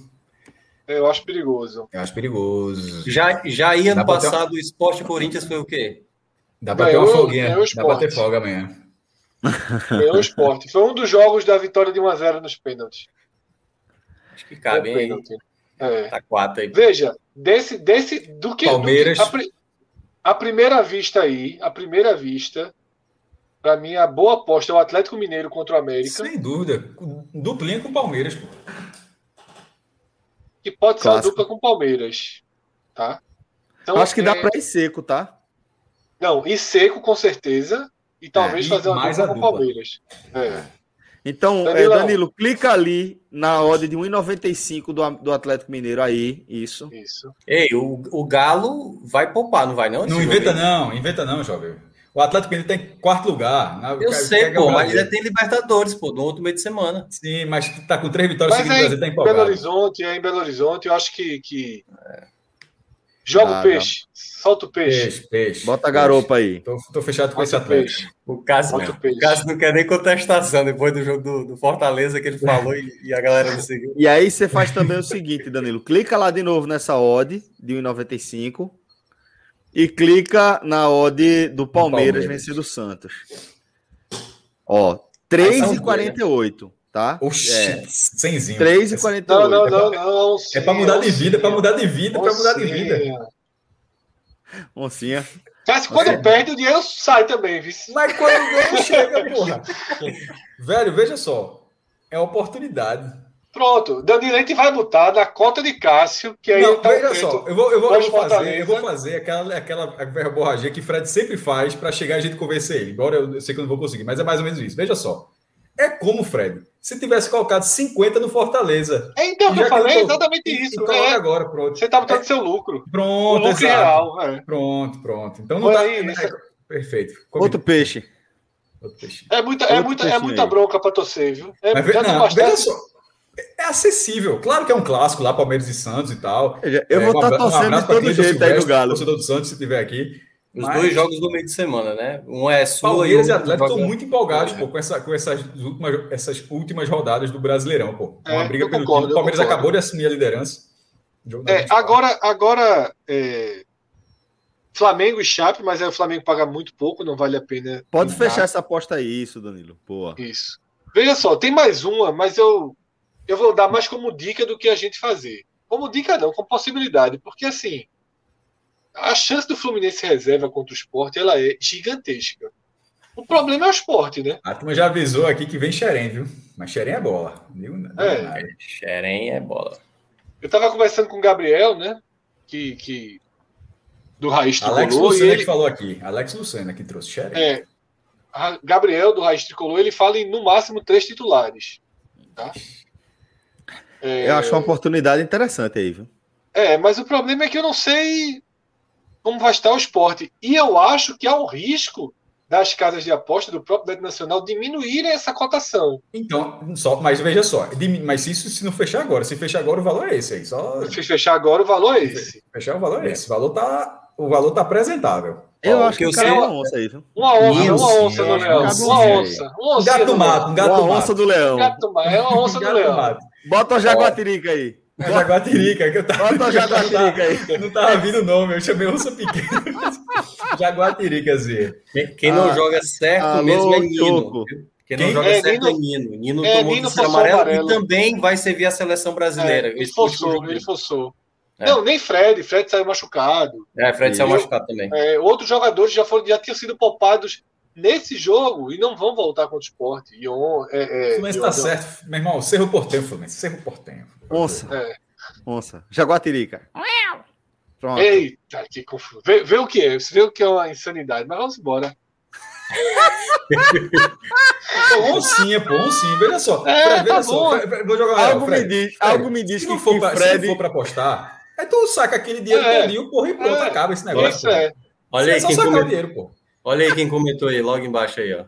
Eu acho perigoso. Eu acho perigoso. Já, já ia ano passado o Esporte Corinthians foi o quê? Dá pra ter uma folguinha. Dá pra ter folga amanhã. Ganhou o esporte. Foi um dos jogos da vitória de 1x0 nos pênaltis. Acho que cabe, hein? É. Tá quatro aí. Veja, desse, desse do que. Palmeiras. Do que, a, a, primeira vista aí, a primeira vista, para mim, a boa aposta é o Atlético Mineiro contra o América. Sem dúvida. Duplinha com o Palmeiras. Pô. Que pode Clássico. ser uma dupla com o Palmeiras. Tá? Então, Acho que é... dá para ir seco, tá? Não, ir seco com certeza. E talvez é, fazer uma dupla, com o Palmeiras. É. Então, é, Danilo, clica ali na ordem de 1,95 do, do Atlético Mineiro aí, isso. Isso. Ei, o, o Galo vai poupar, não vai não? Não inventa não, inventa não, jovem. O Atlético Mineiro tem tá quarto lugar. Eu sei, pô, mas já tem Libertadores, pô, no outro meio de semana. Sim, mas tá com três vitórias seguidas, Brasil tá empolgado. Belo Horizonte, é em Belo Horizonte, eu acho que... que... É. Joga o peixe. Solta o peixe. Peixe, peixe. Bota a garopa aí. Tô, tô fechado com esse atleta. O caso, o caso não quer nem contestação depois do jogo do, do Fortaleza que ele falou e, e, a galera não seguiu. E aí você faz também o seguinte, Danilo. Clica lá de novo nessa odd de 1,95 e clica na odd do Palmeiras, Palmeiras. do Santos. Ó, 3,48 tá? Oxi, é. 3,48. Não, não, não, não. É para mudar de vida, para mudar de vida, para mudar de vida. Oncinha. Mas quando Oncinha. perde, o dinheiro sai também, viu? Mas quando ganha, chega, porra. Velho, veja só. É oportunidade. Pronto, Danilete vai botar na conta de Cássio, que aí Não, tá veja só, eu vou, eu vou, eu vou fazer, eu vou fazer aquela, aquela verborragia que Fred sempre faz para chegar a gente convencer ele. Embora eu, eu sei que eu não vou conseguir, mas é mais ou menos isso. Veja só. É como, Fred, se tivesse colocado 50 no Fortaleza. É então que eu falei, tô... exatamente isso. E, é. agora, pronto. Você tá botando é. seu lucro. Pronto, o lucro real. É. Pronto, pronto. Então não Foi tá. Aí, é... Perfeito. Outro peixe. Outro peixe. É muita, é muita, é muita bronca para torcer, viu? É, Mas, não, bastante... veja só. É acessível. Claro que é um clássico lá, Palmeiras e Santos e tal. Eu vou estar é, tá torcendo um de todo jeito aí do Galo. Torcedor do Santos, se estiver aqui. Os Mas... dois jogos do meio de semana, né? Um é Sula Palmeiras e, e Atlético estão muito empolgados pô, com, essa, com essas, últimas, essas últimas rodadas do Brasileirão. Pô. Uma é, briga pelo concordo, O Palmeiras acabou de assumir a liderança. É, agora, agora é... Flamengo e Chape, mas aí o Flamengo paga muito pouco, não vale a pena. Pode entrar. fechar essa aposta aí, isso, Danilo. Boa. Isso. Veja só, tem mais uma, mas eu, eu vou dar mais como dica do que a gente fazer. Como dica não, como possibilidade, porque assim a chance do Fluminense reserva contra o esporte ela é gigantesca. O problema é o esporte, né? A turma já avisou aqui que vem Xerém, viu? Mas Xerém é bola. Viu? É. Xerém é bola. Eu tava conversando com o Gabriel, né? Que, que do Raiz Tricolor. Alex Lucena ele... que falou aqui. Alex Lucena que trouxe Xerém. É. Gabriel, do Raiz Tricolor, ele fala em no máximo três titulares. Tá? É... Eu acho uma oportunidade interessante aí, viu? É, mas o problema é que eu não sei como vai estar o esporte. E eu acho que há um risco das casas de aposta do próprio Beto Nacional diminuírem essa cotação. Então, só, mas veja só, mas isso se não fechar agora, se fechar agora o valor é esse aí. Só... Se fechar agora o valor é esse. Se fechar o valor é esse. O valor tá, o valor tá apresentável. Eu acho que, eu sei uma onça aí, viu? Uma onça, Isso, uma onça do leão. Uma onça. Um gato mato, um gato uma onça do leão. Gato mato, é uma onça do leão. Bota o jaguatirica aí. É jaguatirica, que eu tava. Bota o jaguatirica aí. Não tava vindo o nome, eu chamei onça pequena. jaguatiricazinha. Quem, quem não ah, joga certo alô, mesmo é Nino. Quem não joga é, certo Nino, é Nino. Nino é, tomou Nino o amarelo, amarelo, e também vai servir a seleção brasileira. É, ele forçou, ele forçou. É. Não, nem Fred. Fred saiu machucado. É, Fred saiu machucado também. É, outros jogadores já, foram, já tinham sido poupados nesse jogo e não vão voltar contra o esporte. Ion, é, é, Fluminense tá certo, meu irmão. Cerro Portenho, Fluminense. Cerro Portenho. Onça. É. Onça. Jaguatirica. Pronto. Eita, que confuso. Vê, vê, o que é. Você vê o que é uma insanidade. Mas vamos embora. oncinha, pô, oncinha. Veja só. É, Fred, tá só. Vou jogar algo, me diz, algo me diz que, for pra, Fred... se for para apostar, Aí tu saca aquele dinheiro é, todinho, porra, e pronto, é, acaba esse negócio. É. Olha aí, quem comentou... dinheiro, pô. Olha aí quem comentou aí, logo embaixo aí, ó.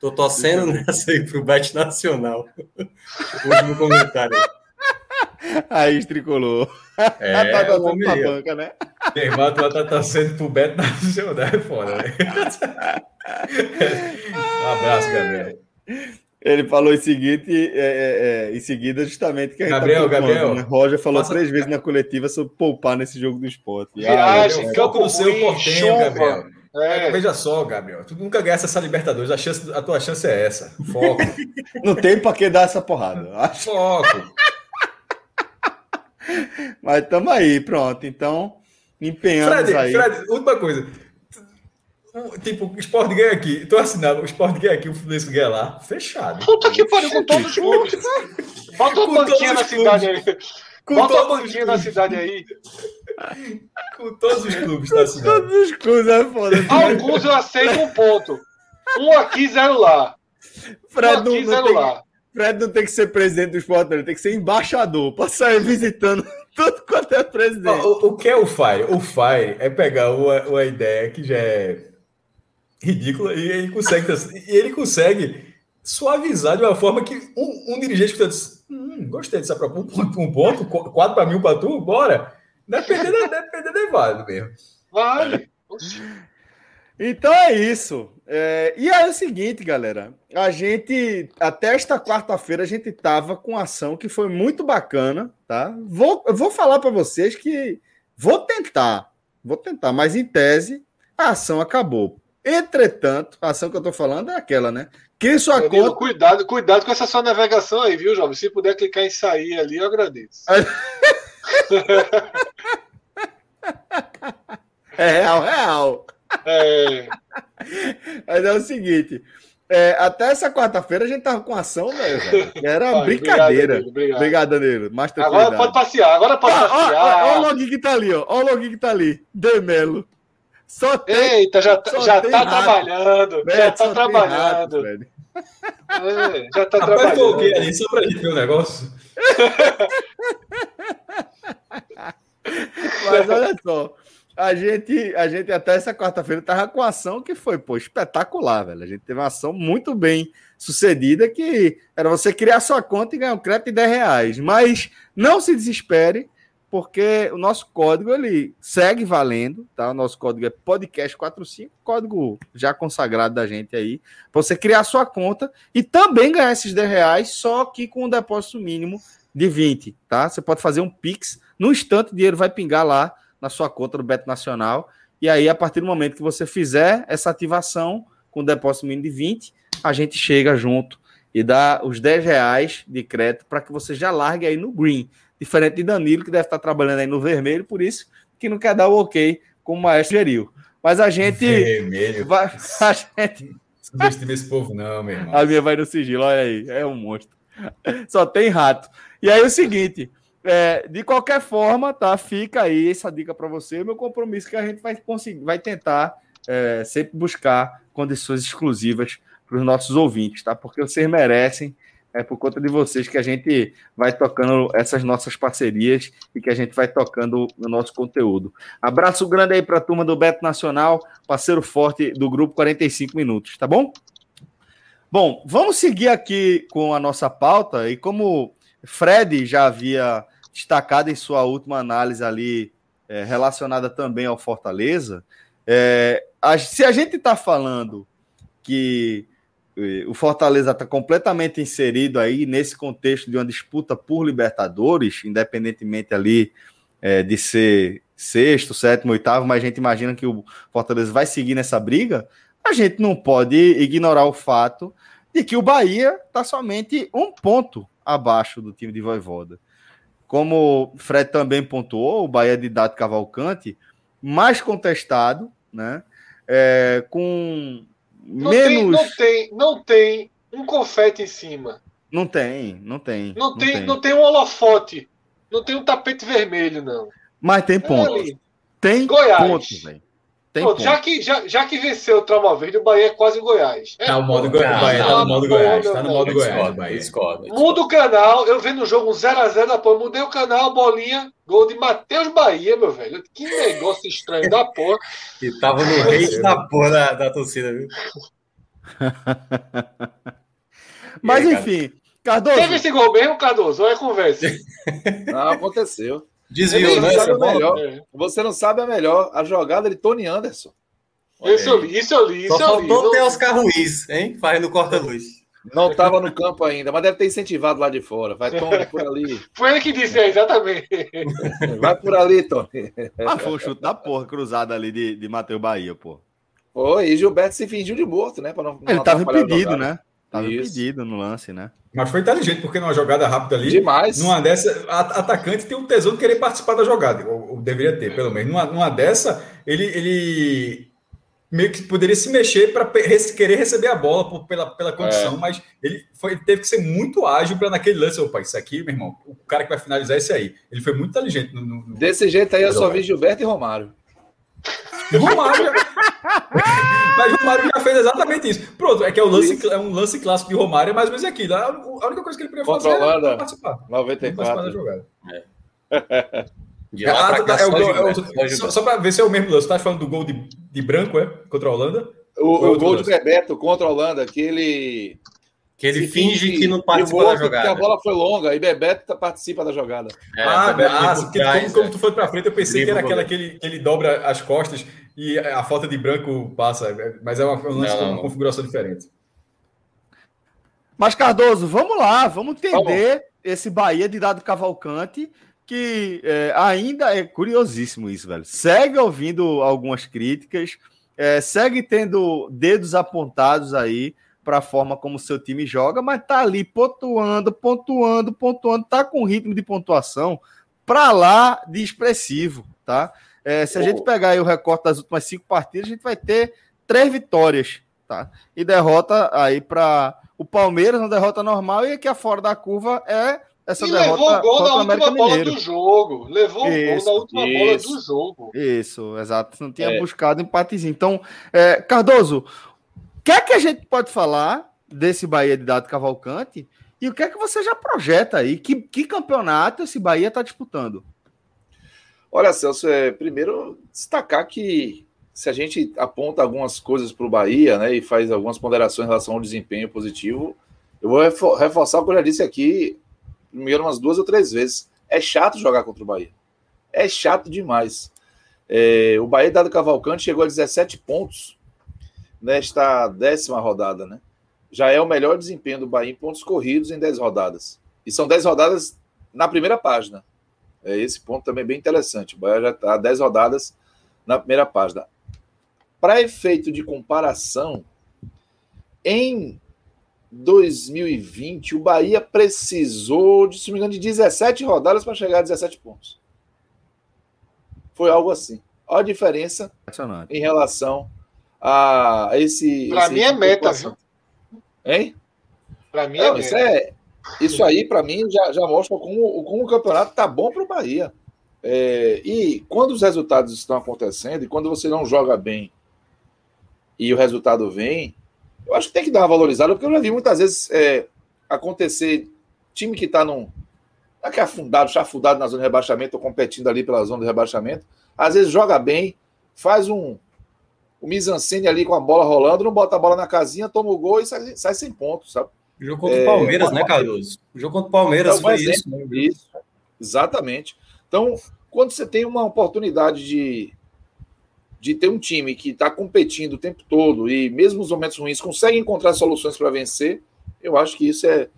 Tô torcendo nessa aí pro Bet Nacional. Último comentário. Aí, tricolor. É, tá torcendo pra banca, né? Irmão, tu tá torcendo pro Bet Nacional, é foda, né? um abraço, Gabriel. Ele falou em, seguinte, é, é, é, em seguida, justamente que a gente tá Gabriel, tá Gabriel. Né? Roger falou passa... três vezes na coletiva sobre poupar nesse jogo do esporte. Viagem, ah, campo do seu portenho, Gabriel. É. Veja só, Gabriel, tu nunca ganha essa Libertadores, a, chance, a tua chance é essa. Foco. Não tem para que dar essa porrada. Acho. Foco. Mas estamos aí, pronto. Então, empenhamos Fred, aí. Fred, última coisa tipo, o Sport ganha aqui. Tô assinando, o Sport ganha aqui, o Fluminense ganha lá. Fechado. Puta que pariu com todos os clubes. Bota uma banquinha na cidade aí. Com Bota uma banquinha na cidade aí. Com todos os clubes da cidade. Todos os clubes é foda. Alguns eu aceito um ponto. Um aqui, zero lá. Fred um aqui, não, zero tem, lá. Fred não tem que ser presidente do esporte, ele tem que ser embaixador para sair visitando tudo quanto é presidente. O, o, que é o FIRE? O FIRE é pegar uma, uma ideia que já é ridícula e ele consegue, e ele consegue suavizar de uma forma que um, um dirigente que diz, hum, gostei dessa proposta, um ponto, um ponto quatro para mim, um para tu, bora. Depender, depender é válido mesmo. Vale. Então é isso. É, e é o seguinte, galera. A gente, até esta quarta-feira, a gente tava com ação que foi muito bacana, tá? Vou, vou falar para vocês que vou tentar, vou tentar, mas em tese, a ação acabou. Entretanto, a ação que eu estou falando é aquela, né? Que sua Danilo, conta. Cuidado, cuidado com essa sua navegação aí, viu, jovem? Se puder clicar em sair ali, eu agradeço. é real, real. É. Mas é o seguinte. É, até essa quarta-feira a gente tava com ação, velho. Era brincadeira. Obrigado, Danilo. Obrigado. Danilo. agora pode passear, agora pode ah, passear. Olha o login que tá ali, ó. Olha o login que tá ali. Demelo. Só tem, Eita, já, tá, já tá trabalhando. já tá trabalhando. Rato, é, já tá Rapaz, trabalhando. ali só pra gente ver o negócio? Mas olha só. A gente, a gente até essa quarta-feira tava com ação que foi, pô, espetacular, velho. A gente teve uma ação muito bem sucedida que era você criar sua conta e ganhar um crédito de 10 reais. Mas não se desespere, porque o nosso código ele segue valendo, tá? O nosso código é podcast45, código já consagrado da gente aí, para você criar sua conta e também ganhar esses 10 reais, só que com um depósito mínimo de 20, tá? Você pode fazer um Pix, no instante o dinheiro vai pingar lá na sua conta do Beto Nacional, e aí a partir do momento que você fizer essa ativação com depósito mínimo de 20, a gente chega junto e dá os 10 reais de crédito para que você já largue aí no green diferente de Danilo, que deve estar trabalhando aí no vermelho, por isso que não quer dar o ok, como o Maestro geriu. Mas a gente. Vermelho. Vai, a gente. Subestima esse povo, não, meu irmão. A minha vai no sigilo, olha aí, é um monstro. Só tem rato. E aí o seguinte. É, de qualquer forma, tá? Fica aí essa dica para você. Meu compromisso é que a gente vai conseguir, vai tentar é, sempre buscar condições exclusivas para os nossos ouvintes, tá? Porque vocês merecem é por conta de vocês que a gente vai tocando essas nossas parcerias e que a gente vai tocando o nosso conteúdo. Abraço grande aí para a turma do Beto Nacional, parceiro forte do grupo 45 Minutos, tá bom? Bom, vamos seguir aqui com a nossa pauta e como Fred já havia destacado em sua última análise ali é, relacionada também ao Fortaleza, é, a, se a gente está falando que é, o Fortaleza está completamente inserido aí nesse contexto de uma disputa por Libertadores, independentemente ali é, de ser sexto, sétimo, oitavo, mas a gente imagina que o Fortaleza vai seguir nessa briga, a gente não pode ignorar o fato de que o Bahia está somente um ponto abaixo do time de Voivoda. Como o Fred também pontuou, o Bahia de Dado Cavalcante, mais contestado, né? É, com não menos. Tem, não tem, não tem um confete em cima. Não tem, não tem. Não, não tem, tem, não tem um holofote. Não tem um tapete vermelho, não. Mas tem pontos. É tem Goiás. pontos, velho. Pô, já, que, já, já que venceu o Trauma Verde, o Bahia é quase Goiás. É, tá o modo Goiás. Bahia tá no modo Goiás. Tá no modo Goiás. Bahia. Muda o canal. Eu vendo o jogo 0x0 da porra. Mudei o canal, bolinha. Gol de Matheus Bahia, meu velho. Que negócio estranho da porra. E tava no rei da porra da, da torcida, viu? Mas aí, enfim, Cardoso. Teve esse gol mesmo, Cardoso? Olha a conversa. Não, aconteceu. Desviou, né? Melhor. É. Você não sabe a melhor. A jogada de Tony Anderson. isso eu li, isso eu li. Só faltou ter Oscar Ruiz, hein? Fazendo corta-luz. Não estava no campo ainda, mas deve ter incentivado lá de fora. Vai, Tony, por ali. Foi ele que disse, é, exatamente. Vai por ali, Tony. Ah, foi o chute da porra cruzada ali de, de Matheus Bahia, pô. Foi, e Gilberto se fingiu de morto, né? Não, não ele estava impedido, né? Tava Isso. impedido no lance, né? Mas foi inteligente, porque numa jogada rápida ali. Demais. Numa dessa, a, atacante tem um tesão de querer participar da jogada. Ou, ou deveria ter, pelo menos. Numa, numa dessa, ele, ele meio que poderia se mexer para querer receber a bola por, pela, pela condição, é. mas ele, foi, ele teve que ser muito ágil para naquele lance. Opa, isso aqui, meu irmão, o cara que vai finalizar é esse aí. Ele foi muito inteligente. No, no, Desse jeito aí eu só vi Gilberto e Romário. Romário. Mas o Romário já fez exatamente isso. Pronto, é que é, o lance, é um lance clássico de Romário, é mais ou menos aquilo. A única coisa que ele podia fazer era participar. 94. Participar da jogada. É. De ah, cá, é o, é o, só, só para ver se é o mesmo lance. Você tá falando do gol de, de branco, é? Contra a Holanda? O, o gol lance? de Bebeto contra a Holanda, que ele que ele finge que não participa da jogada. a bola foi longa e Bebeto participa da jogada. É, ah, ah como, como, tu foi para frente, eu pensei que era aquela que ele, que ele dobra as costas e a falta de branco passa, mas é uma, um lance com uma configuração diferente. Mas, Cardoso, vamos lá, vamos entender esse Bahia de Dado Cavalcante, que é, ainda é curiosíssimo isso, velho. Segue ouvindo algumas críticas, é, segue tendo dedos apontados aí para a forma como o seu time joga, mas tá ali pontuando, pontuando, pontuando, tá com ritmo de pontuação para lá de expressivo, tá? É, se a oh. gente pegar aí o recorte das últimas cinco partidas, a gente vai ter três vitórias, tá? E derrota aí para o Palmeiras, uma derrota normal, e aqui a fora da curva é essa e derrota. Levou o gol na última bola do jogo. Levou isso, o gol na última isso, bola do jogo. Isso, exato. Não tinha é. buscado empatezinho. Então, é, Cardoso, que é que a gente pode falar desse Bahia de Dado Cavalcante e o que é que você já projeta aí? Que, que campeonato esse Bahia está disputando? Olha, Celso, é, primeiro destacar que se a gente aponta algumas coisas para o Bahia né, e faz algumas ponderações em relação ao desempenho positivo, eu vou reforçar o que eu já disse aqui, primeiro umas duas ou três vezes. É chato jogar contra o Bahia. É chato demais. É, o Bahia dado Cavalcante chegou a 17 pontos nesta décima rodada, né? Já é o melhor desempenho do Bahia em pontos corridos em 10 rodadas. E são 10 rodadas na primeira página. É esse ponto também bem interessante. O Bahia já está 10 rodadas na primeira página. Para efeito de comparação, em 2020, o Bahia precisou, de, se não me engano, de 17 rodadas para chegar a 17 pontos. Foi algo assim. Olha a diferença em relação a esse. Para mim é meta, viu? Hein? Para mim é, Não, isso é Isso aí, para mim, já, já mostra como, como o campeonato tá bom para o Bahia. É, e quando os resultados estão acontecendo, e quando você não joga bem e o resultado vem, eu acho que tem que dar uma valorizada, porque eu já vi muitas vezes é, acontecer, time que está num. Aqui afundado, chafudado na zona de rebaixamento, ou competindo ali pela zona de rebaixamento, às vezes joga bem, faz um, o Mizancene ali com a bola rolando, não bota a bola na casinha, toma o gol e sai, sai sem pontos, sabe? O jogo contra o Palmeiras, é, né, Carlos? O jogo contra o Palmeiras foi exemplo, isso, né? isso. Exatamente. Então, quando você tem uma oportunidade de, de ter um time que está competindo o tempo todo e mesmo nos momentos ruins consegue encontrar soluções para vencer, eu acho que isso é,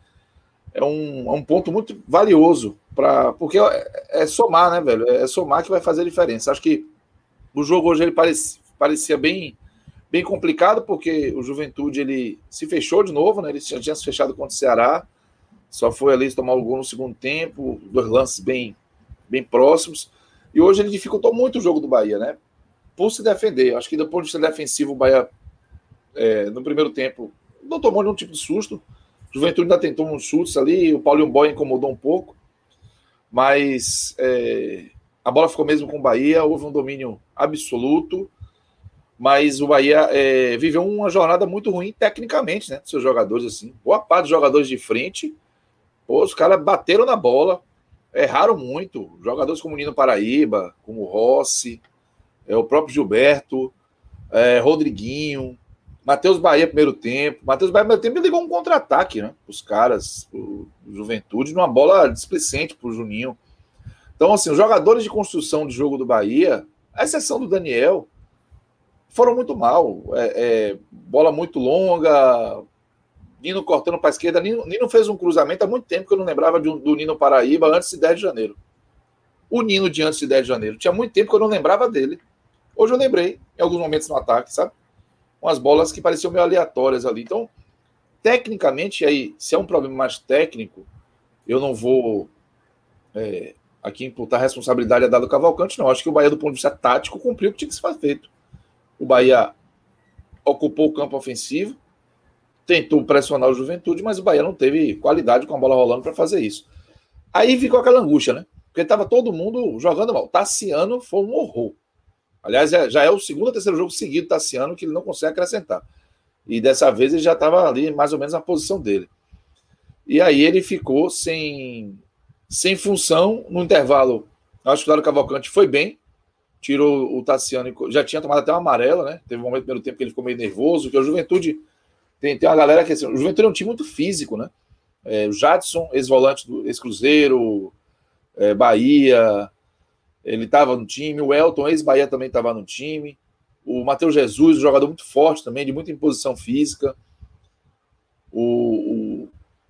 é, um, é um ponto muito valioso para porque é, é, somar, né, velho? É somar que vai fazer a diferença. Acho que o jogo hoje ele parece, parecia bem bem complicado porque o Juventude ele se fechou de novo, né? Ele já tinha se fechado contra o Ceará, só foi ali tomar o gol no segundo tempo, dois lances bem bem próximos. E hoje ele dificultou muito o jogo do Bahia, né? Por se defender. Acho que do ponto de vista defensivo, o Bahia é, no primeiro tempo não tomou nenhum tipo de susto. Juventude ainda tentou uns chutes ali, o Paulinho Boy incomodou um pouco, mas é, a bola ficou mesmo com o Bahia, houve um domínio absoluto mas o Bahia é, viveu uma jornada muito ruim tecnicamente, né? Seus jogadores, assim. Boa parte dos jogadores de frente, pô, os caras bateram na bola, erraram muito. Jogadores como o Nino Paraíba, como o Rossi, é, o próprio Gilberto, é, Rodriguinho, Matheus Bahia, primeiro tempo. Matheus Bahia, primeiro tempo, ligou um contra-ataque, né? Os caras, o Juventude, numa bola displicente pro Juninho. Então, assim, os jogadores de construção de jogo do Bahia, a exceção do Daniel foram muito mal. É, é, bola muito longa, Nino cortando para a esquerda. Nino, Nino, fez um cruzamento há muito tempo que eu não lembrava de, do Nino Paraíba antes de 10 de janeiro. O Nino de antes de 10 de janeiro. Tinha muito tempo que eu não lembrava dele. Hoje eu lembrei, em alguns momentos no ataque, sabe? Umas bolas que pareciam meio aleatórias ali. Então, tecnicamente, aí, se é um problema mais técnico, eu não vou é, aqui imputar responsabilidade a dado Cavalcante, não. Acho que o Bahia, do ponto de vista tático, cumpriu o que tinha que ser feito. O Bahia ocupou o campo ofensivo, tentou pressionar o Juventude, mas o Bahia não teve qualidade com a bola rolando para fazer isso. Aí ficou aquela angústia, né? Porque estava todo mundo jogando mal. Tassiano foi um horror. Aliás, é, já é o segundo ou terceiro jogo seguido Tassiano que ele não consegue acrescentar. E dessa vez ele já estava ali mais ou menos na posição dele. E aí ele ficou sem, sem função no intervalo. Acho que o Dário Cavalcante foi bem, tirou o Tassiano, já tinha tomado até uma amarela, né? Teve um momento no primeiro tempo que ele ficou meio nervoso, que o Juventude tem, tem uma galera que assim, o Juventude é um time muito físico, né? É, o Jadson, ex-volante do ex-Cruzeiro, é, Bahia, ele estava no time, o Elton, ex-Bahia, também estava no time, o Matheus Jesus, um jogador muito forte também, de muita imposição física, o, o,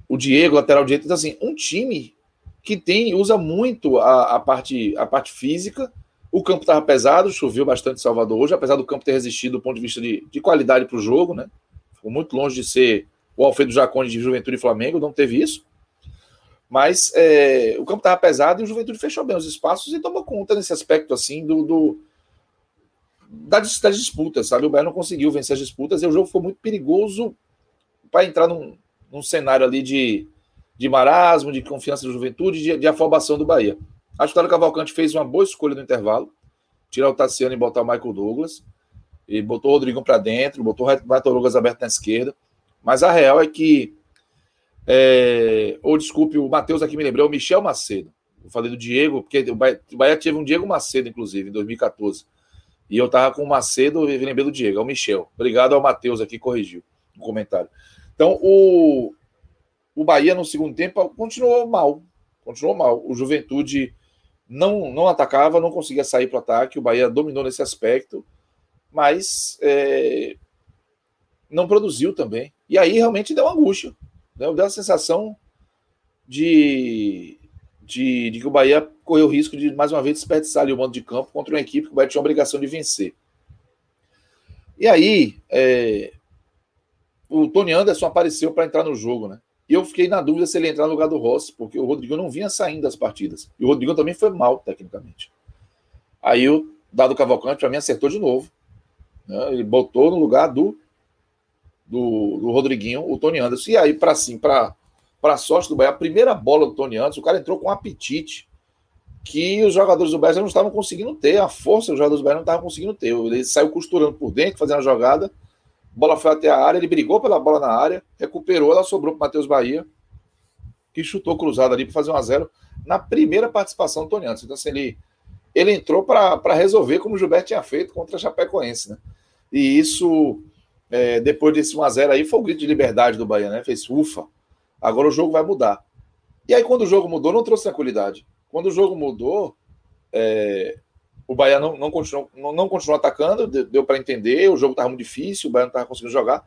o Diego, lateral direito, então assim, um time que tem, usa muito a, a, parte, a parte física, o campo estava pesado, choveu bastante em Salvador hoje, apesar do campo ter resistido do ponto de vista de, de qualidade para o jogo, né? Ficou muito longe de ser o Alfredo Jacone de Juventude e Flamengo, não teve isso. Mas é, o campo estava pesado e o Juventude fechou bem os espaços e tomou conta nesse aspecto assim do, do das, das disputas, sabe? O Bahia não conseguiu vencer as disputas e o jogo foi muito perigoso para entrar num, num cenário ali de, de marasmo, de confiança da juventude, de, de afobação do Bahia. Acho que o Cavalcante fez uma boa escolha no intervalo. Tirar o Tassiano e botar o Michael Douglas. E botou o Rodrigo para dentro, botou o Renato Douglas aberto na esquerda. Mas a real é que. É, ou desculpe, o Matheus aqui me lembrou, o Michel Macedo. Eu falei do Diego, porque o Bahia, o Bahia teve um Diego Macedo, inclusive, em 2014. E eu tava com o Macedo e lembrei do Diego, é o Michel. Obrigado ao Matheus aqui, corrigiu no comentário. Então, o, o Bahia no segundo tempo continuou mal. Continuou mal. O Juventude não, não atacava, não conseguia sair para o ataque. O Bahia dominou nesse aspecto, mas é, não produziu também. E aí realmente deu angústia. Né? Deu a sensação de, de, de, que o Bahia correu o risco de, mais uma vez, desperdiçar ali o mando de campo contra uma equipe que o Bahia tinha a obrigação de vencer. E aí, é, o Tony Anderson apareceu para entrar no jogo, né? E eu fiquei na dúvida se ele entrar no lugar do Rossi, porque o Rodrigo não vinha saindo das partidas. E o Rodrigo também foi mal, tecnicamente. Aí o Dado Cavalcante, para mim, acertou de novo. Né? Ele botou no lugar do, do, do Rodriguinho o Tony Anderson. E aí, para assim, para a sorte do Bahia, a primeira bola do Tony Anderson, o cara entrou com um apetite que os jogadores do Bahia não estavam conseguindo ter. A força dos jogadores do Bahia não estavam conseguindo ter. Ele saiu costurando por dentro, fazendo a jogada bola foi até a área, ele brigou pela bola na área, recuperou, ela sobrou para Matheus Bahia, que chutou cruzado ali para fazer um a 0 na primeira participação do Tony Anderson. Então, assim, ele, ele entrou para resolver como o Gilberto tinha feito contra a Chapecoense, né? E isso, é, depois desse 1x0 aí, foi o grito de liberdade do Bahia, né? Fez ufa, agora o jogo vai mudar. E aí, quando o jogo mudou, não trouxe tranquilidade. Quando o jogo mudou, é, o Bahia não, não, continuou, não, não continuou atacando, deu para entender, o jogo estava muito difícil, o Bahia não estava conseguindo jogar.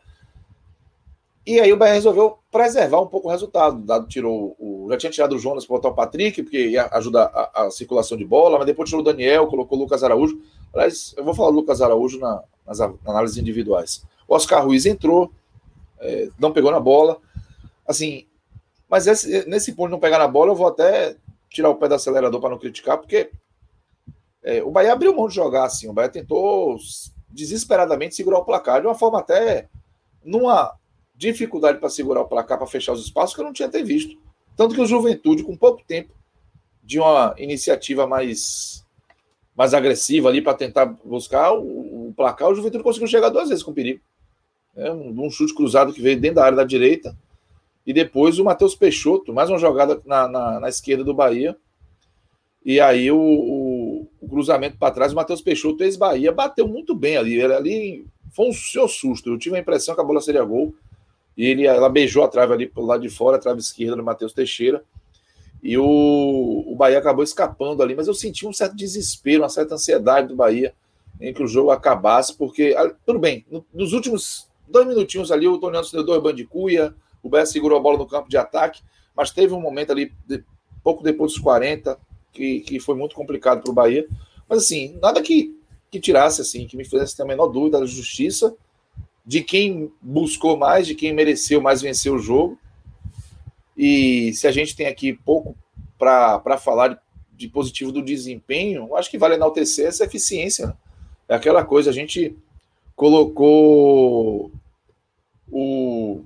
E aí o Bahia resolveu preservar um pouco o resultado. Dado, tirou o, já tinha tirado o Jonas para botar o Patrick, porque ia ajudar a, a, circulação de bola, mas depois tirou o Daniel, colocou o Lucas Araújo. Aliás, eu vou falar do Lucas Araújo na, nas análises individuais. O Oscar Ruiz entrou, é, não pegou na bola. Assim, mas esse, nesse ponto de não pegar na bola, eu vou até tirar o pé do acelerador para não criticar, porque é, o Bahia abriu mão de jogar assim. O Bahia tentou desesperadamente segurar o placar de uma forma até numa dificuldade para segurar o placar, para fechar os espaços, que eu não tinha até visto. Tanto que o Juventude, com pouco tempo de uma iniciativa mais, mais agressiva ali para tentar buscar o, o, placar, o Juventude conseguiu chegar duas vezes com perigo. É, um, um, chute cruzado que veio dentro da área da direita. E depois o Matheus Peixoto, mais uma jogada na, na, na esquerda do Bahia. E aí o, o, o cruzamento para trás, o Matheus Peixoto, ex-Bahia, bateu muito bem ali. Ele ali foi um seu susto. Eu tive a impressão que a bola seria gol. E ele, ela beijou a trave ali pelo lado de fora, a trave esquerda do Matheus Teixeira. E o, o Bahia acabou escapando ali, mas eu senti um certo desespero, uma certa ansiedade do Bahia em que o jogo acabasse, porque, ah, tudo bem, nos últimos dois minutinhos ali, o Tony Anderson deu dois bandicuia, o Bahia segurou a bola no campo de ataque, mas teve um momento ali, de, pouco depois dos 40, que, que foi muito complicado para o Bahia. Mas assim, nada que, que tirasse, assim, que me fizesse ter a menor dúvida da justiça de quem buscou mais, de quem mereceu mais vencer o jogo. E se a gente tem aqui pouco para falar de, de, positivo do desempenho, acho que vale enaltecer essa eficiência. Né? É aquela coisa, a gente colocou o,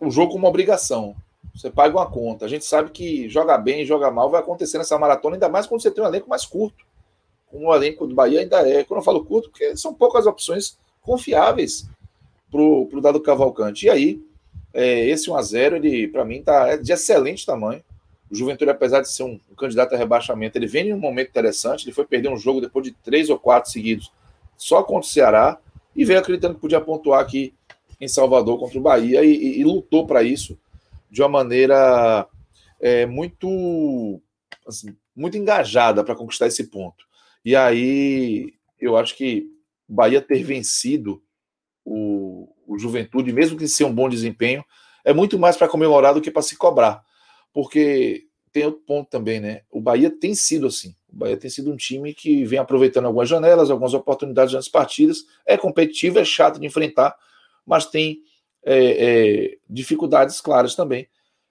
o jogo como obrigação. Você paga uma conta. A gente sabe que joga bem, joga mal, vai acontecer nessa maratona, ainda mais quando você tem um elenco mais curto. Como o elenco do Bahia ainda é. Quando eu falo curto, porque são poucas opções confiáveis para o dado Cavalcante. E aí, é, esse 1x0, ele, para mim, tá, é de excelente tamanho. O Juventude, apesar de ser um, um, candidato a rebaixamento, ele vem em um momento interessante. Ele foi perder um jogo depois de três ou quatro seguidos, só contra o Ceará, e veio acreditando que podia pontuar aqui em Salvador contra o Bahia e, e, e lutou para isso de uma maneira é, muito, assim, muito engajada para conquistar esse ponto. E aí, eu acho que Bahia ter vencido o, o Juventude, mesmo que seja um bom desempenho, é muito mais para comemorar do que para se cobrar. Porque tem outro ponto também, né? O Bahia tem sido assim. O Bahia tem sido um time que vem aproveitando algumas janelas, algumas oportunidades nas partidas. É competitivo, é chato de enfrentar, mas tem é, é, dificuldades claras também,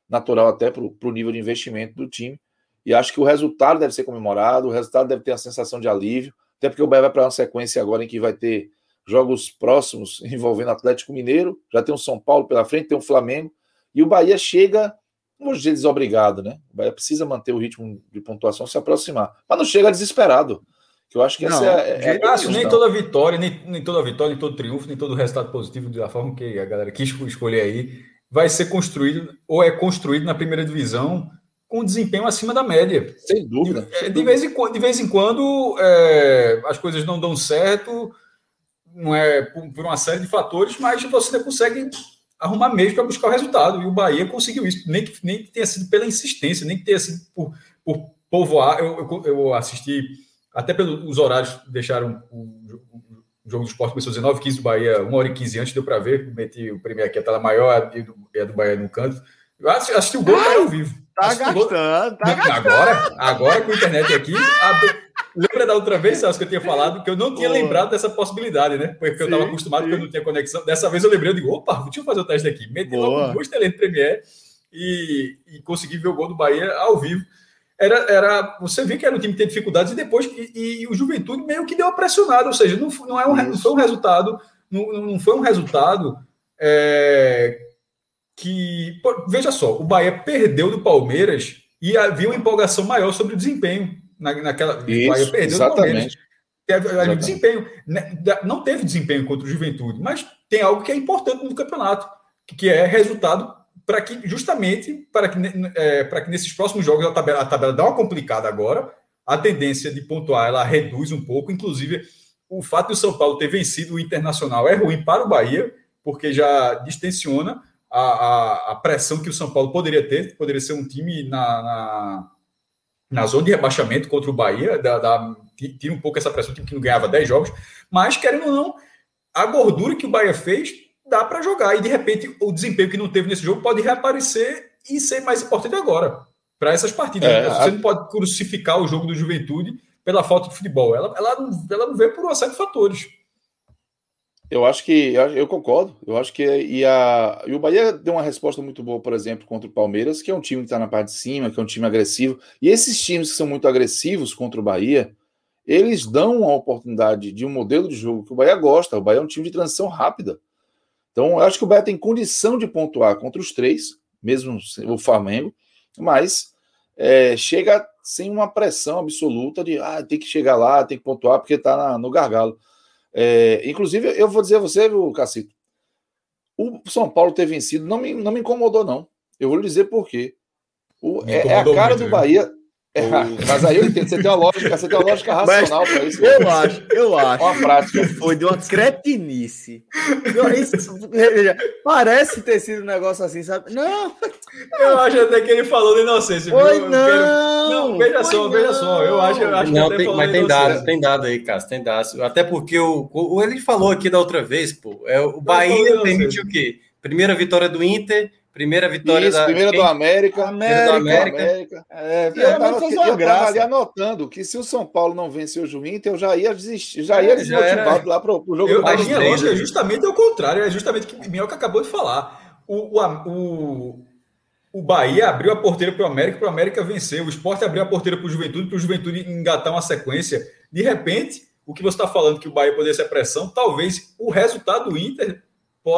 natural até para o nível de investimento do time. E acho que o resultado deve ser comemorado, o resultado deve ter a sensação de alívio, até porque o Bahia vai para uma sequência agora em que vai ter jogos próximos envolvendo Atlético Mineiro, já tem o São Paulo pela frente, tem o Flamengo, e o Bahia chega, não dizer desobrigado, né? O Bahia precisa manter o ritmo de pontuação, se aproximar, mas não chega desesperado. Que eu acho que essa não, é, é, é nem toda vitória, nem, nem toda vitória, nem todo triunfo, nem todo resultado positivo da forma que a galera quis escolher aí, vai ser construído ou é construído na primeira divisão com desempenho acima da média. Sem dúvida. De, sem de, Vez, em, de vez em quando é, as coisas não dão certo, não é por, por, uma série de fatores, mas você consegue arrumar meios para buscar o resultado. E o Bahia conseguiu isso, nem que, nem que tenha sido pela insistência, nem que tenha sido por, por povoar. Eu, eu, eu assisti, até pelos horários, deixaram o, o, jogo do esporte começou às 19 15 do Bahia, 1 hora e 15 antes, deu para ver. Meti o primeiro aqui, a tela maior e a do, a do Bahia no canto. Eu assisti, assisti o gol ao vivo. Tá gastando, tá gastando. Agora, agora com a internet aqui, Lembra da outra vez, Celso, que eu tinha falado que eu não tinha oh. lembrado dessa possibilidade, né? Porque eu estava acostumado sim. que eu não tinha conexão. Dessa vez eu lembrei, eu digo, opa, deixa eu fazer o teste aqui. Meti Boa. logo duas telas Premiere e, e consegui ver o gol do Bahia ao vivo. Era, era, você vê que era um time que tem dificuldades e depois e, e o Juventude meio que deu uma pressionada, ou seja, não, não, é um, não foi um resultado, não, não foi um resultado é, que. Veja só, o Bahia perdeu do Palmeiras e havia uma empolgação maior sobre o desempenho na, naquela. Isso, Bahia perdeu exatamente. Teve, exatamente. desempenho. Né, não teve desempenho contra o Juventude, mas tem algo que é importante no campeonato, que é resultado para que justamente para que, é, para que nesses próximos jogos a tabela, a tabela dá uma complicada agora, a tendência de pontuar ela reduz um pouco, inclusive o fato de o São Paulo ter vencido o Internacional é ruim para o Bahia, porque já distensiona a, a, a pressão que o São Paulo poderia ter, poderia ser um time na, na, na zona de rebaixamento contra o Bahia, da, da, tira um pouco essa pressão, time que não ganhava 10 jogos, mas querendo ou não, a gordura que o Bahia fez dá para jogar, e de repente o desempenho que não teve nesse jogo pode reaparecer e ser mais importante agora para essas partidas. É, Você a... não pode crucificar o jogo do Juventude pela falta de futebol. Ela, ela, não, ela não vê por uma série de fatores. Eu acho que eu concordo. Eu acho que e, a, e o Bahia deu uma resposta muito boa, por exemplo, contra o Palmeiras, que é um time que está na parte de cima, que é um time agressivo. E esses times que são muito agressivos contra o Bahia, eles dão a oportunidade de um modelo de jogo que o Bahia gosta. O Bahia é um time de transição rápida. Então, eu acho que o Bahia tem condição de pontuar contra os três, mesmo o Flamengo mas é, chega sem uma pressão absoluta de ah, tem que chegar lá, tem que pontuar porque está no gargalo. É, inclusive, eu vou dizer a você, viu, Cacito, o São Paulo ter vencido não me, não me incomodou, não. Eu vou lhe dizer por quê. O, é, é, a cara muito, do Bahia. É, mas aí eu entendo, você tem uma lógica, você tem uma lógica racional para isso. Eu né? acho, eu acho. Uma prática. Foi de uma cretinice. Isso, parece ter sido um negócio assim, sabe? Não. Eu acho até que ele falou de inocência. Foi não. Quero... Não, veja só, não. veja só. Eu acho, eu acho não, que tem, mas tem dados, tem dado aí, Cássio, tem dados. Até porque o, o ele falou aqui da outra vez, pô, é o Bahia permitiu o quê? Primeira vitória do Inter, Primeira vitória Isso, da. Primeira do América. América. Do América. América. É, e eu estava ali anotando que se o São Paulo não venceu o Inter, eu já ia desistir, já ia é, desmotivado era... lá para o jogo eu, do A minha lógica é justamente o contrário, é justamente o que o Minhoca acabou de falar. O, o, o, o Bahia abriu a porteira para o América, para o América vencer. O esporte abriu a porteira para o Juventude, para o Juventude engatar uma sequência. De repente, o que você está falando que o Bahia poderia ser pressão, talvez o resultado do Inter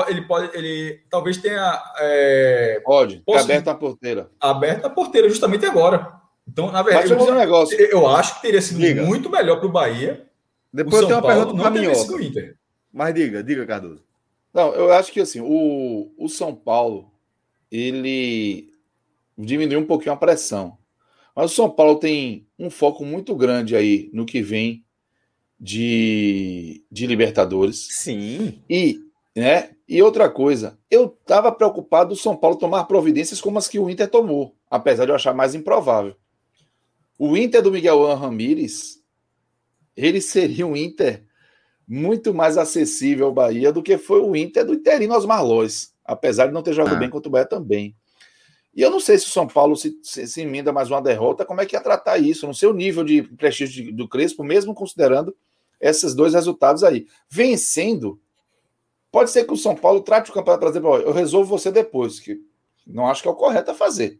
ele pode, ele talvez tenha. É, pode, possa, aberta a porteira. Aberta a porteira, justamente agora. Então, na verdade, eu, negócio. eu acho que teria sido diga. muito melhor para o Bahia. Depois eu tenho uma Paulo, pergunta para mim. Inter. Mas diga, diga, Cardoso. Não, eu acho que assim, o, o São Paulo ele diminuiu um pouquinho a pressão. Mas o São Paulo tem um foco muito grande aí no que vem de, de Libertadores. Sim. E né? E outra coisa, eu estava preocupado do São Paulo tomar providências como as que o Inter tomou, apesar de eu achar mais improvável. O Inter do Miguel Ramírez, ele seria um Inter muito mais acessível ao Bahia do que foi o Inter do Interino Osmar Lois, apesar de não ter jogado ah. bem contra o Bahia também. E eu não sei se o São Paulo se, se, se, emenda mais uma derrota, como é que ia tratar isso? Não sei o nível de prestígio do Crespo, mesmo considerando esses dois resultados aí. Vencendo, Pode ser que o São Paulo trate o campeonato brasileiro, eu resolvo você depois, que não acho que é o correto a fazer.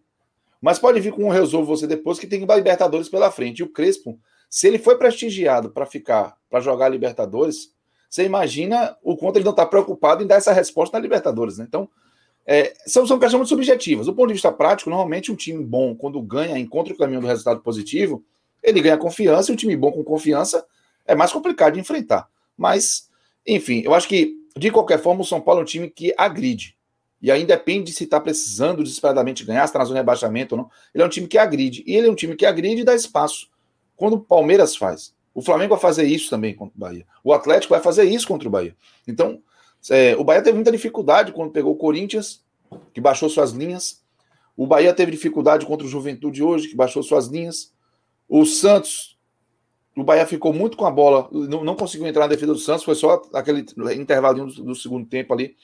Mas pode vir com um resolvo você depois que tem o Libertadores pela frente. E o Crespo, se ele foi prestigiado para ficar, para jogar Libertadores, você imagina o quanto ele não está preocupado em dar essa resposta na Libertadores, né? Então, é, são, são questões muito subjetivas. Do ponto de vista prático, normalmente um time bom, quando ganha, encontra o caminho do resultado positivo, ele ganha confiança, e um time bom com confiança é mais complicado de enfrentar. Mas, enfim, eu acho que de qualquer forma, o São Paulo é um time que agride. E aí depende se está precisando desesperadamente ganhar, se está na zona de rebaixamento ou não. Ele é um time que agride. E ele é um time que agride e dá espaço. Quando o Palmeiras faz. O Flamengo vai fazer isso também contra o Bahia. O Atlético vai fazer isso contra o Bahia. Então, é, o Bahia teve muita dificuldade quando pegou o Corinthians, que baixou suas linhas. O Bahia teve dificuldade contra o Juventude hoje, que baixou suas linhas. O Santos o Bahia ficou muito com a bola, não, não conseguiu entrar na defesa do Santos, foi só aquele intervalinho do, do segundo tempo ali.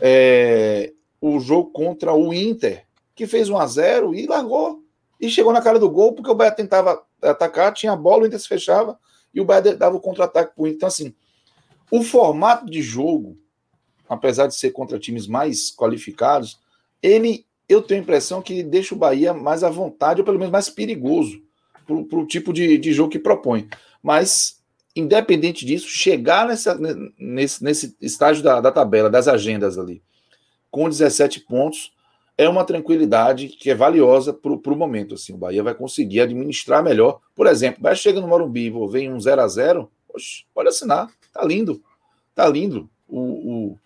É, o jogo contra o Inter, que fez 1 a 0 e largou. E chegou na cara do gol, porque o Bahia tentava atacar, tinha a bola, o Inter se fechava e o Bahia dava o contra-ataque para o Inter. Então, assim, o formato de jogo, apesar de ser contra times mais qualificados, ele, eu tenho a impressão que deixa o Bahia mais à vontade, ou pelo menos mais perigoso para o tipo de, de jogo que propõe. Mas, independente disso, chegar nessa, nesse, nesse estágio da, da tabela, das agendas ali, com 17 pontos, é uma tranquilidade que é valiosa para o momento. Assim, o Bahia vai conseguir administrar melhor. Por exemplo, vai chega no Morumbi e vem um 0 a 0 Poxa, pode assinar. Tá lindo. Tá lindo. O, o,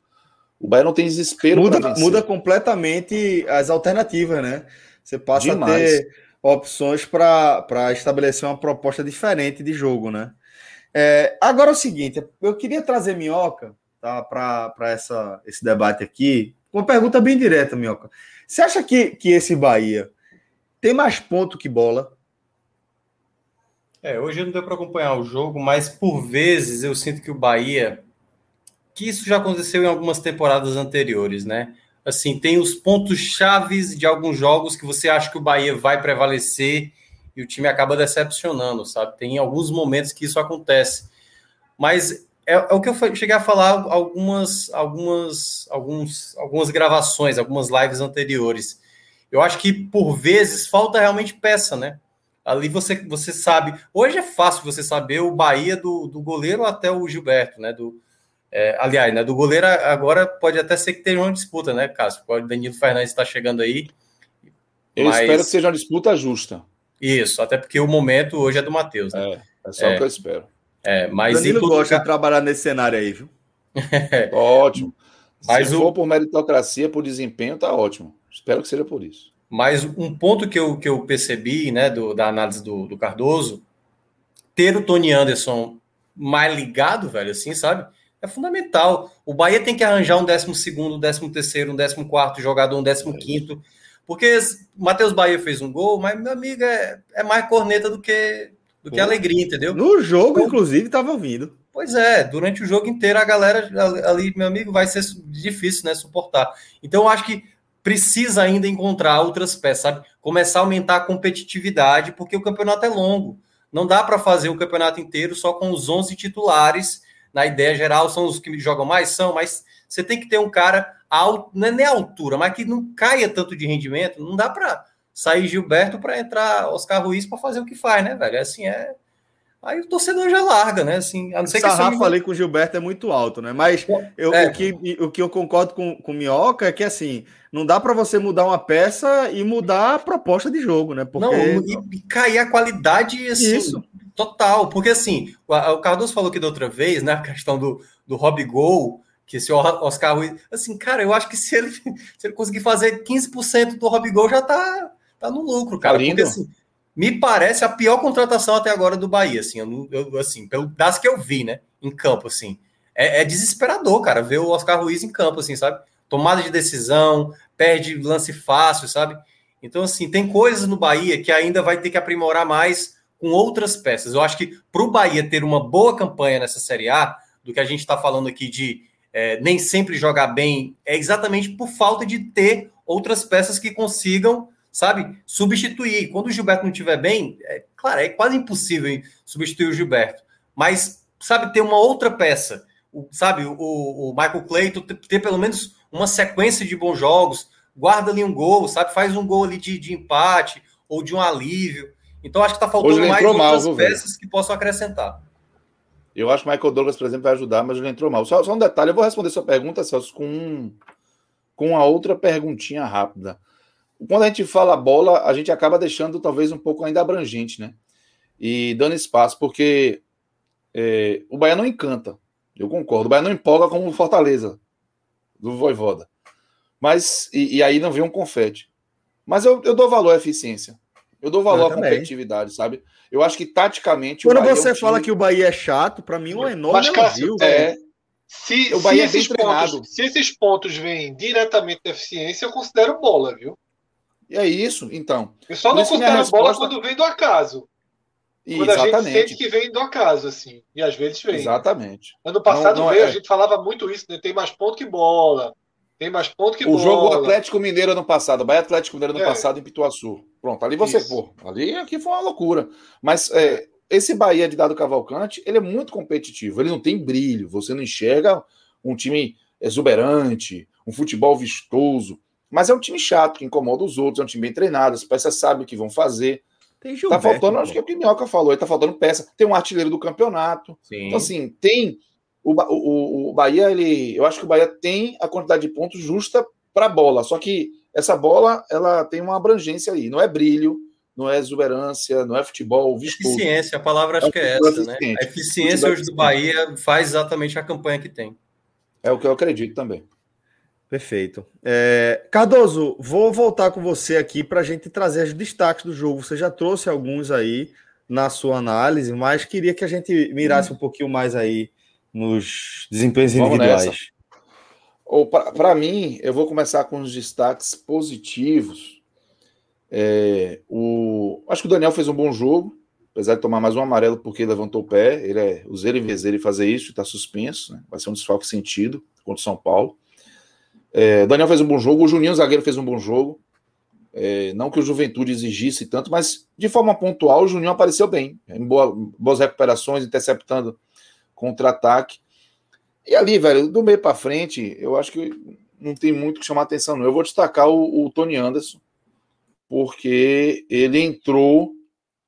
O Bahia não tem desespero. Muda, muda completamente as alternativas, né? Você passa Demais. a ter opções para estabelecer uma proposta diferente de jogo, né? É, agora é o seguinte, eu queria trazer Minhoca tá, para esse debate aqui, uma pergunta bem direta, Minhoca. Você acha que, que esse Bahia tem mais ponto que bola? É, hoje não deu para acompanhar o jogo, mas por vezes eu sinto que o Bahia, que isso já aconteceu em algumas temporadas anteriores, né? Assim, tem os pontos chaves de alguns jogos que você acha que o Bahia vai prevalecer e o time acaba decepcionando, sabe? Tem alguns momentos que isso acontece. Mas é, é o que eu cheguei a falar algumas, algumas, alguns, algumas gravações, algumas lives anteriores. Eu acho que por vezes falta realmente peça, né? Ali você, você sabe. Hoje é fácil você saber o Bahia do, do goleiro até o Gilberto, né? Do, é, aliás, né, do goleiro agora pode até ser que tenha uma disputa, né, Cássio? O Danilo Fernandes está chegando aí. Eu mas... espero que seja uma disputa justa. Isso, até porque o momento hoje é do Matheus. Né? É, é só é, o que eu espero. É, mas Danilo gosta de trabalhar nesse cenário aí, viu? ótimo. Mas Se o... for por meritocracia, por desempenho, tá ótimo. Espero que seja por isso. Mas um ponto que eu, que eu percebi, né, do, da análise do, do Cardoso, ter o Tony Anderson mais ligado, velho, assim, sabe? É fundamental. O Bahia tem que arranjar um 12 segundo, um 13 terceiro, um 14 quarto jogador, um 15 quinto porque o Matheus Bahia fez um gol, mas meu amigo é, é mais corneta do que, do que alegria, entendeu? No jogo, então, inclusive, estava ouvindo. Pois é, durante o jogo inteiro a galera ali, meu amigo, vai ser difícil, né, suportar. Então eu acho que precisa ainda encontrar outras peças, sabe? Começar a aumentar a competitividade, porque o campeonato é longo. Não dá para fazer o campeonato inteiro só com os 11 titulares. Na ideia geral, são os que jogam mais, são, mas você tem que ter um cara alto, não é nem altura, mas que não caia tanto de rendimento. Não dá para sair Gilberto para entrar Oscar Ruiz para fazer o que faz, né, velho? É assim, é. Aí o torcedor já larga, né? Assim, a não ser que. Sarrafo falei com o Gilberto é muito alto, né? Mas eu, é. o, que, o que eu concordo com, com o Minhoca é que, assim, não dá para você mudar uma peça e mudar a proposta de jogo, né? Porque... Não, e, e cair a qualidade, assim, Isso. Total. Porque, assim, o, o Cardoso falou aqui da outra vez, né? A questão do, do Rob Gol que esse Oscar Ruiz, assim, cara, eu acho que se ele, se ele conseguir fazer 15% do Robigol já tá, tá no lucro, cara. Tá porque assim, me parece a pior contratação até agora do Bahia, assim, eu, eu, assim, pelo, das que eu vi, né, em campo, assim. É, é, desesperador, cara, ver o Oscar Ruiz em campo, assim, sabe? Tomada de decisão, perde lance fácil, sabe? Então, assim, tem coisas no Bahia que ainda vai ter que aprimorar mais com outras peças. Eu acho que para o Bahia ter uma boa campanha nessa Série A, do que a gente está falando aqui de é, nem sempre jogar bem, é exatamente por falta de ter outras peças que consigam, sabe, substituir. Quando o Gilberto não estiver bem, é, claro, é quase impossível substituir o Gilberto, mas, sabe, ter uma outra peça, o, sabe, o, o Michael Clayton ter, pelo menos uma sequência de bons jogos, guarda ali um gol, sabe, faz um gol ali de, de empate ou de um alívio. Então, acho que está faltando mais outras mal, peças que possam acrescentar. Eu acho que o Michael Douglas, por exemplo, vai ajudar, mas ele entrou mal. Só, só um detalhe, eu vou responder sua pergunta, Celso, com, com uma outra perguntinha rápida. Quando a gente fala bola, a gente acaba deixando talvez um pouco ainda abrangente, né? E dando espaço, porque é, o Bahia não encanta. Eu concordo. O Bahia não empolga como o Fortaleza, do Voivoda. Mas, e, e, aí não vem um confete. Mas eu, eu dou valor à eficiência. Eu dou valor eu à competitividade, sabe? Eu acho que taticamente. Quando você é um fala time... que o Bahia é chato, para mim é um enorme Mas, é, se, o Bahia se, é esses pontos, se esses pontos vêm diretamente da eficiência, eu considero bola, viu? É isso, então. Eu só não considero resposta... bola quando vem do acaso. Quando Exatamente. a gente sente que vem do acaso, assim. E às vezes vem. Exatamente. Ano passado não, não veio, é... a gente falava muito isso, né? Tem mais ponto que bola. Tem mais ponto que o bola. O jogo Atlético Mineiro ano passado, o Bahia Atlético Mineiro ano é. passado em Pituaçu. Pronto, ali você, Isso. pô, ali aqui foi uma loucura. Mas é, esse Bahia de Dado Cavalcante, ele é muito competitivo, ele não tem brilho, você não enxerga um time exuberante, um futebol vistoso, mas é um time chato, que incomoda os outros, é um time bem treinado, as peças sabem o que vão fazer. Tem Gilberto, tá faltando, acho que é o que o Minhoca falou, ele tá faltando peça, tem um artilheiro do campeonato. Sim. Então, assim, tem. O, o, o Bahia, ele. Eu acho que o Bahia tem a quantidade de pontos justa para bola, só que essa bola ela tem uma abrangência aí, não é brilho, não é exuberância, não é futebol vistoso. Eficiência, a palavra acho é que é essa, né? A eficiência hoje do Bahia faz exatamente a campanha que tem. É o que eu acredito também. Perfeito. É, Cardoso, vou voltar com você aqui para a gente trazer os destaques do jogo. Você já trouxe alguns aí na sua análise, mas queria que a gente mirasse hum. um pouquinho mais aí nos desempenhos Vamos individuais. Para mim, eu vou começar com os destaques positivos. É, o, acho que o Daniel fez um bom jogo, apesar de tomar mais um amarelo porque levantou o pé. Ele é os ele vez ele fazer isso, está suspenso, né? vai ser um desfalque sentido contra o São Paulo. É, Daniel fez um bom jogo, o Juninho Zagueiro fez um bom jogo. É, não que o Juventude exigisse tanto, mas de forma pontual o Juninho apareceu bem, em boa, boas recuperações, interceptando contra-ataque. E ali, velho, do meio para frente, eu acho que não tem muito que chamar atenção, não. Eu vou destacar o, o Tony Anderson, porque ele entrou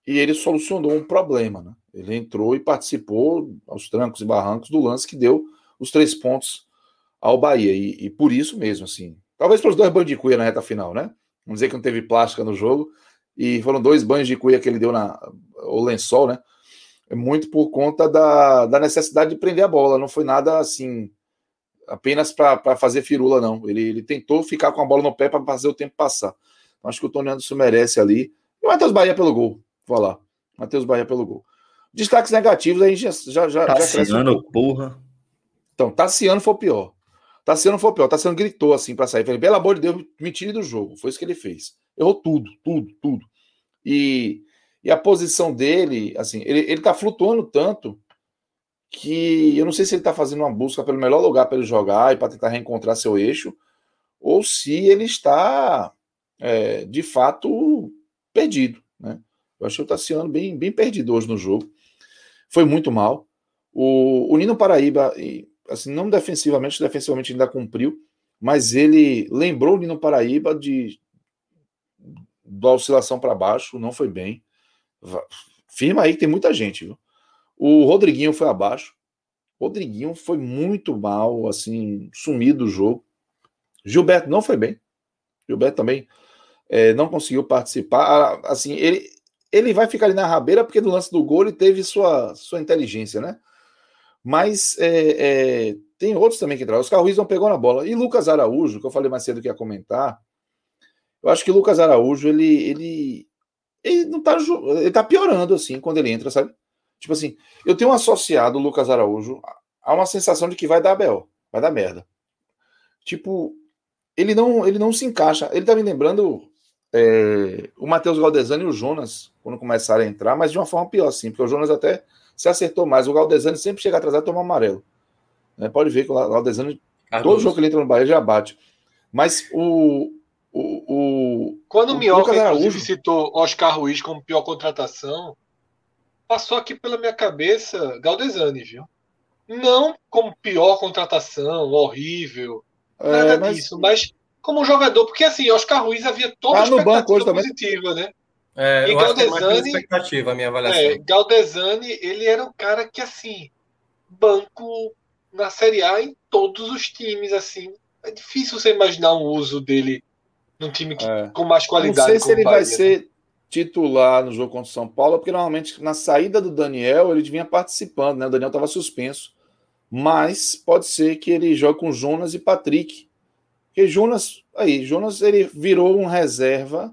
e ele solucionou um problema, né? Ele entrou e participou aos trancos e barrancos do lance que deu os três pontos ao Bahia. E, e por isso mesmo, assim. Talvez para os dois banhos de cuia na reta final, né? Vamos dizer que não teve plástica no jogo. E foram dois banhos de cuia que ele deu na. O lençol, né? É muito por conta da, da necessidade de prender a bola. Não foi nada assim. Apenas para fazer firula, não. Ele, ele tentou ficar com a bola no pé para fazer o tempo passar. Então, acho que o Tony Anderson merece ali. E o Matheus Bahia pelo gol. Vou lá. Matheus Bahia pelo gol. Destaques negativos, a gente já, já, já, Tassiano, já um porra. Então, Tassiano foi o pior. Tassiano foi pior. Tassiano gritou assim para sair. Falei, pelo amor de Deus, me tire do jogo. Foi isso que ele fez. Errou tudo, tudo, tudo. E, e a posição dele, assim, ele, ele tá flutuando tanto que eu não sei se ele tá fazendo uma busca pelo melhor lugar para ele jogar e para tentar reencontrar seu eixo, ou se ele está é, de fato perdido, né? Eu achei o Tassiano bem, bem perdido hoje no jogo. Foi muito mal. O, o Nino Paraíba, assim, não defensivamente, defensivamente ainda cumpriu, mas ele lembrou o Nino Paraíba de da oscilação para baixo, não foi bem. Firma aí que tem muita gente, viu? O Rodriguinho foi abaixo. Rodriguinho foi muito mal, assim, sumido do jogo. Gilberto não foi bem. Gilberto também é, não conseguiu participar. Assim, ele, ele vai ficar ali na rabeira porque no lance do gol ele teve sua, sua inteligência, né? Mas é, é, tem outros também que entraram. Os Ruiz não pegou na bola. E Lucas Araújo, que eu falei mais cedo que ia comentar, eu acho que Lucas Araújo, ele, ele, ele não tá, ele tá piorando assim quando ele entra, sabe? Tipo assim, eu tenho associado o Lucas Araújo a uma sensação de que vai dar BO, vai dar merda. Tipo, ele não, ele não se encaixa. Ele tá me lembrando é, o Matheus Galdesani e o Jonas, quando começaram a entrar, mas de uma forma pior, assim, porque o Jonas até se acertou mais. O Galdesani sempre chega atrasado e toma amarelo. Né? Pode ver que o Galdesani, todo jogo que ele entra no Bahia, já bate. Mas o. o, o Quando o, o Minhoca, inclusive, citou Oscar Ruiz como pior contratação, passou aqui pela minha cabeça Galdesani, viu? Não como pior contratação, horrível, é, nada mas... disso, mas como jogador, porque assim, Oscar Ruiz havia toda a ah, expectativa positiva, né? É, e eu Galdesani, expectativa a minha avaliação. É, Galdesani, ele era um cara que, assim, banco na Série A em todos os times, assim. É difícil você imaginar um uso dele num time que, é. com mais qualidade. Não sei se ele Bahia, vai né? ser titular no jogo contra o São Paulo, porque normalmente na saída do Daniel ele vinha participando, né? O Daniel estava suspenso. Mas pode ser que ele jogue com Jonas e Patrick. Porque Jonas, aí, Jonas ele virou um reserva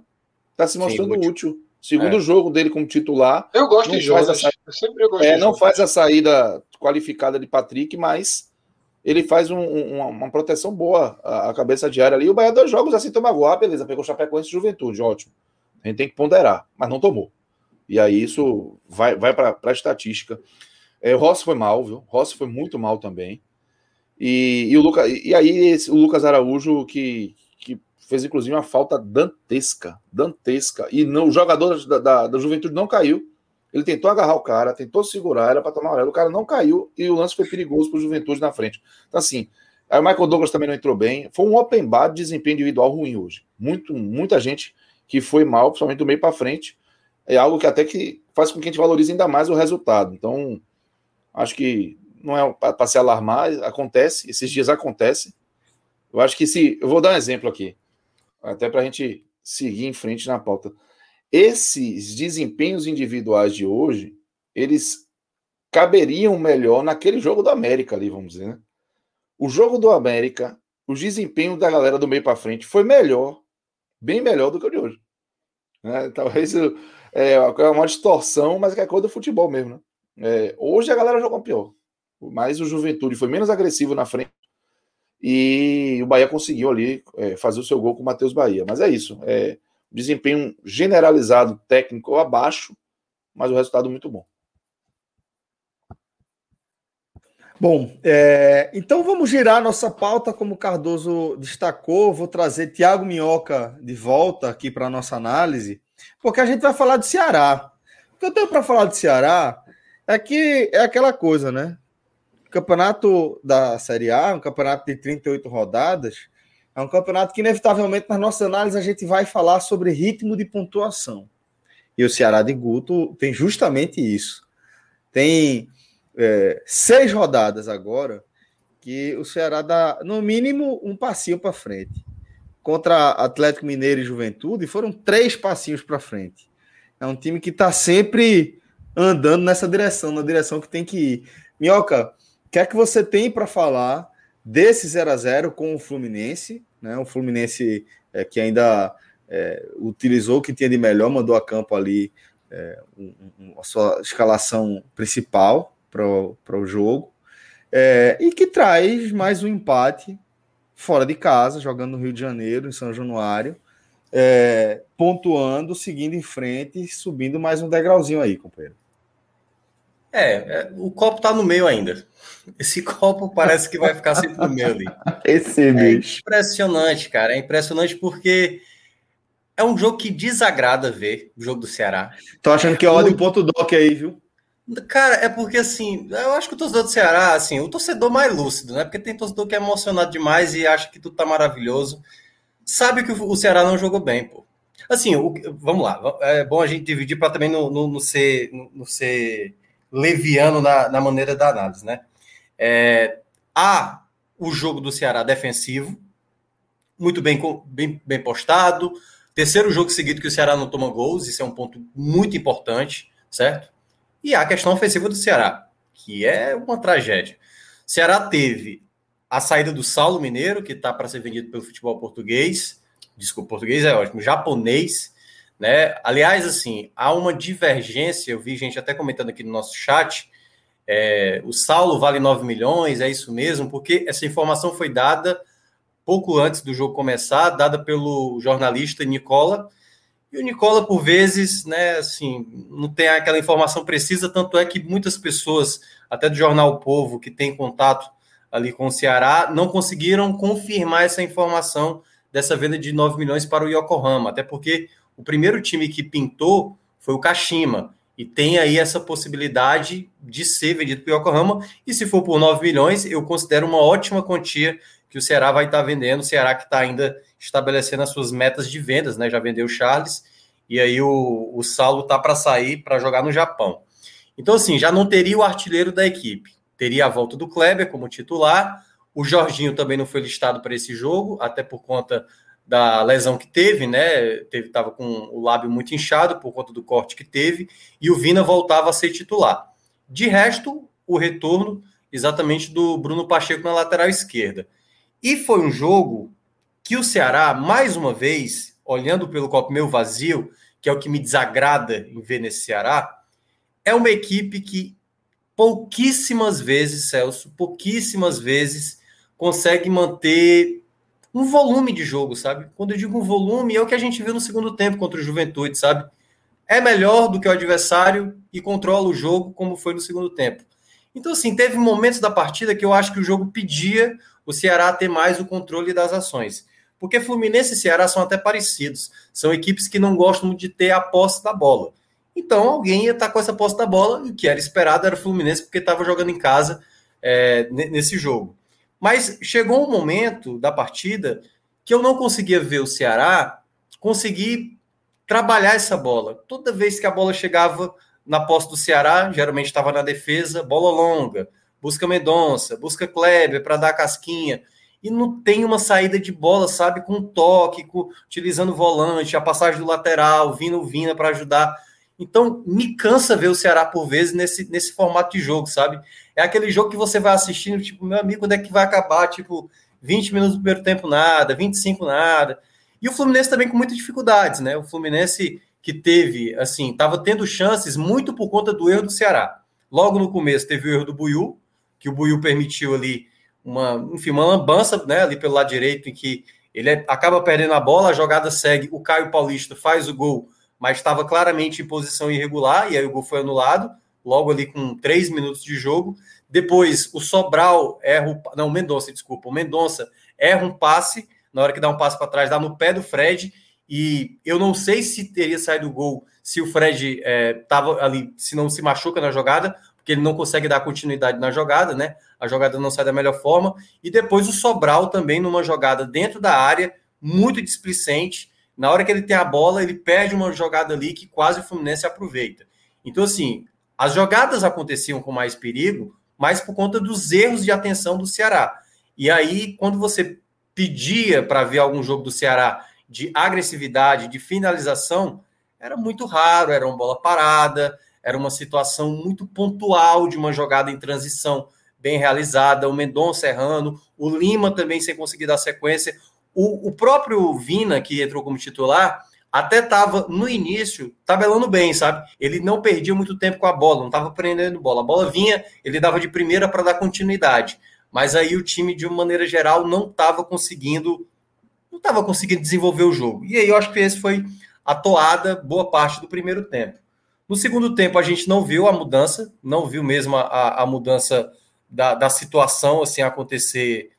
Está se mostrando Sim, útil. Segundo é. jogo dele como titular. Eu gosto de Jonas. Sa... Eu sempre gosto é, Não faz a saída qualificada de Patrick, mas ele faz um, um, uma proteção boa à cabeça diária ali. O Bahia dois jogos assim toma gol, ah, beleza, pegou Chapecoense e Juventude, ótimo. A gente tem que ponderar, mas não tomou. E aí isso vai, vai para a estatística. É, o Rossi foi mal, viu? O Rossi foi muito mal também. E, e, o Luca, e aí esse, o Lucas Araújo, que, fez inclusive uma falta dantesca, dantesca. E não, o jogador da, da, da Juventude não caiu. Ele tentou agarrar o cara, tentou segurar, era para tomar amarelo. O cara não caiu e o lance foi perigoso para o Juventude na frente. Então, assim, aí o Michael Douglas também não entrou bem. Foi um open bar de desempenho individual ruim hoje. Muito, muita gente que foi mal, principalmente do meio para frente. É algo que até que faz com que a gente valorize ainda mais o resultado. Então, acho que não é para se alarmar, acontece, esses dias acontece. Eu acho que se. Eu vou dar um exemplo aqui até para a gente seguir em frente na pauta. Esses desempenhos individuais de hoje, eles caberiam melhor naquele jogo do América ali, vamos dizer. Né? O jogo do América, o desempenho da galera do meio para frente foi melhor, bem melhor do que o de hoje. Né? Talvez é, é uma distorção, mas é que é coisa do futebol mesmo. Né? É, hoje a galera jogou pior, mas o Juventude foi menos agressivo na frente e o Bahia conseguiu ali é, fazer o seu gol com o Matheus Bahia. Mas é isso, é desempenho generalizado técnico abaixo, mas o resultado muito bom. Bom, é, então vamos girar nossa pauta, como o Cardoso destacou. Vou trazer Tiago Minhoca de volta aqui para a nossa análise, porque a gente vai falar de Ceará. O que eu tenho para falar de Ceará é que é aquela coisa, né? O campeonato da Série A, um campeonato de 38 rodadas, é um campeonato que, inevitavelmente, na nossa análise, a gente vai falar sobre ritmo de pontuação. E o Ceará de Guto tem justamente isso. Tem é, seis rodadas agora que o Ceará dá, no mínimo, um passinho para frente. Contra Atlético Mineiro e Juventude, foram três passinhos para frente. É um time que está sempre andando nessa direção, na direção que tem que ir. Minhoca, o que é que você tem para falar desse 0 a 0 com o Fluminense? Né? O Fluminense é, que ainda é, utilizou o que tinha de melhor, mandou a campo ali é, um, um, a sua escalação principal, para o jogo. É, e que traz mais um empate fora de casa, jogando no Rio de Janeiro, em São Januário, é, pontuando, seguindo em frente subindo mais um degrauzinho aí, companheiro. É, é o copo tá no meio ainda. Esse copo parece que vai ficar sempre no meio ali. Esse é bicho. impressionante, cara. É impressionante porque é um jogo que desagrada ver o jogo do Ceará. Tô achando que é hora de ponto doc aí, viu? Cara, é porque assim, eu acho que o torcedor do Ceará, assim, o torcedor mais lúcido, né? Porque tem torcedor que é emocionado demais e acha que tudo tá maravilhoso. Sabe que o Ceará não jogou bem, pô. Assim, o, vamos lá, é bom a gente dividir para também não, não, não, ser, não ser leviano na, na maneira da análise, né? É, há o jogo do Ceará defensivo, muito bem, bem, bem postado. Terceiro jogo seguido que o Ceará não toma gols, isso é um ponto muito importante, certo? E a questão ofensiva do Ceará, que é uma tragédia. O Ceará teve a saída do Saulo Mineiro, que está para ser vendido pelo futebol português. Desculpa, português é ótimo, japonês. Né? Aliás, assim, há uma divergência, eu vi gente até comentando aqui no nosso chat. É, o Saulo vale 9 milhões, é isso mesmo, porque essa informação foi dada pouco antes do jogo começar, dada pelo jornalista Nicola, e o Nicola, por vezes, né, assim, não tem aquela informação precisa, tanto é que muitas pessoas, até do jornal o Povo, que tem contato ali com o Ceará, não conseguiram confirmar essa informação dessa venda de 9 milhões para o Yokohama, até porque o primeiro time que pintou foi o Kashima, e tem aí essa possibilidade de ser vendido para o Yokohama, e se for por 9 milhões, eu considero uma ótima quantia que o Ceará vai estar vendendo, o Ceará que está ainda estabelecendo as suas metas de vendas, né? Já vendeu o Charles, e aí o, o Saulo tá para sair para jogar no Japão. Então, assim, já não teria o artilheiro da equipe. Teria a volta do Kleber como titular. O Jorginho também não foi listado para esse jogo, até por conta da lesão que teve, né? Teve, tava com o lábio muito inchado por conta do corte que teve, e o Vina voltava a ser titular. De resto, o retorno exatamente do Bruno Pacheco na lateral esquerda. E foi um jogo que o Ceará, mais uma vez, olhando pelo copo meio vazio, que é o que me desagrada em ver nesse Ceará, é uma equipe que pouquíssimas vezes, Celso, pouquíssimas vezes consegue manter um volume de jogo, sabe? Quando eu digo um volume, é o que a gente viu no segundo tempo contra o Juventude, sabe? É melhor do que o adversário e controla o jogo como foi no segundo tempo. Então, assim, teve momentos da partida que eu acho que o jogo pedia o Ceará ter mais o controle das ações. Porque Fluminense e Ceará são até parecidos. São equipes que não gostam de ter a posse da bola. Então, alguém ia estar com essa posse da bola, e o que era esperado era o Fluminense, porque estava jogando em casa é, nesse jogo. Mas chegou um momento da partida que eu não conseguia ver o Ceará conseguir trabalhar essa bola. Toda vez que a bola chegava na posse do Ceará, geralmente estava na defesa, bola longa, busca Mendonça, busca Kleber para dar casquinha. E não tem uma saída de bola, sabe? Com toque, com, utilizando o volante, a passagem do lateral, vindo o Vina para ajudar. Então, me cansa ver o Ceará por vezes nesse, nesse formato de jogo, sabe? É aquele jogo que você vai assistindo, tipo, meu amigo, quando é que vai acabar? Tipo, 20 minutos do primeiro tempo nada, 25 nada. E o Fluminense também com muitas dificuldades, né? O Fluminense que teve, assim, estava tendo chances muito por conta do erro do Ceará. Logo no começo teve o erro do Buiu, que o Buiu permitiu ali uma, enfim, uma lambança, né, ali pelo lado direito, em que ele é, acaba perdendo a bola, a jogada segue, o Caio Paulista faz o gol, mas estava claramente em posição irregular, e aí o gol foi anulado, logo ali com três minutos de jogo. Depois, o Sobral erra o, não, o Mendonça, desculpa, o Mendonça erra um passe, na hora que dá um passe para trás, dá no pé do Fred, e eu não sei se teria saído o gol se o Fred estava é, ali, se não se machuca na jogada, porque ele não consegue dar continuidade na jogada, né? A jogada não sai da melhor forma. E depois o Sobral também numa jogada dentro da área, muito displicente. Na hora que ele tem a bola, ele perde uma jogada ali que quase o Fluminense aproveita. Então, assim, as jogadas aconteciam com mais perigo, mas por conta dos erros de atenção do Ceará. E aí, quando você pedia para ver algum jogo do Ceará de agressividade, de finalização, era muito raro, era uma bola parada, era uma situação muito pontual de uma jogada em transição bem realizada, o Mendonça errando, o Lima também sem conseguir dar sequência. O, o próprio Vina, que entrou como titular, até estava no início tabelando bem, sabe? Ele não perdia muito tempo com a bola, não estava prendendo bola. A bola vinha, ele dava de primeira para dar continuidade. Mas aí o time, de uma maneira geral, não estava conseguindo, não estava conseguindo desenvolver o jogo. E aí eu acho que esse foi a toada boa parte do primeiro tempo. No segundo tempo, a gente não viu a mudança, não viu mesmo a, a mudança da, da situação assim acontecer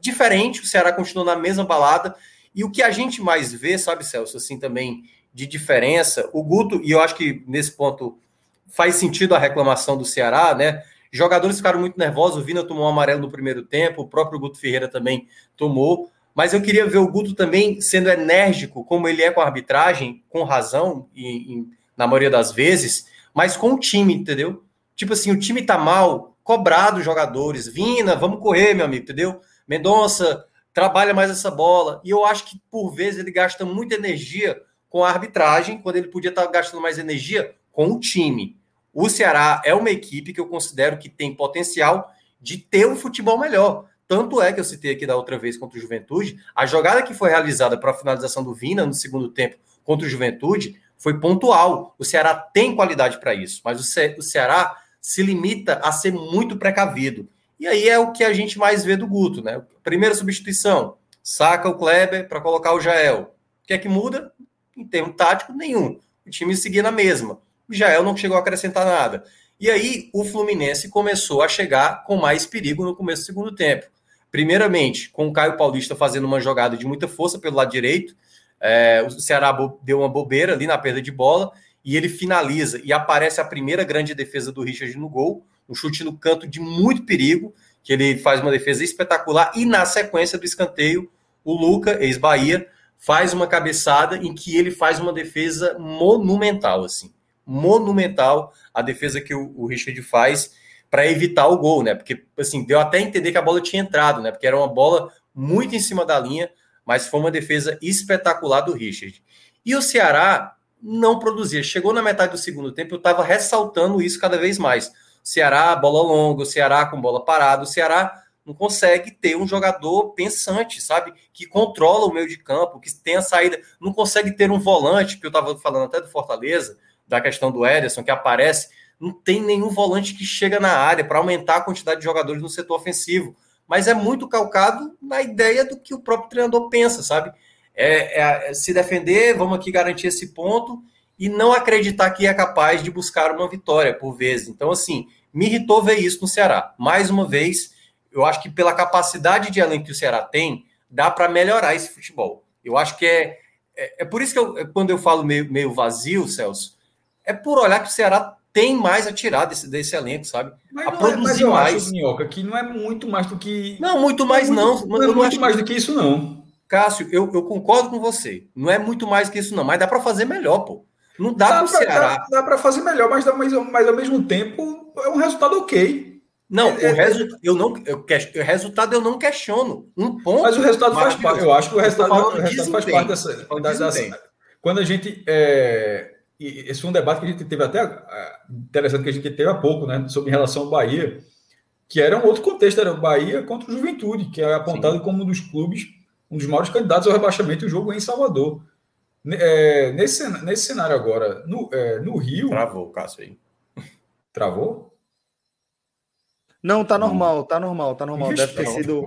diferente. O Ceará continuou na mesma balada. E o que a gente mais vê, sabe, Celso, assim também de diferença, o Guto, e eu acho que nesse ponto faz sentido a reclamação do Ceará, né? Jogadores ficaram muito nervosos, o Vina tomou um amarelo no primeiro tempo, o próprio Guto Ferreira também tomou, mas eu queria ver o Guto também sendo enérgico, como ele é com a arbitragem, com razão, e, e na maioria das vezes, mas com o time, entendeu? Tipo assim, o time tá mal, cobrado os jogadores, Vina, vamos correr, meu amigo, entendeu? Mendonça, trabalha mais essa bola. E eu acho que, por vezes, ele gasta muita energia com a arbitragem, quando ele podia estar gastando mais energia com o time. O Ceará é uma equipe que eu considero que tem potencial de ter um futebol melhor. Tanto é que eu citei aqui da outra vez contra o Juventude, a jogada que foi realizada para a finalização do Vina no segundo tempo contra o Juventude foi pontual. O Ceará tem qualidade para isso, mas o, Ce o Ceará se limita a ser muito precavido. E aí é o que a gente mais vê do Guto, né? Primeira substituição, saca o Kleber para colocar o Jael. O que é que muda? Em termo tático, nenhum. O time seguia na mesma. O Jael não chegou a acrescentar nada. E aí o Fluminense começou a chegar com mais perigo no começo do segundo tempo. Primeiramente, com o Caio Paulista fazendo uma jogada de muita força pelo lado direito, é, o Ceará deu uma bobeira ali na perda de bola e ele finaliza e aparece a primeira grande defesa do Richard no gol, um chute no canto de muito perigo, que ele faz uma defesa espetacular e na sequência do escanteio, o Luca, ex-Bahia, faz uma cabeçada em que ele faz uma defesa monumental, assim, monumental a defesa que o, o Richard faz para evitar o gol, né? Porque assim, deu até entender que a bola tinha entrado, né? Porque era uma bola muito em cima da linha, mas foi uma defesa espetacular do Richard. E o Ceará não produzia. Chegou na metade do segundo tempo, eu estava ressaltando isso cada vez mais. Ceará, bola longa, o Ceará com bola parada, o Ceará não consegue ter um jogador pensante, sabe? Que controla o meio de campo, que tem a saída, não consegue ter um volante, que eu estava falando até do Fortaleza, da questão do Ederson, que aparece, não tem nenhum volante que chega na área para aumentar a quantidade de jogadores no setor ofensivo mas é muito calcado na ideia do que o próprio treinador pensa, sabe? É, é, é, se defender, vamos aqui garantir esse ponto e não acreditar que é capaz de buscar uma vitória por vezes. Então, assim, me irritou ver isso no Ceará. Mais uma vez, eu acho que pela capacidade de elenco que o Ceará tem, dá para melhorar esse futebol. Eu acho que é, é, é por isso que eu, quando eu falo meio, meio vazio, Celso, é por olhar que o Ceará tem mais a tirar desse, desse elenco, sabe? Mas a produzir é, mas eu mais. Acho, Minhoca, que não é muito mais do que. Não, muito mais não. É muito, não, não é muito mais do que isso, não. Cássio, eu, eu concordo com você. Não é muito mais que isso, não. Mas dá para fazer melhor, pô. Não dá, dá para Ceará. Dá, dá para fazer melhor, mas, mas, mas ao mesmo tempo é um resultado ok. Não, é, o é, resu... eu não, eu que... o resultado eu não questiono. Um ponto. Mas o resultado faz parte. Eu acho que o resultado, o resultado faz parte dessa. Da, dessa... Quando a gente é, esse foi um debate que a gente teve até interessante que a gente teve há pouco, né, sobre relação ao Bahia, que era um outro contexto, era o Bahia contra o Juventude, que é apontado Sim. como um dos clubes, um dos maiores candidatos ao rebaixamento, o jogo em Salvador. É, nesse, nesse cenário agora, no, é, no Rio. Travou o Cássio aí. Travou? Não, tá normal, tá normal, tá normal. Deve ter sido.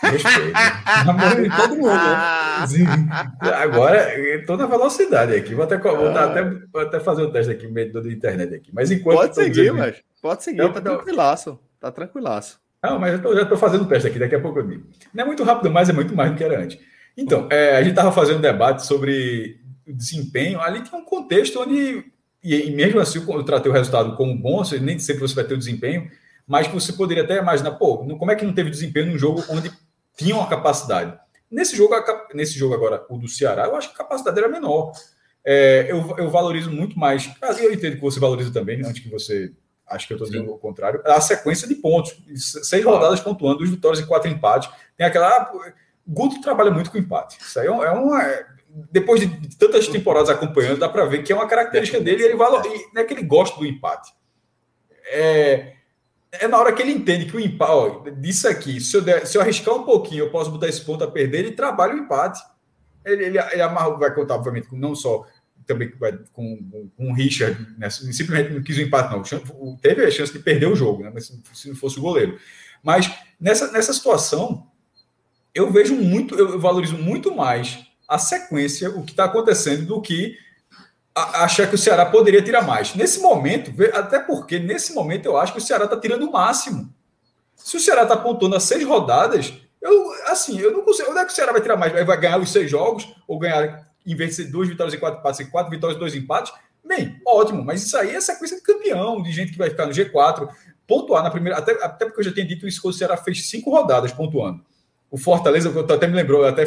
Respeito. todo mundo. Né? Agora, estou na velocidade aqui. Vou até, vou até, vou até fazer o um teste aqui, meio da internet aqui. Mas enquanto. Pode seguir, mas pode seguir, tá tranquilaço. Tá tranquilaço. Não, mas eu tô, já estou fazendo o teste aqui, daqui a pouco eu digo. Não é muito rápido, mas é muito mais do que era antes. Então, é, a gente estava fazendo um debate sobre desempenho. Ali tem um contexto onde, e, mesmo assim, eu tratei o resultado como bom, nem sempre você vai ter o desempenho, mas que você poderia até imaginar, pô, como é que não teve desempenho num jogo onde tinha uma capacidade? Nesse jogo, nesse jogo agora, o do Ceará, eu acho que a capacidade era menor. É, eu, eu valorizo muito mais, eu entendo que você valoriza também, antes que você acho que eu estou dizendo o contrário, a sequência de pontos. Seis rodadas pontuando, duas vitórias e quatro empates. Tem aquela. Ah, Guto trabalha muito com empate. Isso aí é, é uma. Depois de tantas temporadas acompanhando, dá para ver que é uma característica dele e ele valor, não é que ele gosta do empate. É, é na hora que ele entende que o empate, disso aqui, se eu, der, se eu arriscar um pouquinho, eu posso botar esse ponto a perder, ele trabalha o empate. Ele, ele, ele amarra, vai contar, obviamente, com não só também com, com, o Richard, né? simplesmente não quis o empate, não. Teve a chance de perder o jogo, né? Se não fosse o goleiro. Mas nessa, nessa situação, eu vejo muito, eu valorizo muito mais a sequência, o que está acontecendo, do que achar que o Ceará poderia tirar mais. Nesse momento, até porque nesse momento eu acho que o Ceará está tirando o máximo. Se o Ceará está apontando a seis rodadas, eu assim, eu não consigo. Onde é que o Ceará vai tirar mais? Vai ganhar os seis jogos ou ganhar em vez de ser duas vitórias e quatro empates, quatro vitórias e dois empates, bem, ótimo, mas isso aí é sequência de campeão, de gente que vai ficar no G4, pontuar na primeira, até, até porque eu já tinha dito isso que o Ceará fez cinco rodadas pontuando. O Fortaleza, até me lembrou, eu até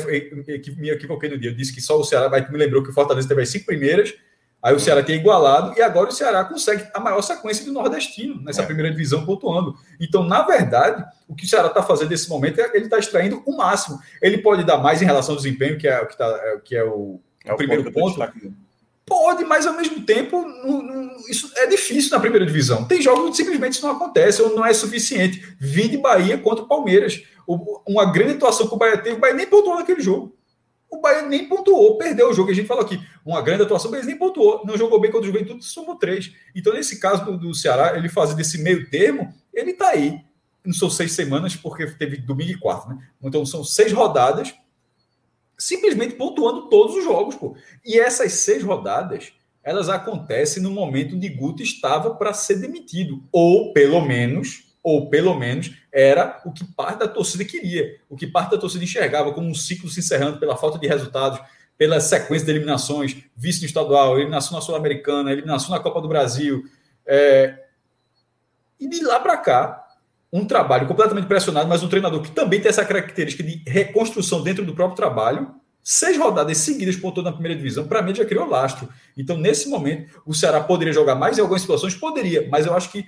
me equivoquei no dia, eu disse que só o Ceará, mas me lembrou que o Fortaleza teve as cinco primeiras, aí o Ceará tem igualado, e agora o Ceará consegue a maior sequência do Nordestino, nessa é. primeira divisão, pontuando. Então, na verdade, o que o Ceará está fazendo nesse momento é ele está extraindo o máximo. Ele pode dar mais em relação ao desempenho, que é, que tá, é, que é o, é o primeiro ponto. Pode, mas ao mesmo tempo, não, não, isso é difícil na primeira divisão. Tem jogos onde simplesmente isso não acontece ou não é suficiente. Vim de Bahia contra o Palmeiras. Uma grande atuação que o Bahia teve, o Bahia nem pontuou naquele jogo. O Bahia nem pontuou, perdeu o jogo. A gente falou aqui, uma grande atuação, mas nem pontuou. Não jogou bem contra o Juventude, somou três. Então, nesse caso do, do Ceará, ele fazer desse meio termo, ele está aí. Não são seis semanas, porque teve domingo e quarto, né? Então, são seis rodadas simplesmente pontuando todos os jogos, pô. E essas seis rodadas, elas acontecem no momento onde Guto estava para ser demitido, ou pelo menos, ou pelo menos era o que parte da torcida queria, o que parte da torcida enxergava como um ciclo se encerrando pela falta de resultados, pela sequência de eliminações, vice no estadual, eliminação na Sul-Americana, eliminação na Copa do Brasil. É... E de lá para cá, um trabalho completamente pressionado, mas um treinador que também tem essa característica de reconstrução dentro do próprio trabalho. Seis rodadas seguidas pontuando na primeira divisão, para mim já criou lastro. Então, nesse momento, o Ceará poderia jogar mais em algumas situações? Poderia, mas eu acho que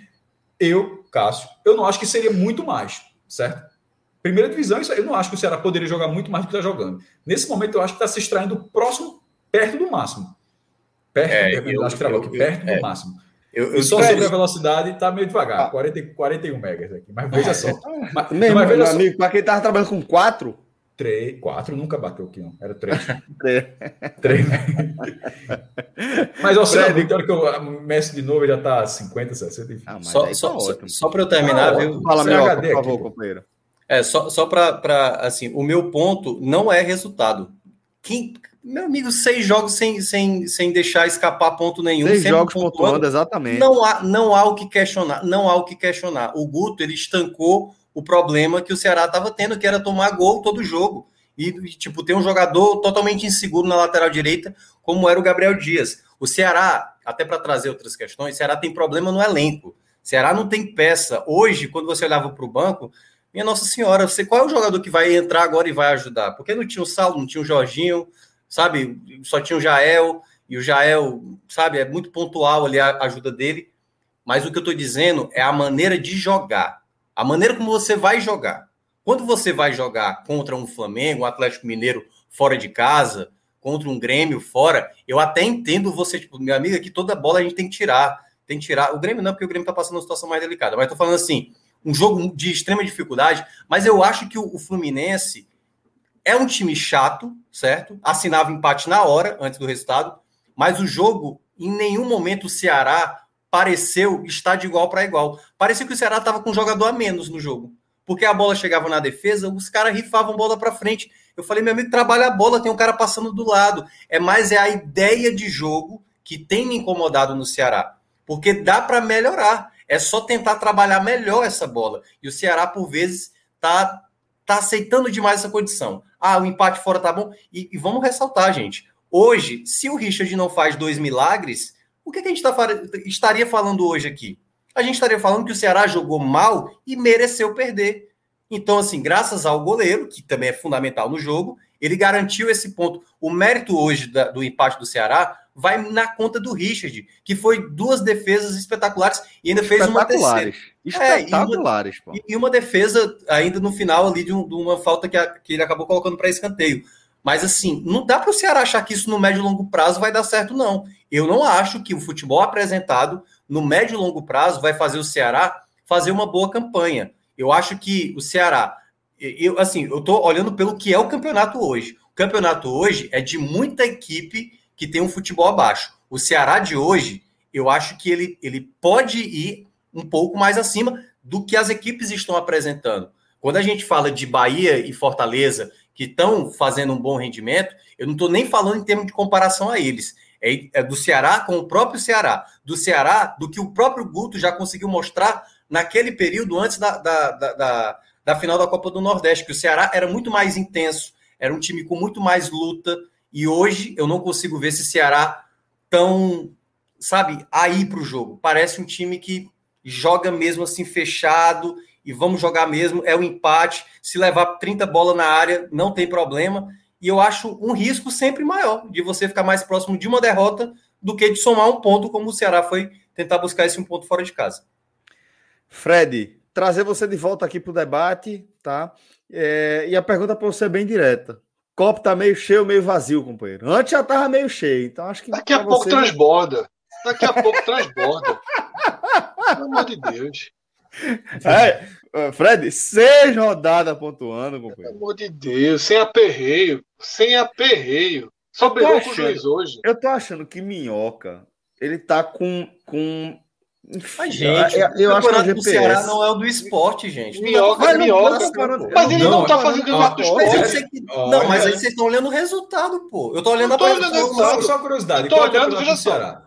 eu, Cássio, eu não acho que seria muito mais, certo? Primeira divisão, eu não acho que o Ceará poderia jogar muito mais do que está jogando. Nesse momento, eu acho que está se extraindo próximo, perto do máximo. Perto, é, eu, eu, acho que travou aqui, perto é, do máximo. Eu, eu só sobre a velocidade está meio devagar, ah. 40, 41 megas aqui. Mas veja só. mas, Mesmo, mas veja amigo, para quem estava trabalhando com 4. 3, 4 nunca bateu aqui, não. Era 3. 3. mas ao Fred, então, que eu meço de novo, já está 50, 60, enfim. Ah, só tá só, só, só para eu terminar, ah, viu? Fala, meu, por favor, aqui, companheiro. É, só, só para, assim, o meu ponto não é resultado. Quem, meu amigo, seis jogos sem, sem, sem deixar escapar ponto nenhum. Seis jogos pontuando, pontuando, exatamente. Não há, não há o que questionar. Não há o que questionar. O Guto ele estancou o problema que o Ceará estava tendo, que era tomar gol todo jogo. E, tipo, ter um jogador totalmente inseguro na lateral direita, como era o Gabriel Dias. O Ceará, até para trazer outras questões, o Ceará tem problema no elenco. O Ceará não tem peça. Hoje, quando você olhava para o banco, minha Nossa Senhora, você qual é o jogador que vai entrar agora e vai ajudar? Porque não tinha o Saulo, não tinha o Jorginho, sabe? Só tinha o Jael, e o Jael, sabe, é muito pontual ali a ajuda dele. Mas o que eu estou dizendo é a maneira de jogar. A maneira como você vai jogar. Quando você vai jogar contra um Flamengo, um Atlético Mineiro fora de casa, contra um Grêmio fora, eu até entendo você, tipo, meu amigo, que toda bola a gente tem que tirar. Tem que tirar. O Grêmio não, porque o Grêmio está passando uma situação mais delicada. Mas estou falando assim: um jogo de extrema dificuldade, mas eu acho que o Fluminense é um time chato, certo? Assinava empate na hora, antes do resultado, mas o jogo, em nenhum momento o Ceará pareceu estar de igual para igual. Parecia que o Ceará estava com um jogador a menos no jogo. Porque a bola chegava na defesa, os caras rifavam bola para frente. Eu falei, meu amigo, trabalha a bola, tem um cara passando do lado. É mais é a ideia de jogo que tem me incomodado no Ceará. Porque dá para melhorar. É só tentar trabalhar melhor essa bola. E o Ceará, por vezes, tá, tá aceitando demais essa condição. Ah, o empate fora tá bom. E, e vamos ressaltar, gente. Hoje, se o Richard não faz dois milagres, o que, que a gente tá, estaria falando hoje aqui? A gente estaria falando que o Ceará jogou mal e mereceu perder. Então, assim, graças ao goleiro, que também é fundamental no jogo, ele garantiu esse ponto. O mérito hoje da, do empate do Ceará vai na conta do Richard, que foi duas defesas espetaculares e ainda fez uma terceira. Espetaculares, é, e, uma, e, uma, defesa ainda no final ali de, um, de uma falta que, a, que, ele acabou colocando para escanteio. Mas assim, não dá para o Ceará achar que isso no médio e longo prazo vai dar certo, não. Eu não acho que o futebol apresentado no médio e longo prazo vai fazer o Ceará fazer uma boa campanha. Eu acho que o Ceará, eu assim, eu estou olhando pelo que é o campeonato hoje. O campeonato hoje é de muita equipe que tem um futebol abaixo. O Ceará de hoje, eu acho que ele, ele pode ir um pouco mais acima do que as equipes estão apresentando. Quando a gente fala de Bahia e Fortaleza, que estão fazendo um bom rendimento, eu não estou nem falando em termos de comparação a eles. É, é, do Ceará com o próprio Ceará. Do Ceará, do que o próprio Guto já conseguiu mostrar naquele período antes da, da, da, da, da final da Copa do Nordeste, que o Ceará era muito mais intenso, era um time com muito mais luta, e hoje eu não consigo ver esse Ceará tão, sabe, aí para o jogo. Parece um time que joga mesmo assim fechado e vamos jogar mesmo. É o um empate. Se levar 30 bolas na área, não tem problema. E eu acho um risco sempre maior de você ficar mais próximo de uma derrota do que de somar um ponto, como o Ceará foi tentar buscar esse um ponto fora de casa. Fred, trazer você de volta aqui para o debate, tá? É, e a pergunta para você é bem direta copo tá meio cheio, meio vazio, companheiro. Antes já tava meio cheio, então acho que. Daqui a pouco você... transborda. Daqui a pouco transborda. Pelo amor de Deus. É, Fred, seis rodadas pontuando, companheiro. Pelo amor de Deus, sem aperreio. Sem aperreio. Só brigou com o juiz hoje. Eu tô achando que Minhoca, ele tá com, com mas, gente, eu, eu acho que o GPS... Ceará não é o do esporte, gente. Minhoca, mas, minhoca. Mas ele não, não tá fazendo campeonato do esporte. Não, mas aí vocês estão olhando o resultado, pô. Eu tô olhando eu tô a olhando resultado. Só curiosidade. Eu tô é olhando, veja só.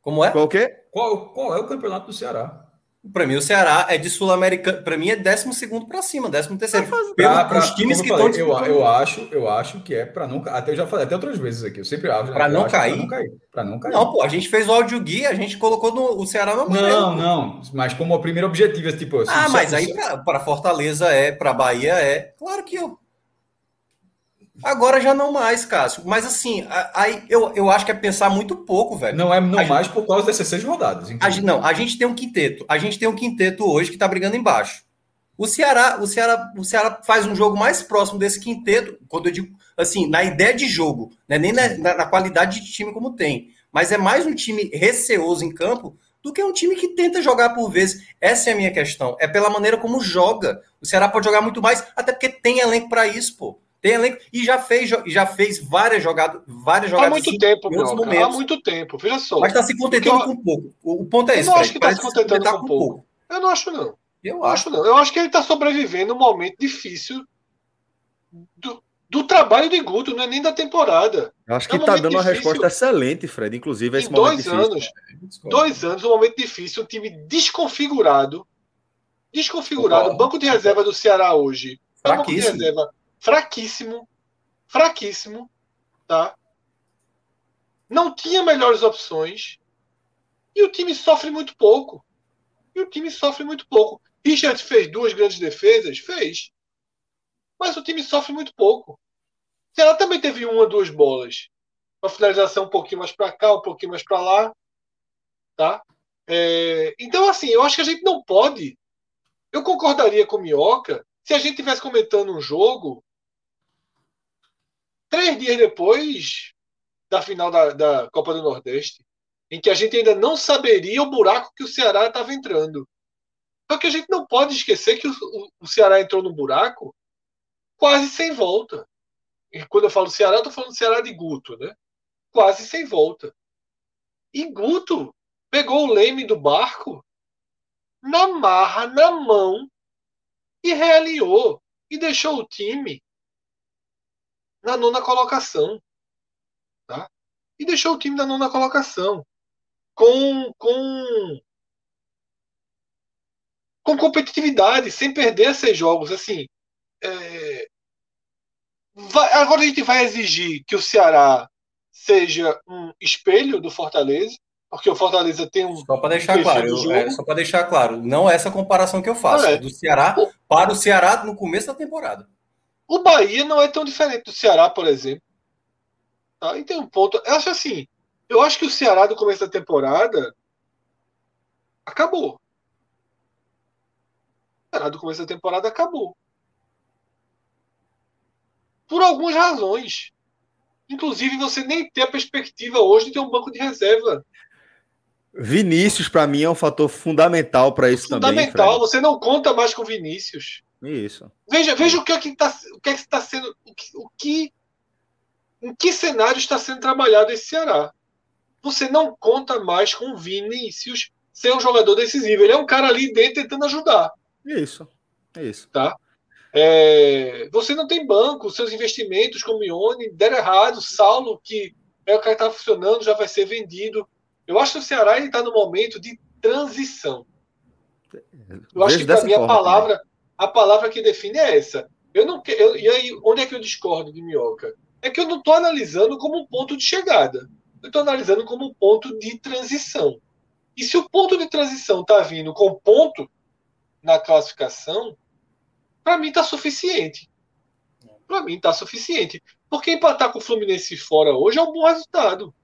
Como é? Qual o quê? Qual, qual é o campeonato do Ceará? Para mim, o Ceará é de Sul-Americano. Para mim, é 12 para cima, 13 terceiro. Para os times que estão. Eu, eu, acho, eu acho que é para não. Até eu já falei até outras vezes aqui. Eu sempre acho. Para não, cair? não cair. Para não cair. Não, pô, a gente fez o áudio guia, a gente colocou no, o Ceará no Não, não. Mas como o primeiro objetivo é tipo. Assim, ah, mas aí para Fortaleza é, para Bahia é. Claro que eu. Agora já não mais, Cássio. Mas assim, aí eu, eu acho que é pensar muito pouco, velho. Não é não a mais gente... por causa dessas seis rodadas. A gente, não, a gente tem um quinteto. A gente tem um quinteto hoje que tá brigando embaixo. O Ceará, o Ceará, o Ceará faz um jogo mais próximo desse quinteto, quando eu digo assim, na ideia de jogo, né? nem na, na, na qualidade de time como tem. Mas é mais um time receoso em campo do que um time que tenta jogar por vezes. Essa é a minha questão. É pela maneira como joga. O Ceará pode jogar muito mais, até porque tem elenco para isso, pô. Tem elenco e já fez, já fez várias jogadas, várias jogadas. Há muito assim, tempo, meu, momentos. Há muito tempo, veja só. Mas está se contentando eu... com pouco. O, ponto é esse. Eu não acho que está se contentando com, com pouco. pouco. Eu não acho, não. Eu acho, não. Eu acho que ele está sobrevivendo um momento difícil do, do trabalho de Guto, não é nem da temporada. Eu acho que está é um dando difícil. uma resposta excelente, Fred. Inclusive, esse em dois anos, dois anos, um momento difícil, um time desconfigurado, desconfigurado. Banco de reserva do Ceará hoje. Banco de reserva fraquíssimo, fraquíssimo, tá? Não tinha melhores opções e o time sofre muito pouco. E o time sofre muito pouco. Richard fez duas grandes defesas? Fez. Mas o time sofre muito pouco. Ela também teve uma, duas bolas. Uma finalização um pouquinho mais para cá, um pouquinho mais para lá. Tá? É, então, assim, eu acho que a gente não pode. Eu concordaria com o Minhoca se a gente tivesse comentando um jogo três dias depois da final da, da Copa do Nordeste, em que a gente ainda não saberia o buraco que o Ceará estava entrando. Só que a gente não pode esquecer que o, o, o Ceará entrou no buraco quase sem volta. E quando eu falo Ceará, eu tô falando Ceará de Guto, né? Quase sem volta. E Guto pegou o leme do barco na marra, na mão, e realinhou. E deixou o time na nona colocação. Tá? E deixou o time na nona colocação. Com, com, com competitividade, sem perder esses jogos. Assim, é... vai, agora a gente vai exigir que o Ceará seja um espelho do Fortaleza, porque o Fortaleza tem um. Só para deixar claro, eu, é, só para deixar claro, não é essa comparação que eu faço é. do Ceará para o Ceará no começo da temporada. O Bahia não é tão diferente do Ceará, por exemplo. Tá? E tem um ponto. Eu acho assim. Eu acho que o Ceará do começo da temporada acabou. O Ceará do começo da temporada acabou. Por algumas razões. Inclusive, você nem tem a perspectiva hoje de ter um banco de reserva. Vinícius, para mim, é um fator fundamental para isso fundamental. também. Fundamental. Você não conta mais com Vinícius. Isso. Veja, veja o que é que está o que é que está sendo o que, o que em que cenário está sendo trabalhado esse Ceará. Você não conta mais com Vinícius ser um jogador decisivo. Ele é um cara ali dentro tentando ajudar. Isso. É isso. Tá? É, você não tem banco, seus investimentos como Ione deram errado. Saulo, que é o cara que está funcionando, já vai ser vendido. Eu acho que o Ceará está no momento de transição. Eu acho que para mim a palavra, a palavra que define é essa. Eu não eu, e aí, onde é que eu discordo de Minhoca? É que eu não estou analisando como um ponto de chegada. Eu estou analisando como um ponto de transição. E se o ponto de transição está vindo com ponto na classificação, para mim está suficiente. Para mim está suficiente. Porque empatar com o Fluminense fora hoje é um bom resultado.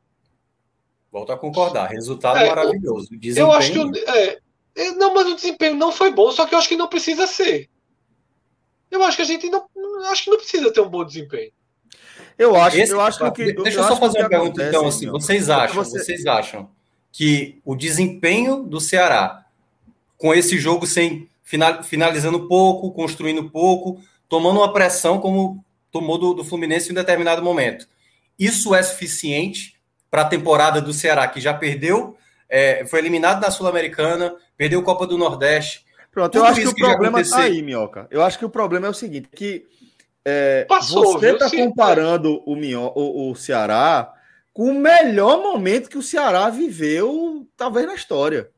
Volto a concordar. Resultado é, maravilhoso. Desempenho... Eu acho que. É, é, não, mas o desempenho não foi bom, só que eu acho que não precisa ser. Eu acho que a gente não. Acho que não precisa ter um bom desempenho. Eu acho, Esse, eu acho que. Deixa eu, só fazer uma pergunta, acontece, então, assim. Vocês acham, você... vocês acham que o desempenho do Ceará, com esse jogo sem finalizando pouco, construindo pouco, tomando uma pressão como tomou do, do Fluminense em um determinado momento. Isso é suficiente para a temporada do Ceará, que já perdeu, é, foi eliminado na Sul-Americana, perdeu Copa do Nordeste. Pronto, Tudo eu acho que o que problema está aí, Minhoca. Eu acho que o problema é o seguinte, que é, Passou, você está comparando o, Minho, o, o Ceará com o melhor momento que o Ceará viveu, talvez na história.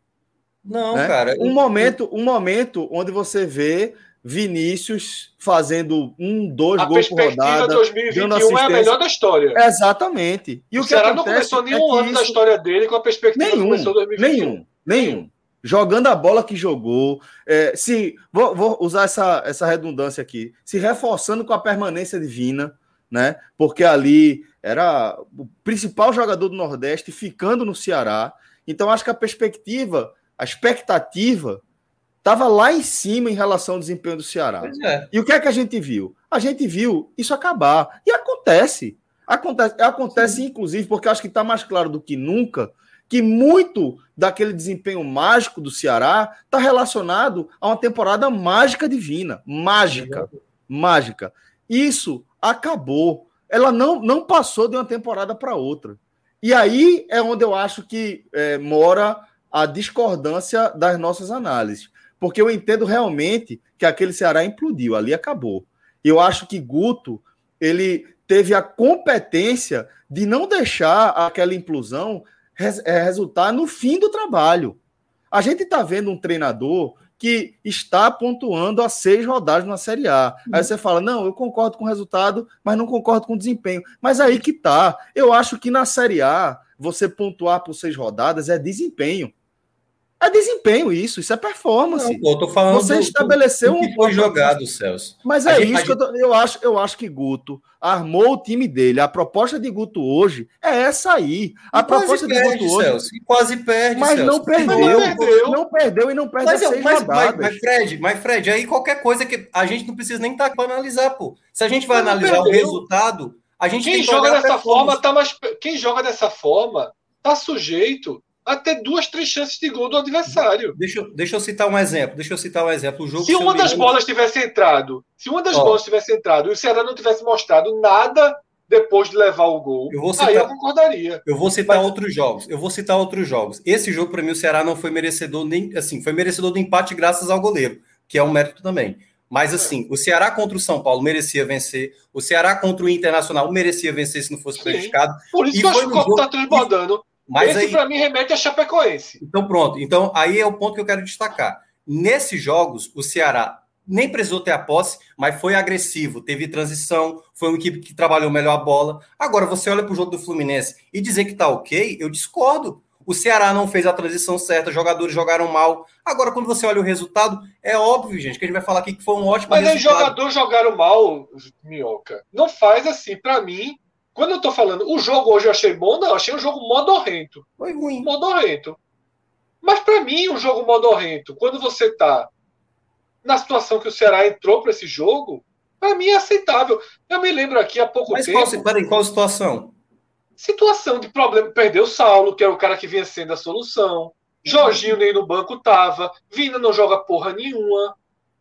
Não, né? cara. Um momento, um momento onde você vê Vinícius fazendo um, dois a gols por rodada. 2021 é a melhor da história. Exatamente. E o, o Ceará não começou nenhum é ano isso... da história dele com a perspectiva nenhum, que começou 2021. Nenhum, nenhum. Jogando a bola que jogou, é, se vou, vou, usar essa, essa redundância aqui, se reforçando com a permanência divina, né? Porque ali era o principal jogador do Nordeste ficando no Ceará. Então acho que a perspectiva, a expectativa estava lá em cima em relação ao desempenho do Ceará. É. E o que é que a gente viu? A gente viu isso acabar. E acontece. Acontece, acontece inclusive, porque acho que está mais claro do que nunca que muito daquele desempenho mágico do Ceará está relacionado a uma temporada mágica divina. Mágica. Mágica. Isso acabou. Ela não, não passou de uma temporada para outra. E aí é onde eu acho que é, mora a discordância das nossas análises porque eu entendo realmente que aquele Ceará implodiu, ali acabou. Eu acho que Guto ele teve a competência de não deixar aquela implosão res, é, resultar no fim do trabalho. A gente está vendo um treinador que está pontuando a seis rodadas na Série A. Aí você fala, não, eu concordo com o resultado, mas não concordo com o desempenho. Mas aí que tá. Eu acho que na Série A, você pontuar por seis rodadas é desempenho. É desempenho isso, isso é performance. Não, pô, eu tô falando Você do, estabeleceu do, do que foi jogado, Celso. Mas é isso que eu, tô, eu, acho, eu acho que Guto armou o time dele. A proposta de Guto hoje é essa aí. A proposta perde, de Guto hoje. Celso, quase perde, mas Celso. não perdeu, mas não perdeu, não perdeu e não perde mas, seis mas, mas, mas, Fred, mas Fred, aí qualquer coisa que a gente não precisa nem estar tá para analisar, pô. Se a gente vai mas analisar o resultado, a gente quem joga dessa forma tá mais quem joga dessa forma tá sujeito a ter duas, três chances de gol do adversário. Deixa, deixa eu citar um exemplo. Deixa eu citar um exemplo. O jogo se uma das bolas tivesse entrado, se uma das bolas tivesse entrado e o Ceará não tivesse mostrado nada depois de levar o gol, eu citar, aí eu concordaria. Eu vou citar Mas... outros jogos. Eu vou citar outros jogos. Esse jogo, para mim, o Ceará não foi merecedor nem assim, foi merecedor do empate graças ao goleiro, que é um mérito também. Mas assim, o Ceará contra o São Paulo merecia vencer, o Ceará contra o Internacional merecia vencer se não fosse prejudicado. Por isso e que eu acho que o copo está transbordando. Mas Esse, aí... para mim, remete a Chapecoense. Então, pronto. Então, aí é o ponto que eu quero destacar. Nesses jogos, o Ceará nem precisou ter a posse, mas foi agressivo, teve transição, foi uma equipe que trabalhou melhor a bola. Agora, você olha para o jogo do Fluminense e dizer que tá ok, eu discordo. O Ceará não fez a transição certa, jogadores jogaram mal. Agora, quando você olha o resultado, é óbvio, gente, que a gente vai falar aqui que foi um ótimo Mas resultado. Mas os jogadores jogaram mal, Minhoca. Não faz assim. Para mim, quando eu tô falando, o jogo hoje eu achei bom, não, eu achei um jogo modorrento. Foi ruim. Modorrento. Mas para mim, um jogo modorrento, quando você tá na situação que o Ceará entrou para esse jogo, para mim é aceitável. Eu me lembro aqui há pouco Mas tempo. Mas qual, qual situação? Situação de problema. Perdeu o Saulo, que era o cara que vinha sendo a solução. Jorginho nem no banco tava. Vina não joga porra nenhuma.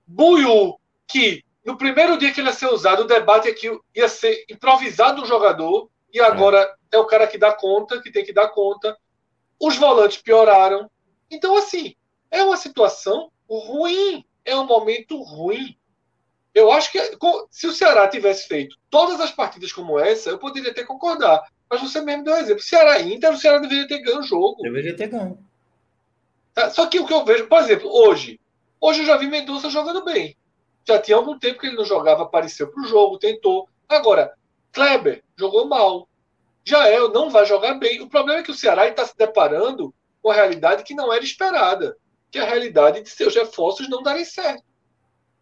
Buiu, que no primeiro dia que ele ia ser usado, o debate é que ia ser improvisado um jogador. E agora é. é o cara que dá conta, que tem que dar conta. Os volantes pioraram. Então, assim, é uma situação ruim. É um momento ruim. Eu acho que se o Ceará tivesse feito todas as partidas como essa, eu poderia até concordar. Mas você mesmo deu um exemplo. Ceará Inter, o Ceará deveria ter ganho o jogo. Deveria ter ganho. Tá, só que o que eu vejo, por exemplo, hoje. Hoje eu já vi Mendonça jogando bem. Já tinha algum tempo que ele não jogava, apareceu para o jogo, tentou. Agora, Kleber jogou mal. Jael não vai jogar bem. O problema é que o Ceará está se deparando com a realidade que não era esperada. Que é a realidade de seus reforços não darem certo.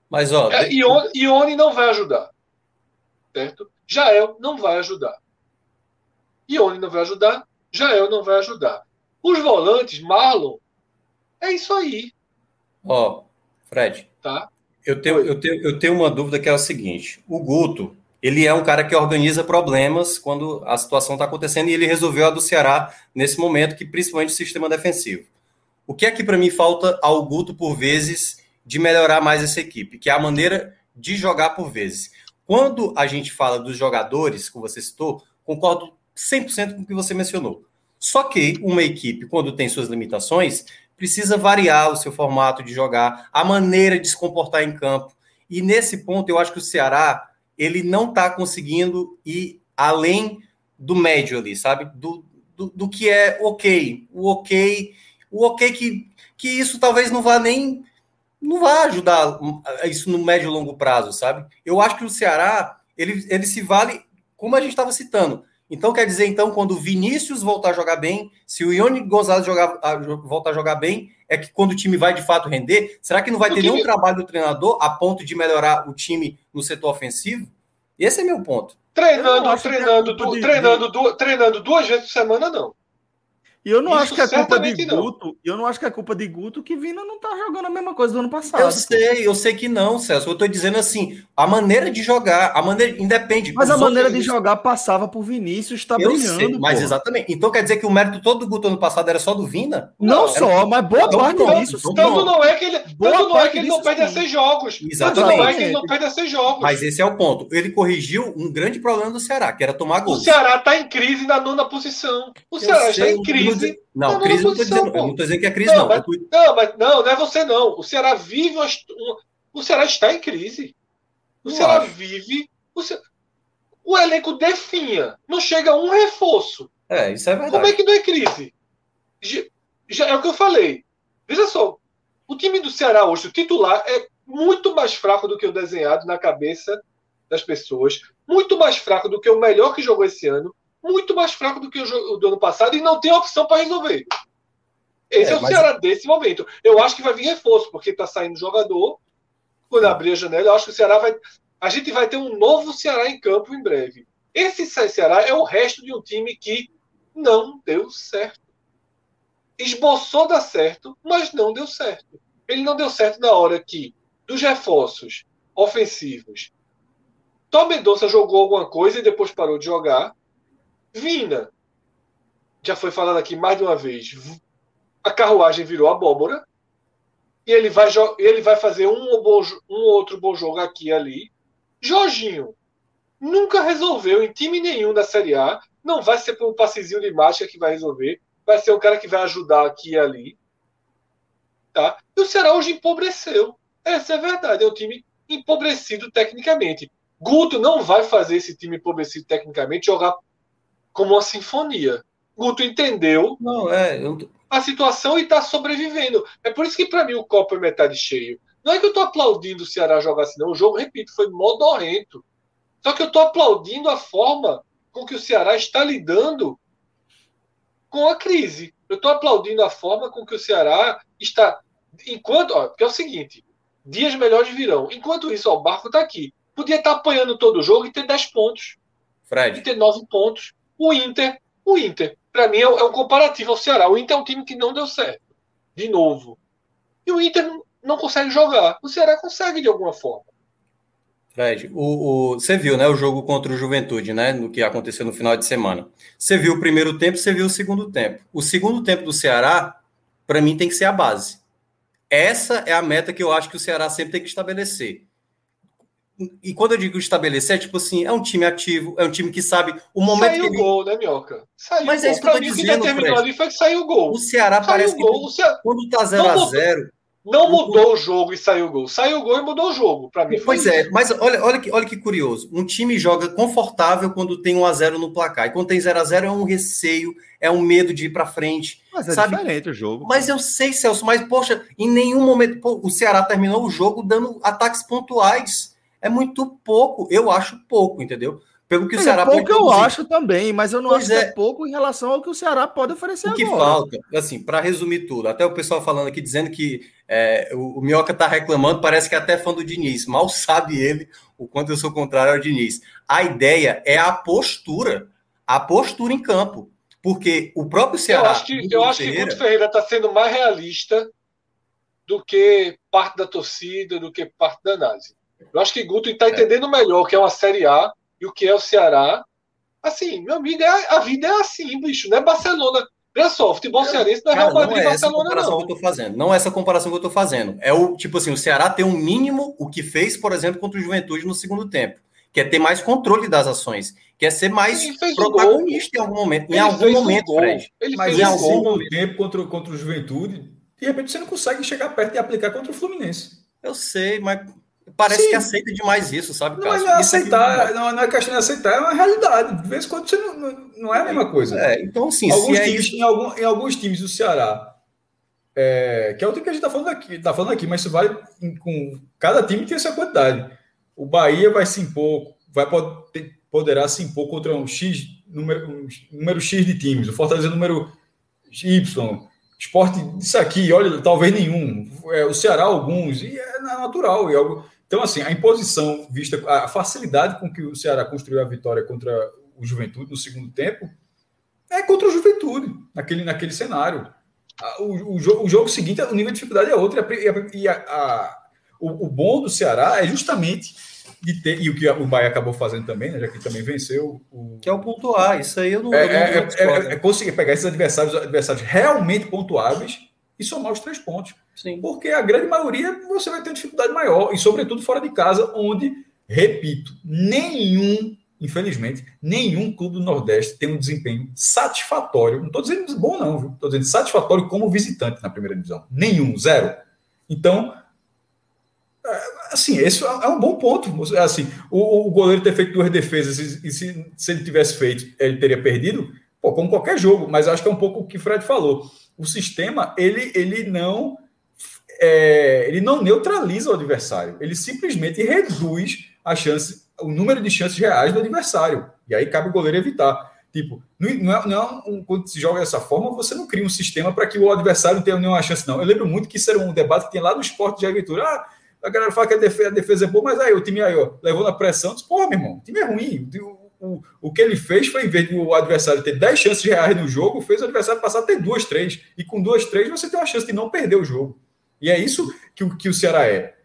Mas, ó. É, Ione, Ione não vai ajudar. Certo? Jael não vai ajudar. Ione não vai ajudar, Jael não vai ajudar. Os volantes, Marlon, é isso aí. Ó, oh, Fred. Tá? Eu tenho, eu, tenho, eu tenho uma dúvida que é a seguinte: o Guto, ele é um cara que organiza problemas quando a situação está acontecendo e ele resolveu a do Ceará nesse momento, que principalmente o sistema defensivo. O que é que para mim falta ao Guto por vezes de melhorar mais essa equipe, que é a maneira de jogar por vezes. Quando a gente fala dos jogadores, como você citou, concordo 100% com o que você mencionou. Só que uma equipe, quando tem suas limitações, precisa variar o seu formato de jogar, a maneira de se comportar em campo. E nesse ponto, eu acho que o Ceará ele não está conseguindo ir além do médio ali, sabe? Do, do, do, que é ok. O ok, o ok que, que isso talvez não vá nem não vá ajudar isso no médio e longo prazo, sabe? Eu acho que o Ceará ele, ele se vale, como a gente estava citando, então quer dizer, então, quando o Vinícius voltar a jogar bem, se o Ione Gonzalez jogar, a, voltar a jogar bem, é que quando o time vai de fato render, será que não vai ter nenhum trabalho do treinador a ponto de melhorar o time no setor ofensivo? Esse é meu ponto. Treinando, é treinando, du, de... treinando, du, treinando duas vezes por semana, não. E eu não Isso acho que é culpa de Guto. Não. Eu não acho que é culpa de Guto que Vina não tá jogando a mesma coisa do ano passado. Eu sei, eu sei que não, Celso. Eu tô dizendo assim, a maneira de jogar, a maneira independe. Mas a maneira de jogar passava por Vinícius, tá eu brilhando. Sei, mas exatamente. Então quer dizer que o mérito todo do Guto ano passado era só do Vina? Não, não só, era... mas boa então, parte não, disso. Tanto não. não é que ele, boa não é que ele não perde a seis jogos. Exatamente. Não é que ele não perde a seis jogos. Mas esse é o ponto. Ele corrigiu um grande problema do Ceará, que era tomar gol. O Ceará tá em crise na nona posição. O Ceará está em crise. Não, crise não tô dizendo, eu não estou dizendo que é crise, não. Não mas, não, mas não, não é você não. O Ceará vive. O Ceará está em crise. O não Ceará acho. vive. O, Ce... o elenco definha. Não chega um reforço. É, isso é verdade. Como é que não é crise? Já, é o que eu falei. Veja só. O time do Ceará hoje, o titular, é muito mais fraco do que o desenhado na cabeça das pessoas. Muito mais fraco do que o melhor que jogou esse ano muito mais fraco do que o do ano passado e não tem opção para resolver. Esse é, é o Ceará desse momento. Eu acho que vai vir reforço, porque está saindo jogador. Quando abrir a janela, eu acho que o Ceará vai. A gente vai ter um novo Ceará em campo em breve. Esse Ceará é o resto de um time que não deu certo. Esboçou dar certo, mas não deu certo. Ele não deu certo na hora que, dos reforços ofensivos, Tom Mendonça jogou alguma coisa e depois parou de jogar. Vina, já foi falado aqui mais de uma vez, a carruagem virou abóbora, e ele vai, ele vai fazer um, um outro bom jogo aqui e ali. Jorginho nunca resolveu em time nenhum da Série A. Não vai ser por um passezinho de mágica que vai resolver. Vai ser um cara que vai ajudar aqui e ali. Tá? E o Ceará hoje empobreceu. Essa é a verdade. É um time empobrecido tecnicamente. Guto não vai fazer esse time empobrecido tecnicamente jogar como uma sinfonia. Guto entendeu não, é, eu... a situação e está sobrevivendo. É por isso que, para mim, o copo é metade cheio. Não é que eu estou aplaudindo o Ceará jogar assim, não. O jogo, repito, foi modorrento. Só que eu estou aplaudindo a forma com que o Ceará está lidando com a crise. Eu estou aplaudindo a forma com que o Ceará está. Enquanto. Ó, porque é o seguinte: dias melhores virão. Enquanto isso, ó, o barco está aqui. Podia estar tá apanhando todo o jogo e ter 10 pontos. Fred. E ter 9 pontos. O Inter. O Inter para mim, é, é um comparativo ao Ceará. O Inter é um time que não deu certo. De novo. E o Inter não consegue jogar. O Ceará consegue de alguma forma. Fred, o, o, você viu né, o jogo contra o Juventude, né? No que aconteceu no final de semana. Você viu o primeiro tempo, você viu o segundo tempo. O segundo tempo do Ceará, para mim, tem que ser a base. Essa é a meta que eu acho que o Ceará sempre tem que estabelecer. E quando eu digo estabelecer, é tipo assim, é um time ativo, é um time que sabe o momento saiu que ele... gol, né, Minhoca? Saiu Mas é isso que eu tô dizendo, que determinou ali foi que saiu o gol. O Ceará saiu parece gol. que Ceará... quando tá 0 a 0 não mudou o jogo e saiu o gol. Saiu o gol e mudou o jogo. Para mim Pois é, mas olha, olha, que, olha que curioso. Um time joga confortável quando tem 1 a 0 no placar. E quando tem 0 a 0 é um receio, é um medo de ir para frente. Mas é sabe? diferente o jogo. Mas eu sei, Celso, mas poxa, em nenhum momento pô, o Ceará terminou o jogo dando ataques pontuais é muito pouco. Eu acho pouco, entendeu? Pelo que o é, Ceará pouco eu acho também, mas eu não pois acho é. que é pouco em relação ao que o Ceará pode oferecer o que agora. falta, assim, para resumir tudo, até o pessoal falando aqui dizendo que é, o, o Minhoca está reclamando, parece que é até fã do Diniz. Mal sabe ele o quanto eu sou contrário ao Diniz. A ideia é a postura, a postura em campo. Porque o próprio Ceará. Eu acho que, eu acho Ferreira, que Guto Ferreira está sendo mais realista do que parte da torcida, do que parte da análise. Eu acho que Guto está é. entendendo melhor o que é uma Série A e o que é o Ceará. Assim, meu amigo, é, a vida é assim, bicho. Não é Barcelona. Olha só, futebol cearense não é Real Madrid não é Barcelona, não. Que eu tô fazendo. Não é essa comparação que eu estou fazendo. É o tipo assim, o Ceará tem um mínimo o que fez, por exemplo, contra o Juventude no segundo tempo. Que é ter mais controle das ações. Que é ser mais protagonista em algum momento. Ele em algum momento, Fred. Ele Mas em algum momento. tempo contra, contra o Juventude, de repente você não consegue chegar perto e aplicar contra o Fluminense. Eu sei, mas Parece Sim. que aceita demais isso, sabe, Não, mas não é aceitar, não, não, é questão de aceitar, é uma realidade. De vez em quando você não, não, não é a mesma coisa. É, então, sim, alguns é times, isso... em, algum, em alguns times do Ceará, é, que é o time que a gente está falando aqui, tá falando aqui, mas isso vai com cada time tem essa quantidade. O Bahia vai se impor, vai poder, poderá se impor contra um X número, um número X de times. O Fortaleza número Y. Esporte, isso aqui, olha, talvez nenhum. É, o Ceará, alguns, e é natural. E algo, então, assim, a imposição, vista a facilidade com que o Ceará construiu a vitória contra o Juventude no segundo tempo, é contra o Juventude, naquele, naquele cenário. O, o, o jogo seguinte, o nível de dificuldade é outro, e, a, e a, a, o, o, bom do Ceará é justamente de ter, e o que o Bahia acabou fazendo também, né, já que também venceu o. Que é o pontuar, isso aí eu não. É, eu não é, é, é, conseguir pegar esses adversários, adversários realmente pontuáveis e somar os três pontos. Sim. Porque a grande maioria você vai ter dificuldade maior, e sobretudo fora de casa, onde, repito, nenhum, infelizmente, nenhum clube do Nordeste tem um desempenho satisfatório. Não estou dizendo bom, não, viu? Estou dizendo satisfatório como visitante na primeira divisão. Nenhum, zero. Então, é, assim, esse é um bom ponto. Assim, o, o goleiro ter feito duas defesas e se, se ele tivesse feito, ele teria perdido, pô, como qualquer jogo, mas acho que é um pouco o que o Fred falou. O sistema, ele, ele não é, ele não neutraliza o adversário, ele simplesmente reduz a chance, o número de chances reais do adversário. E aí cabe o goleiro evitar. Tipo, não é, não é um, quando se joga dessa forma, você não cria um sistema para que o adversário não tenha nenhuma chance, não. Eu lembro muito que isso era um debate que tem lá no esporte de aventura. Ah, a galera fala que a defesa, a defesa é boa, mas aí o time aí, ó, levou na pressão, disse, porra, meu irmão, o time é ruim. O, o, o que ele fez foi, em vez de o adversário ter 10 chances reais no jogo, fez o adversário passar a ter duas, três. E com duas, três, você tem uma chance de não perder o jogo. E é isso que, que o Ceará é.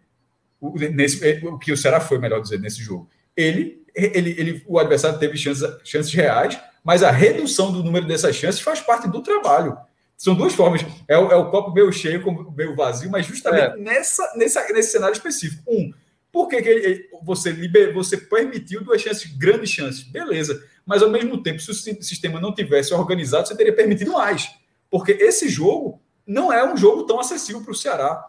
O, nesse, é, o que o Ceará foi, melhor dizer, nesse jogo. Ele, ele, ele, o adversário teve chances, chances reais, mas a redução do número dessas chances faz parte do trabalho. São duas formas. É o, é o copo meio cheio com meio vazio, mas justamente é. nessa, nessa, nesse cenário específico. Um, por que, que ele, você, liber, você permitiu duas chances, grandes chances? Beleza. Mas ao mesmo tempo, se o sistema não tivesse organizado, você teria permitido mais. Porque esse jogo não é um jogo tão acessível para o Ceará.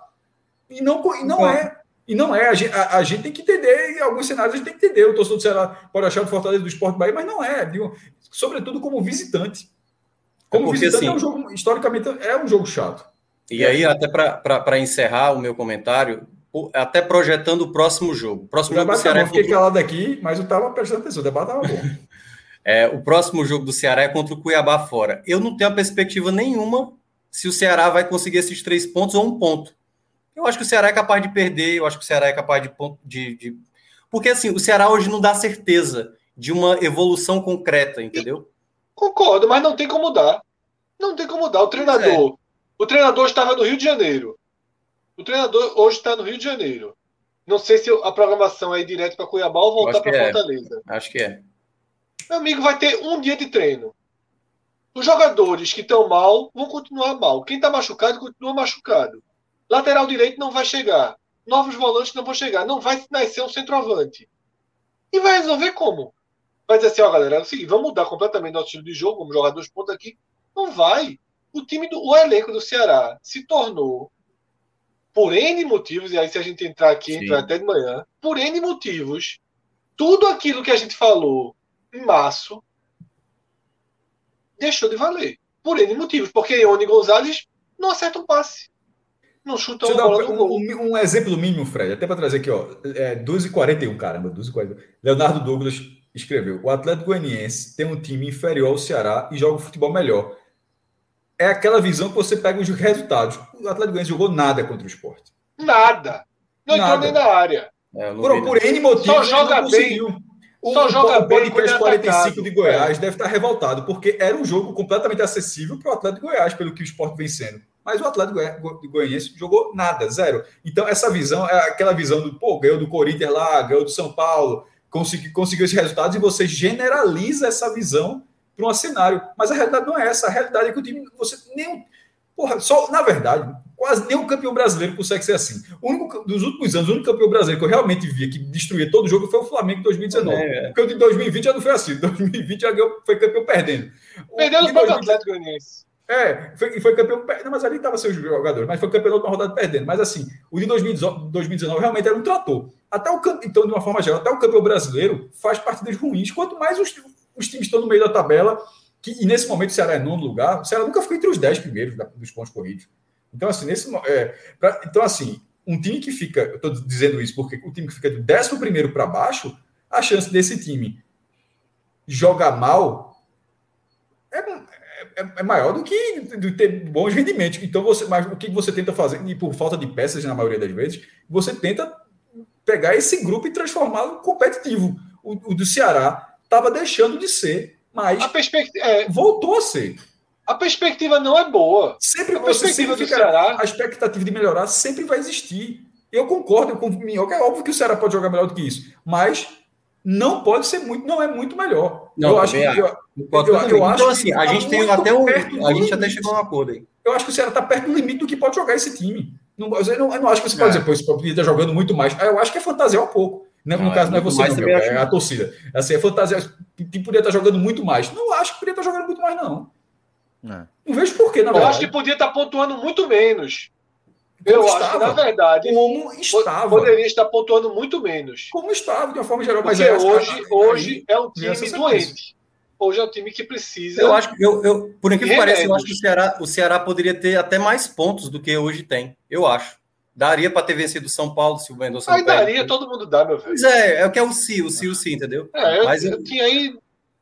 E não, e não é. E não é. A gente, a, a gente, tem que entender, em alguns cenários a gente tem que entender. O torcedor do Ceará pode achar o Fortaleza do Esporte Bahia, mas não é. Sobretudo como visitante. Como Porque, visitante assim, é um jogo, historicamente, é um jogo chato. E aí, até para encerrar o meu comentário, até projetando o próximo jogo. O próximo o jogo do Ceará. Eu fiquei contra... calado aqui, mas eu estava prestando atenção, o debate estava bom. é, o próximo jogo do Ceará é contra o Cuiabá fora. Eu não tenho a perspectiva nenhuma se o Ceará vai conseguir esses três pontos ou um ponto. Eu acho que o Ceará é capaz de perder, eu acho que o Ceará é capaz de, de, de... Porque assim, o Ceará hoje não dá certeza de uma evolução concreta, entendeu? Concordo, mas não tem como dar. Não tem como dar. O treinador. É. O treinador estava no Rio de Janeiro. O treinador hoje está no Rio de Janeiro. Não sei se a programação é ir direto para Cuiabá ou voltar para é. Fortaleza. Acho que é. Meu amigo vai ter um dia de treino. Os jogadores que estão mal vão continuar mal. Quem está machucado continua machucado. Lateral direito não vai chegar. Novos volantes não vão chegar. Não vai nascer um centroavante. E vai resolver como? Vai dizer assim, ó, galera, é o seguinte, vamos mudar completamente nosso estilo de jogo, vamos jogar dois pontos aqui. Não vai. O time do o elenco do Ceará se tornou por N motivos, e aí se a gente entrar aqui, entrar até de manhã, por N motivos, tudo aquilo que a gente falou em março deixou de valer. Por N motivos. Porque Ione Gonzalez não acerta um passe. Não chuta uma bola um, gol. Um, um, exemplo mínimo, Fred, até para trazer aqui, ó. É 12h41, caramba, 12h41. Leonardo Douglas escreveu: o Atlético Goianiense tem um time inferior ao Ceará e joga um futebol melhor. É aquela visão que você pega os resultados. O Atlético Goianiense jogou nada contra o esporte. Nada. Não nada. entrou nem na área. É, por, por N motivos, só joga bem. O, só joga o podcast 45 de Goiás é. deve estar revoltado, porque era um jogo completamente acessível para o Atlético de Goiás, pelo que o esporte vem sendo. Mas o Atlético de Goianiense jogou nada, zero. Então, essa visão é aquela visão do, pô, ganhou do Corinthians lá, ganhou do São Paulo, conseguiu, conseguiu esses resultados, e você generaliza essa visão para um cenário. Mas a realidade não é essa. A realidade é que o time, você nem. Porra, só, na verdade, quase nenhum campeão brasileiro consegue ser assim. O único, dos últimos anos, o único campeão brasileiro que eu realmente via que destruía todo o jogo foi o Flamengo em 2019. É, é. Porque o de 2020 já não foi assim. 2020 já ganhou, foi campeão perdendo. Perdeu no 2020... Atlético Goianiense. É, foi, foi campeão. Não, mas ali estava seus jogadores, mas foi campeão de uma rodada perdendo. Mas assim, o de 2019, 2019 realmente era um trator. Até o então, de uma forma geral, até o campeão brasileiro faz partidas ruins. Quanto mais os, os times estão no meio da tabela, que, e nesse momento o Ceará é nono lugar, o Ceará nunca ficou entre os 10 primeiros da, dos pontos corridos. Então, assim, nesse, é, pra, então, assim, um time que fica, eu estou dizendo isso porque o time que fica do 11 primeiro para baixo, a chance desse time jogar mal é, é, maior do que de ter bons rendimentos. Então, você, mas o que você tenta fazer, e por falta de peças na maioria das vezes, você tenta pegar esse grupo e transformá-lo competitivo. O, o, do Ceará estava deixando de ser, mas a perspectiva, é, voltou a ser. A perspectiva não é boa. Sempre a você sempre fica, Ceará... a expectativa de melhorar sempre vai existir. Eu concordo com o Minhoca, é óbvio que o Ceará pode jogar melhor do que isso, mas não pode ser muito, não é muito melhor. Não, eu acho que eu, eu, eu, acho então, assim, a gente tem até um, a gente até chegou a um acordo aí. Eu acho que o Ceará está perto do limite do que pode jogar esse time. Não, eu, não, eu não acho que você pode é. dizer, pô, esse poderia estar jogando muito mais. Eu acho que é fantasiar um pouco. Não, no caso, é não é você, não, é a torcida. Assim, é fantasia. Poderia estar jogando muito mais. Não acho que poderia estar jogando muito mais, não. É. Não vejo porquê, na verdade. Eu acho que podia estar pontuando muito menos. Eu estava. acho que, na verdade, como estava. poderia estar pontuando muito menos. Como estava, de uma forma geral. Mas é, hoje, hoje é um time doente. Hoje é um time que precisa. Eu acho que, eu, eu, por incrível que pareça, eu acho que o Ceará, o Ceará poderia ter até mais pontos do que hoje tem. Eu acho. Daria para ter vencido o São Paulo se o Mendonça Aí daria, todo mundo dá, meu velho. Pois é, é o que é o si, o si, o si, entendeu? É, eu, Mas eu, eu tinha aí.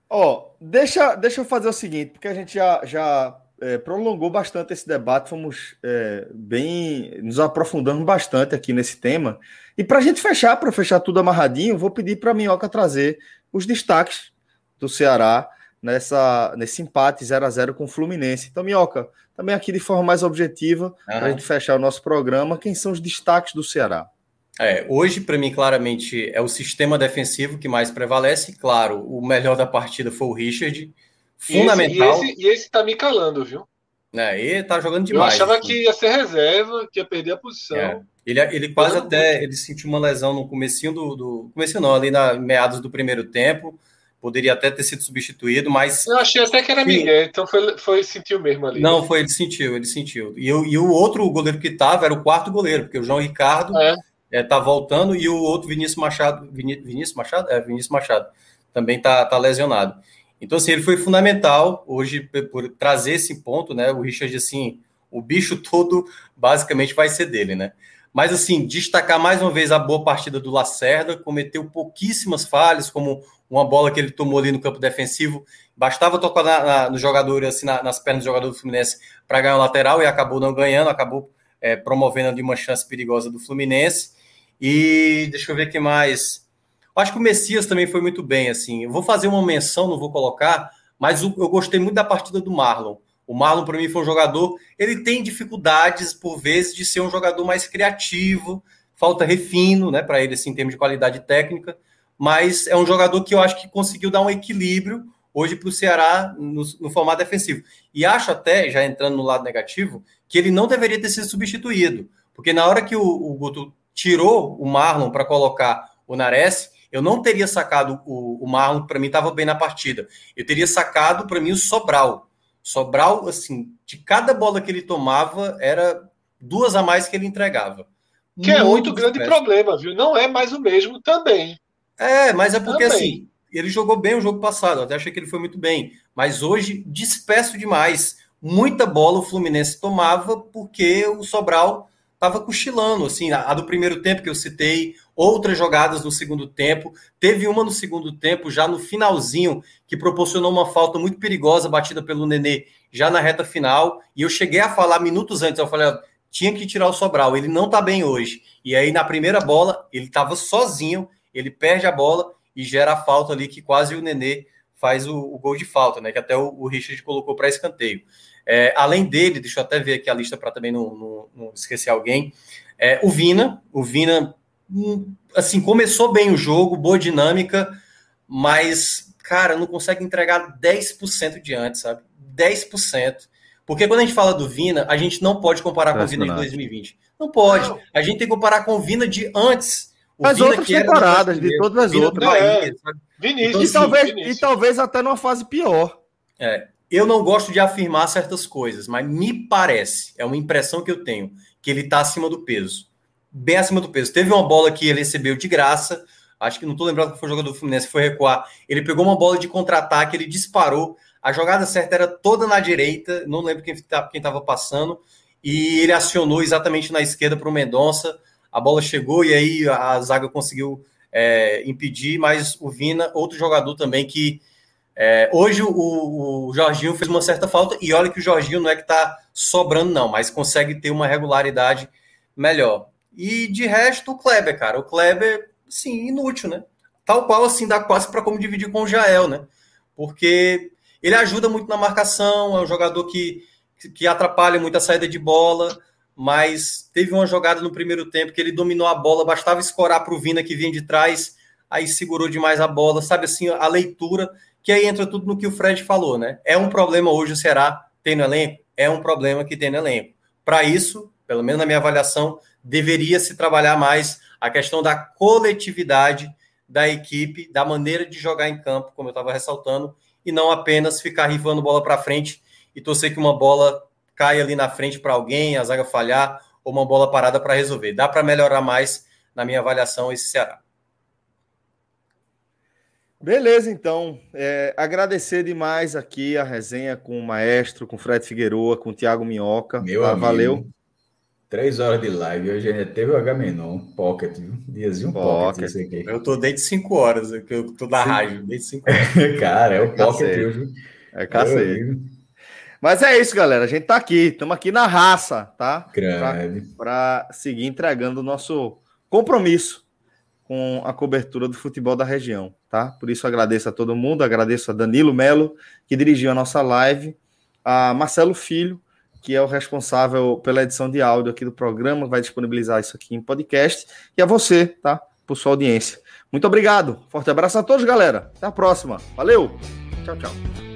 Ó, deixa, deixa eu fazer o seguinte, porque a gente já, já é, prolongou bastante esse debate, fomos é, bem. nos aprofundando bastante aqui nesse tema. E para a gente fechar, para fechar tudo amarradinho, vou pedir para a Minhoca trazer os destaques do Ceará nessa, nesse empate 0 a 0 com o Fluminense. Então, Minhoca, também aqui de forma mais objetiva, para a gente fechar o nosso programa, quem são os destaques do Ceará? É, hoje, para mim, claramente, é o sistema defensivo que mais prevalece. Claro, o melhor da partida foi o Richard. Fundamental. E esse, e esse, e esse tá me calando, viu? É, ele tá jogando demais. Eu achava assim. que ia ser reserva, que ia perder a posição. É. Ele, ele quase até ele sentiu uma lesão no comecinho do, do começo não, ali na meados do primeiro tempo. Poderia até ter sido substituído, mas. Eu achei até que era Miguel, então foi, foi sentiu mesmo ali. Não, foi, ele sentiu, ele sentiu. E, eu, e o outro goleiro que tava era o quarto goleiro, porque o João Ricardo é. É, tá voltando e o outro Vinícius Machado. Vinícius Machado? É, Vinícius Machado. Também tá, tá lesionado. Então, assim, ele foi fundamental hoje por trazer esse ponto, né? O Richard, assim, o bicho todo basicamente vai ser dele, né? Mas, assim, destacar mais uma vez a boa partida do Lacerda, cometeu pouquíssimas falhas, como uma bola que ele tomou ali no campo defensivo. Bastava tocar na, na, no jogador, assim, na, nas pernas do jogador do Fluminense para ganhar o lateral e acabou não ganhando, acabou é, promovendo ali uma chance perigosa do Fluminense. E deixa eu ver o que mais. Acho que o Messias também foi muito bem, assim. Eu vou fazer uma menção, não vou colocar, mas eu gostei muito da partida do Marlon. O Marlon, para mim, foi um jogador. Ele tem dificuldades, por vezes, de ser um jogador mais criativo, falta refino, né, para ele, assim, em termos de qualidade técnica. Mas é um jogador que eu acho que conseguiu dar um equilíbrio hoje para o Ceará no, no, formato defensivo. E acho até, já entrando no lado negativo, que ele não deveria ter sido substituído. Porque na hora que o, o Guto tirou o Marlon para colocar o Nares, eu não teria sacado o, o Marlon, para mim estava bem na partida. Eu teria sacado para mim o Sobral. Sobral, assim, de cada bola que ele tomava, era duas a mais que ele entregava. Que muito é outro grande problema, viu? Não é mais o mesmo também. É, mas é porque também. assim, ele jogou bem o jogo passado, até achei que ele foi muito bem. Mas hoje, disperso demais. Muita bola o Fluminense tomava porque o Sobral estava cochilando, assim, a, a, do primeiro tempo que eu citei, outras jogadas no segundo tempo, teve uma no segundo tempo, já no finalzinho, que proporcionou uma falta muito perigosa, batida pelo Nenê, já na reta final, e eu cheguei a falar minutos antes, eu falei, tinha que tirar o Sobral, ele não tá bem hoje, e aí na primeira bola, ele estava sozinho, ele perde a bola e gera a falta ali, que quase o Nenê faz o, o gol de falta, né, que até o, o Richard colocou para escanteio. É, além dele, deixa eu até ver aqui a lista para também não, não, não, esquecer alguém. É, o Vina, o Vina, assim, começou bem o jogo, boa dinâmica, mas, cara, não consegue entregar 10% de antes, sabe? 10%. Porque quando a gente fala do Vina, a gente não pode comparar com o Vina de 2020. Não pode. Não. A gente tem que comparar com o Vina de antes. O as Vina outras temporadas, de todas as Vina outras. Bahia, é. Vinícius, e, talvez, Vinícius. e talvez até numa fase pior. É, eu não gosto de afirmar certas coisas, mas me parece, é uma impressão que eu tenho, que ele está acima do peso. Bem acima do peso. Teve uma bola que ele recebeu de graça, acho que não estou lembrado que foi o jogador do Fluminense, foi recuar. Ele pegou uma bola de contra-ataque, ele disparou. A jogada certa era toda na direita, não lembro quem estava quem passando, e ele acionou exatamente na esquerda para o Mendonça. A bola chegou e aí a zaga conseguiu é, impedir, mas o Vina, outro jogador também que é, hoje o, o, Jorginho fez uma certa falta, e olha que o Jorginho não é que está sobrando, não, mas consegue ter uma regularidade melhor. E de resto, o Kleber, cara. O Kleber, sim, inútil, né? Tal qual assim dá quase para como dividir com o Jael, né? Porque ele ajuda muito na marcação, é um jogador que, que atrapalha muito a saída de bola, mas teve uma jogada no primeiro tempo que ele dominou a bola, bastava escorar para o Vina que vinha de trás, aí segurou demais a bola, sabe assim, a leitura que aí entra tudo no que o Fred falou, né? É um problema hoje o Ceará tem no elenco? É um problema que tem no elenco. Para isso, pelo menos na minha avaliação, deveria se trabalhar mais a questão da coletividade da equipe, da maneira de jogar em campo, como eu estava ressaltando, e não apenas ficar rifando bola para frente e torcer que uma bola caia ali na frente para alguém, a zaga falhar, ou uma bola parada para resolver. Dá para melhorar mais, na minha avaliação, esse Ceará. Beleza, então. É, agradecer demais aqui a resenha com o maestro, com o Fred Figueroa, com o Thiago Minhoca. Meu tá, amigo, valeu. Três horas de live. Hoje ainda teve o H-Menon, Pocket, viu? Diazinho Pocket. pocket aqui. Eu tô desde cinco horas, que eu tô da rádio, desde cinco horas. Cara, é o Pocket hoje. É cacete. Mas é isso, galera. A gente tá aqui, estamos aqui na raça, tá? Para seguir entregando o nosso compromisso com a cobertura do futebol da região, tá? Por isso agradeço a todo mundo, agradeço a Danilo Melo, que dirigiu a nossa live, a Marcelo Filho, que é o responsável pela edição de áudio aqui do programa, vai disponibilizar isso aqui em podcast, e a você, tá? Por sua audiência. Muito obrigado. Forte abraço a todos, galera. Até a próxima. Valeu. Tchau, tchau.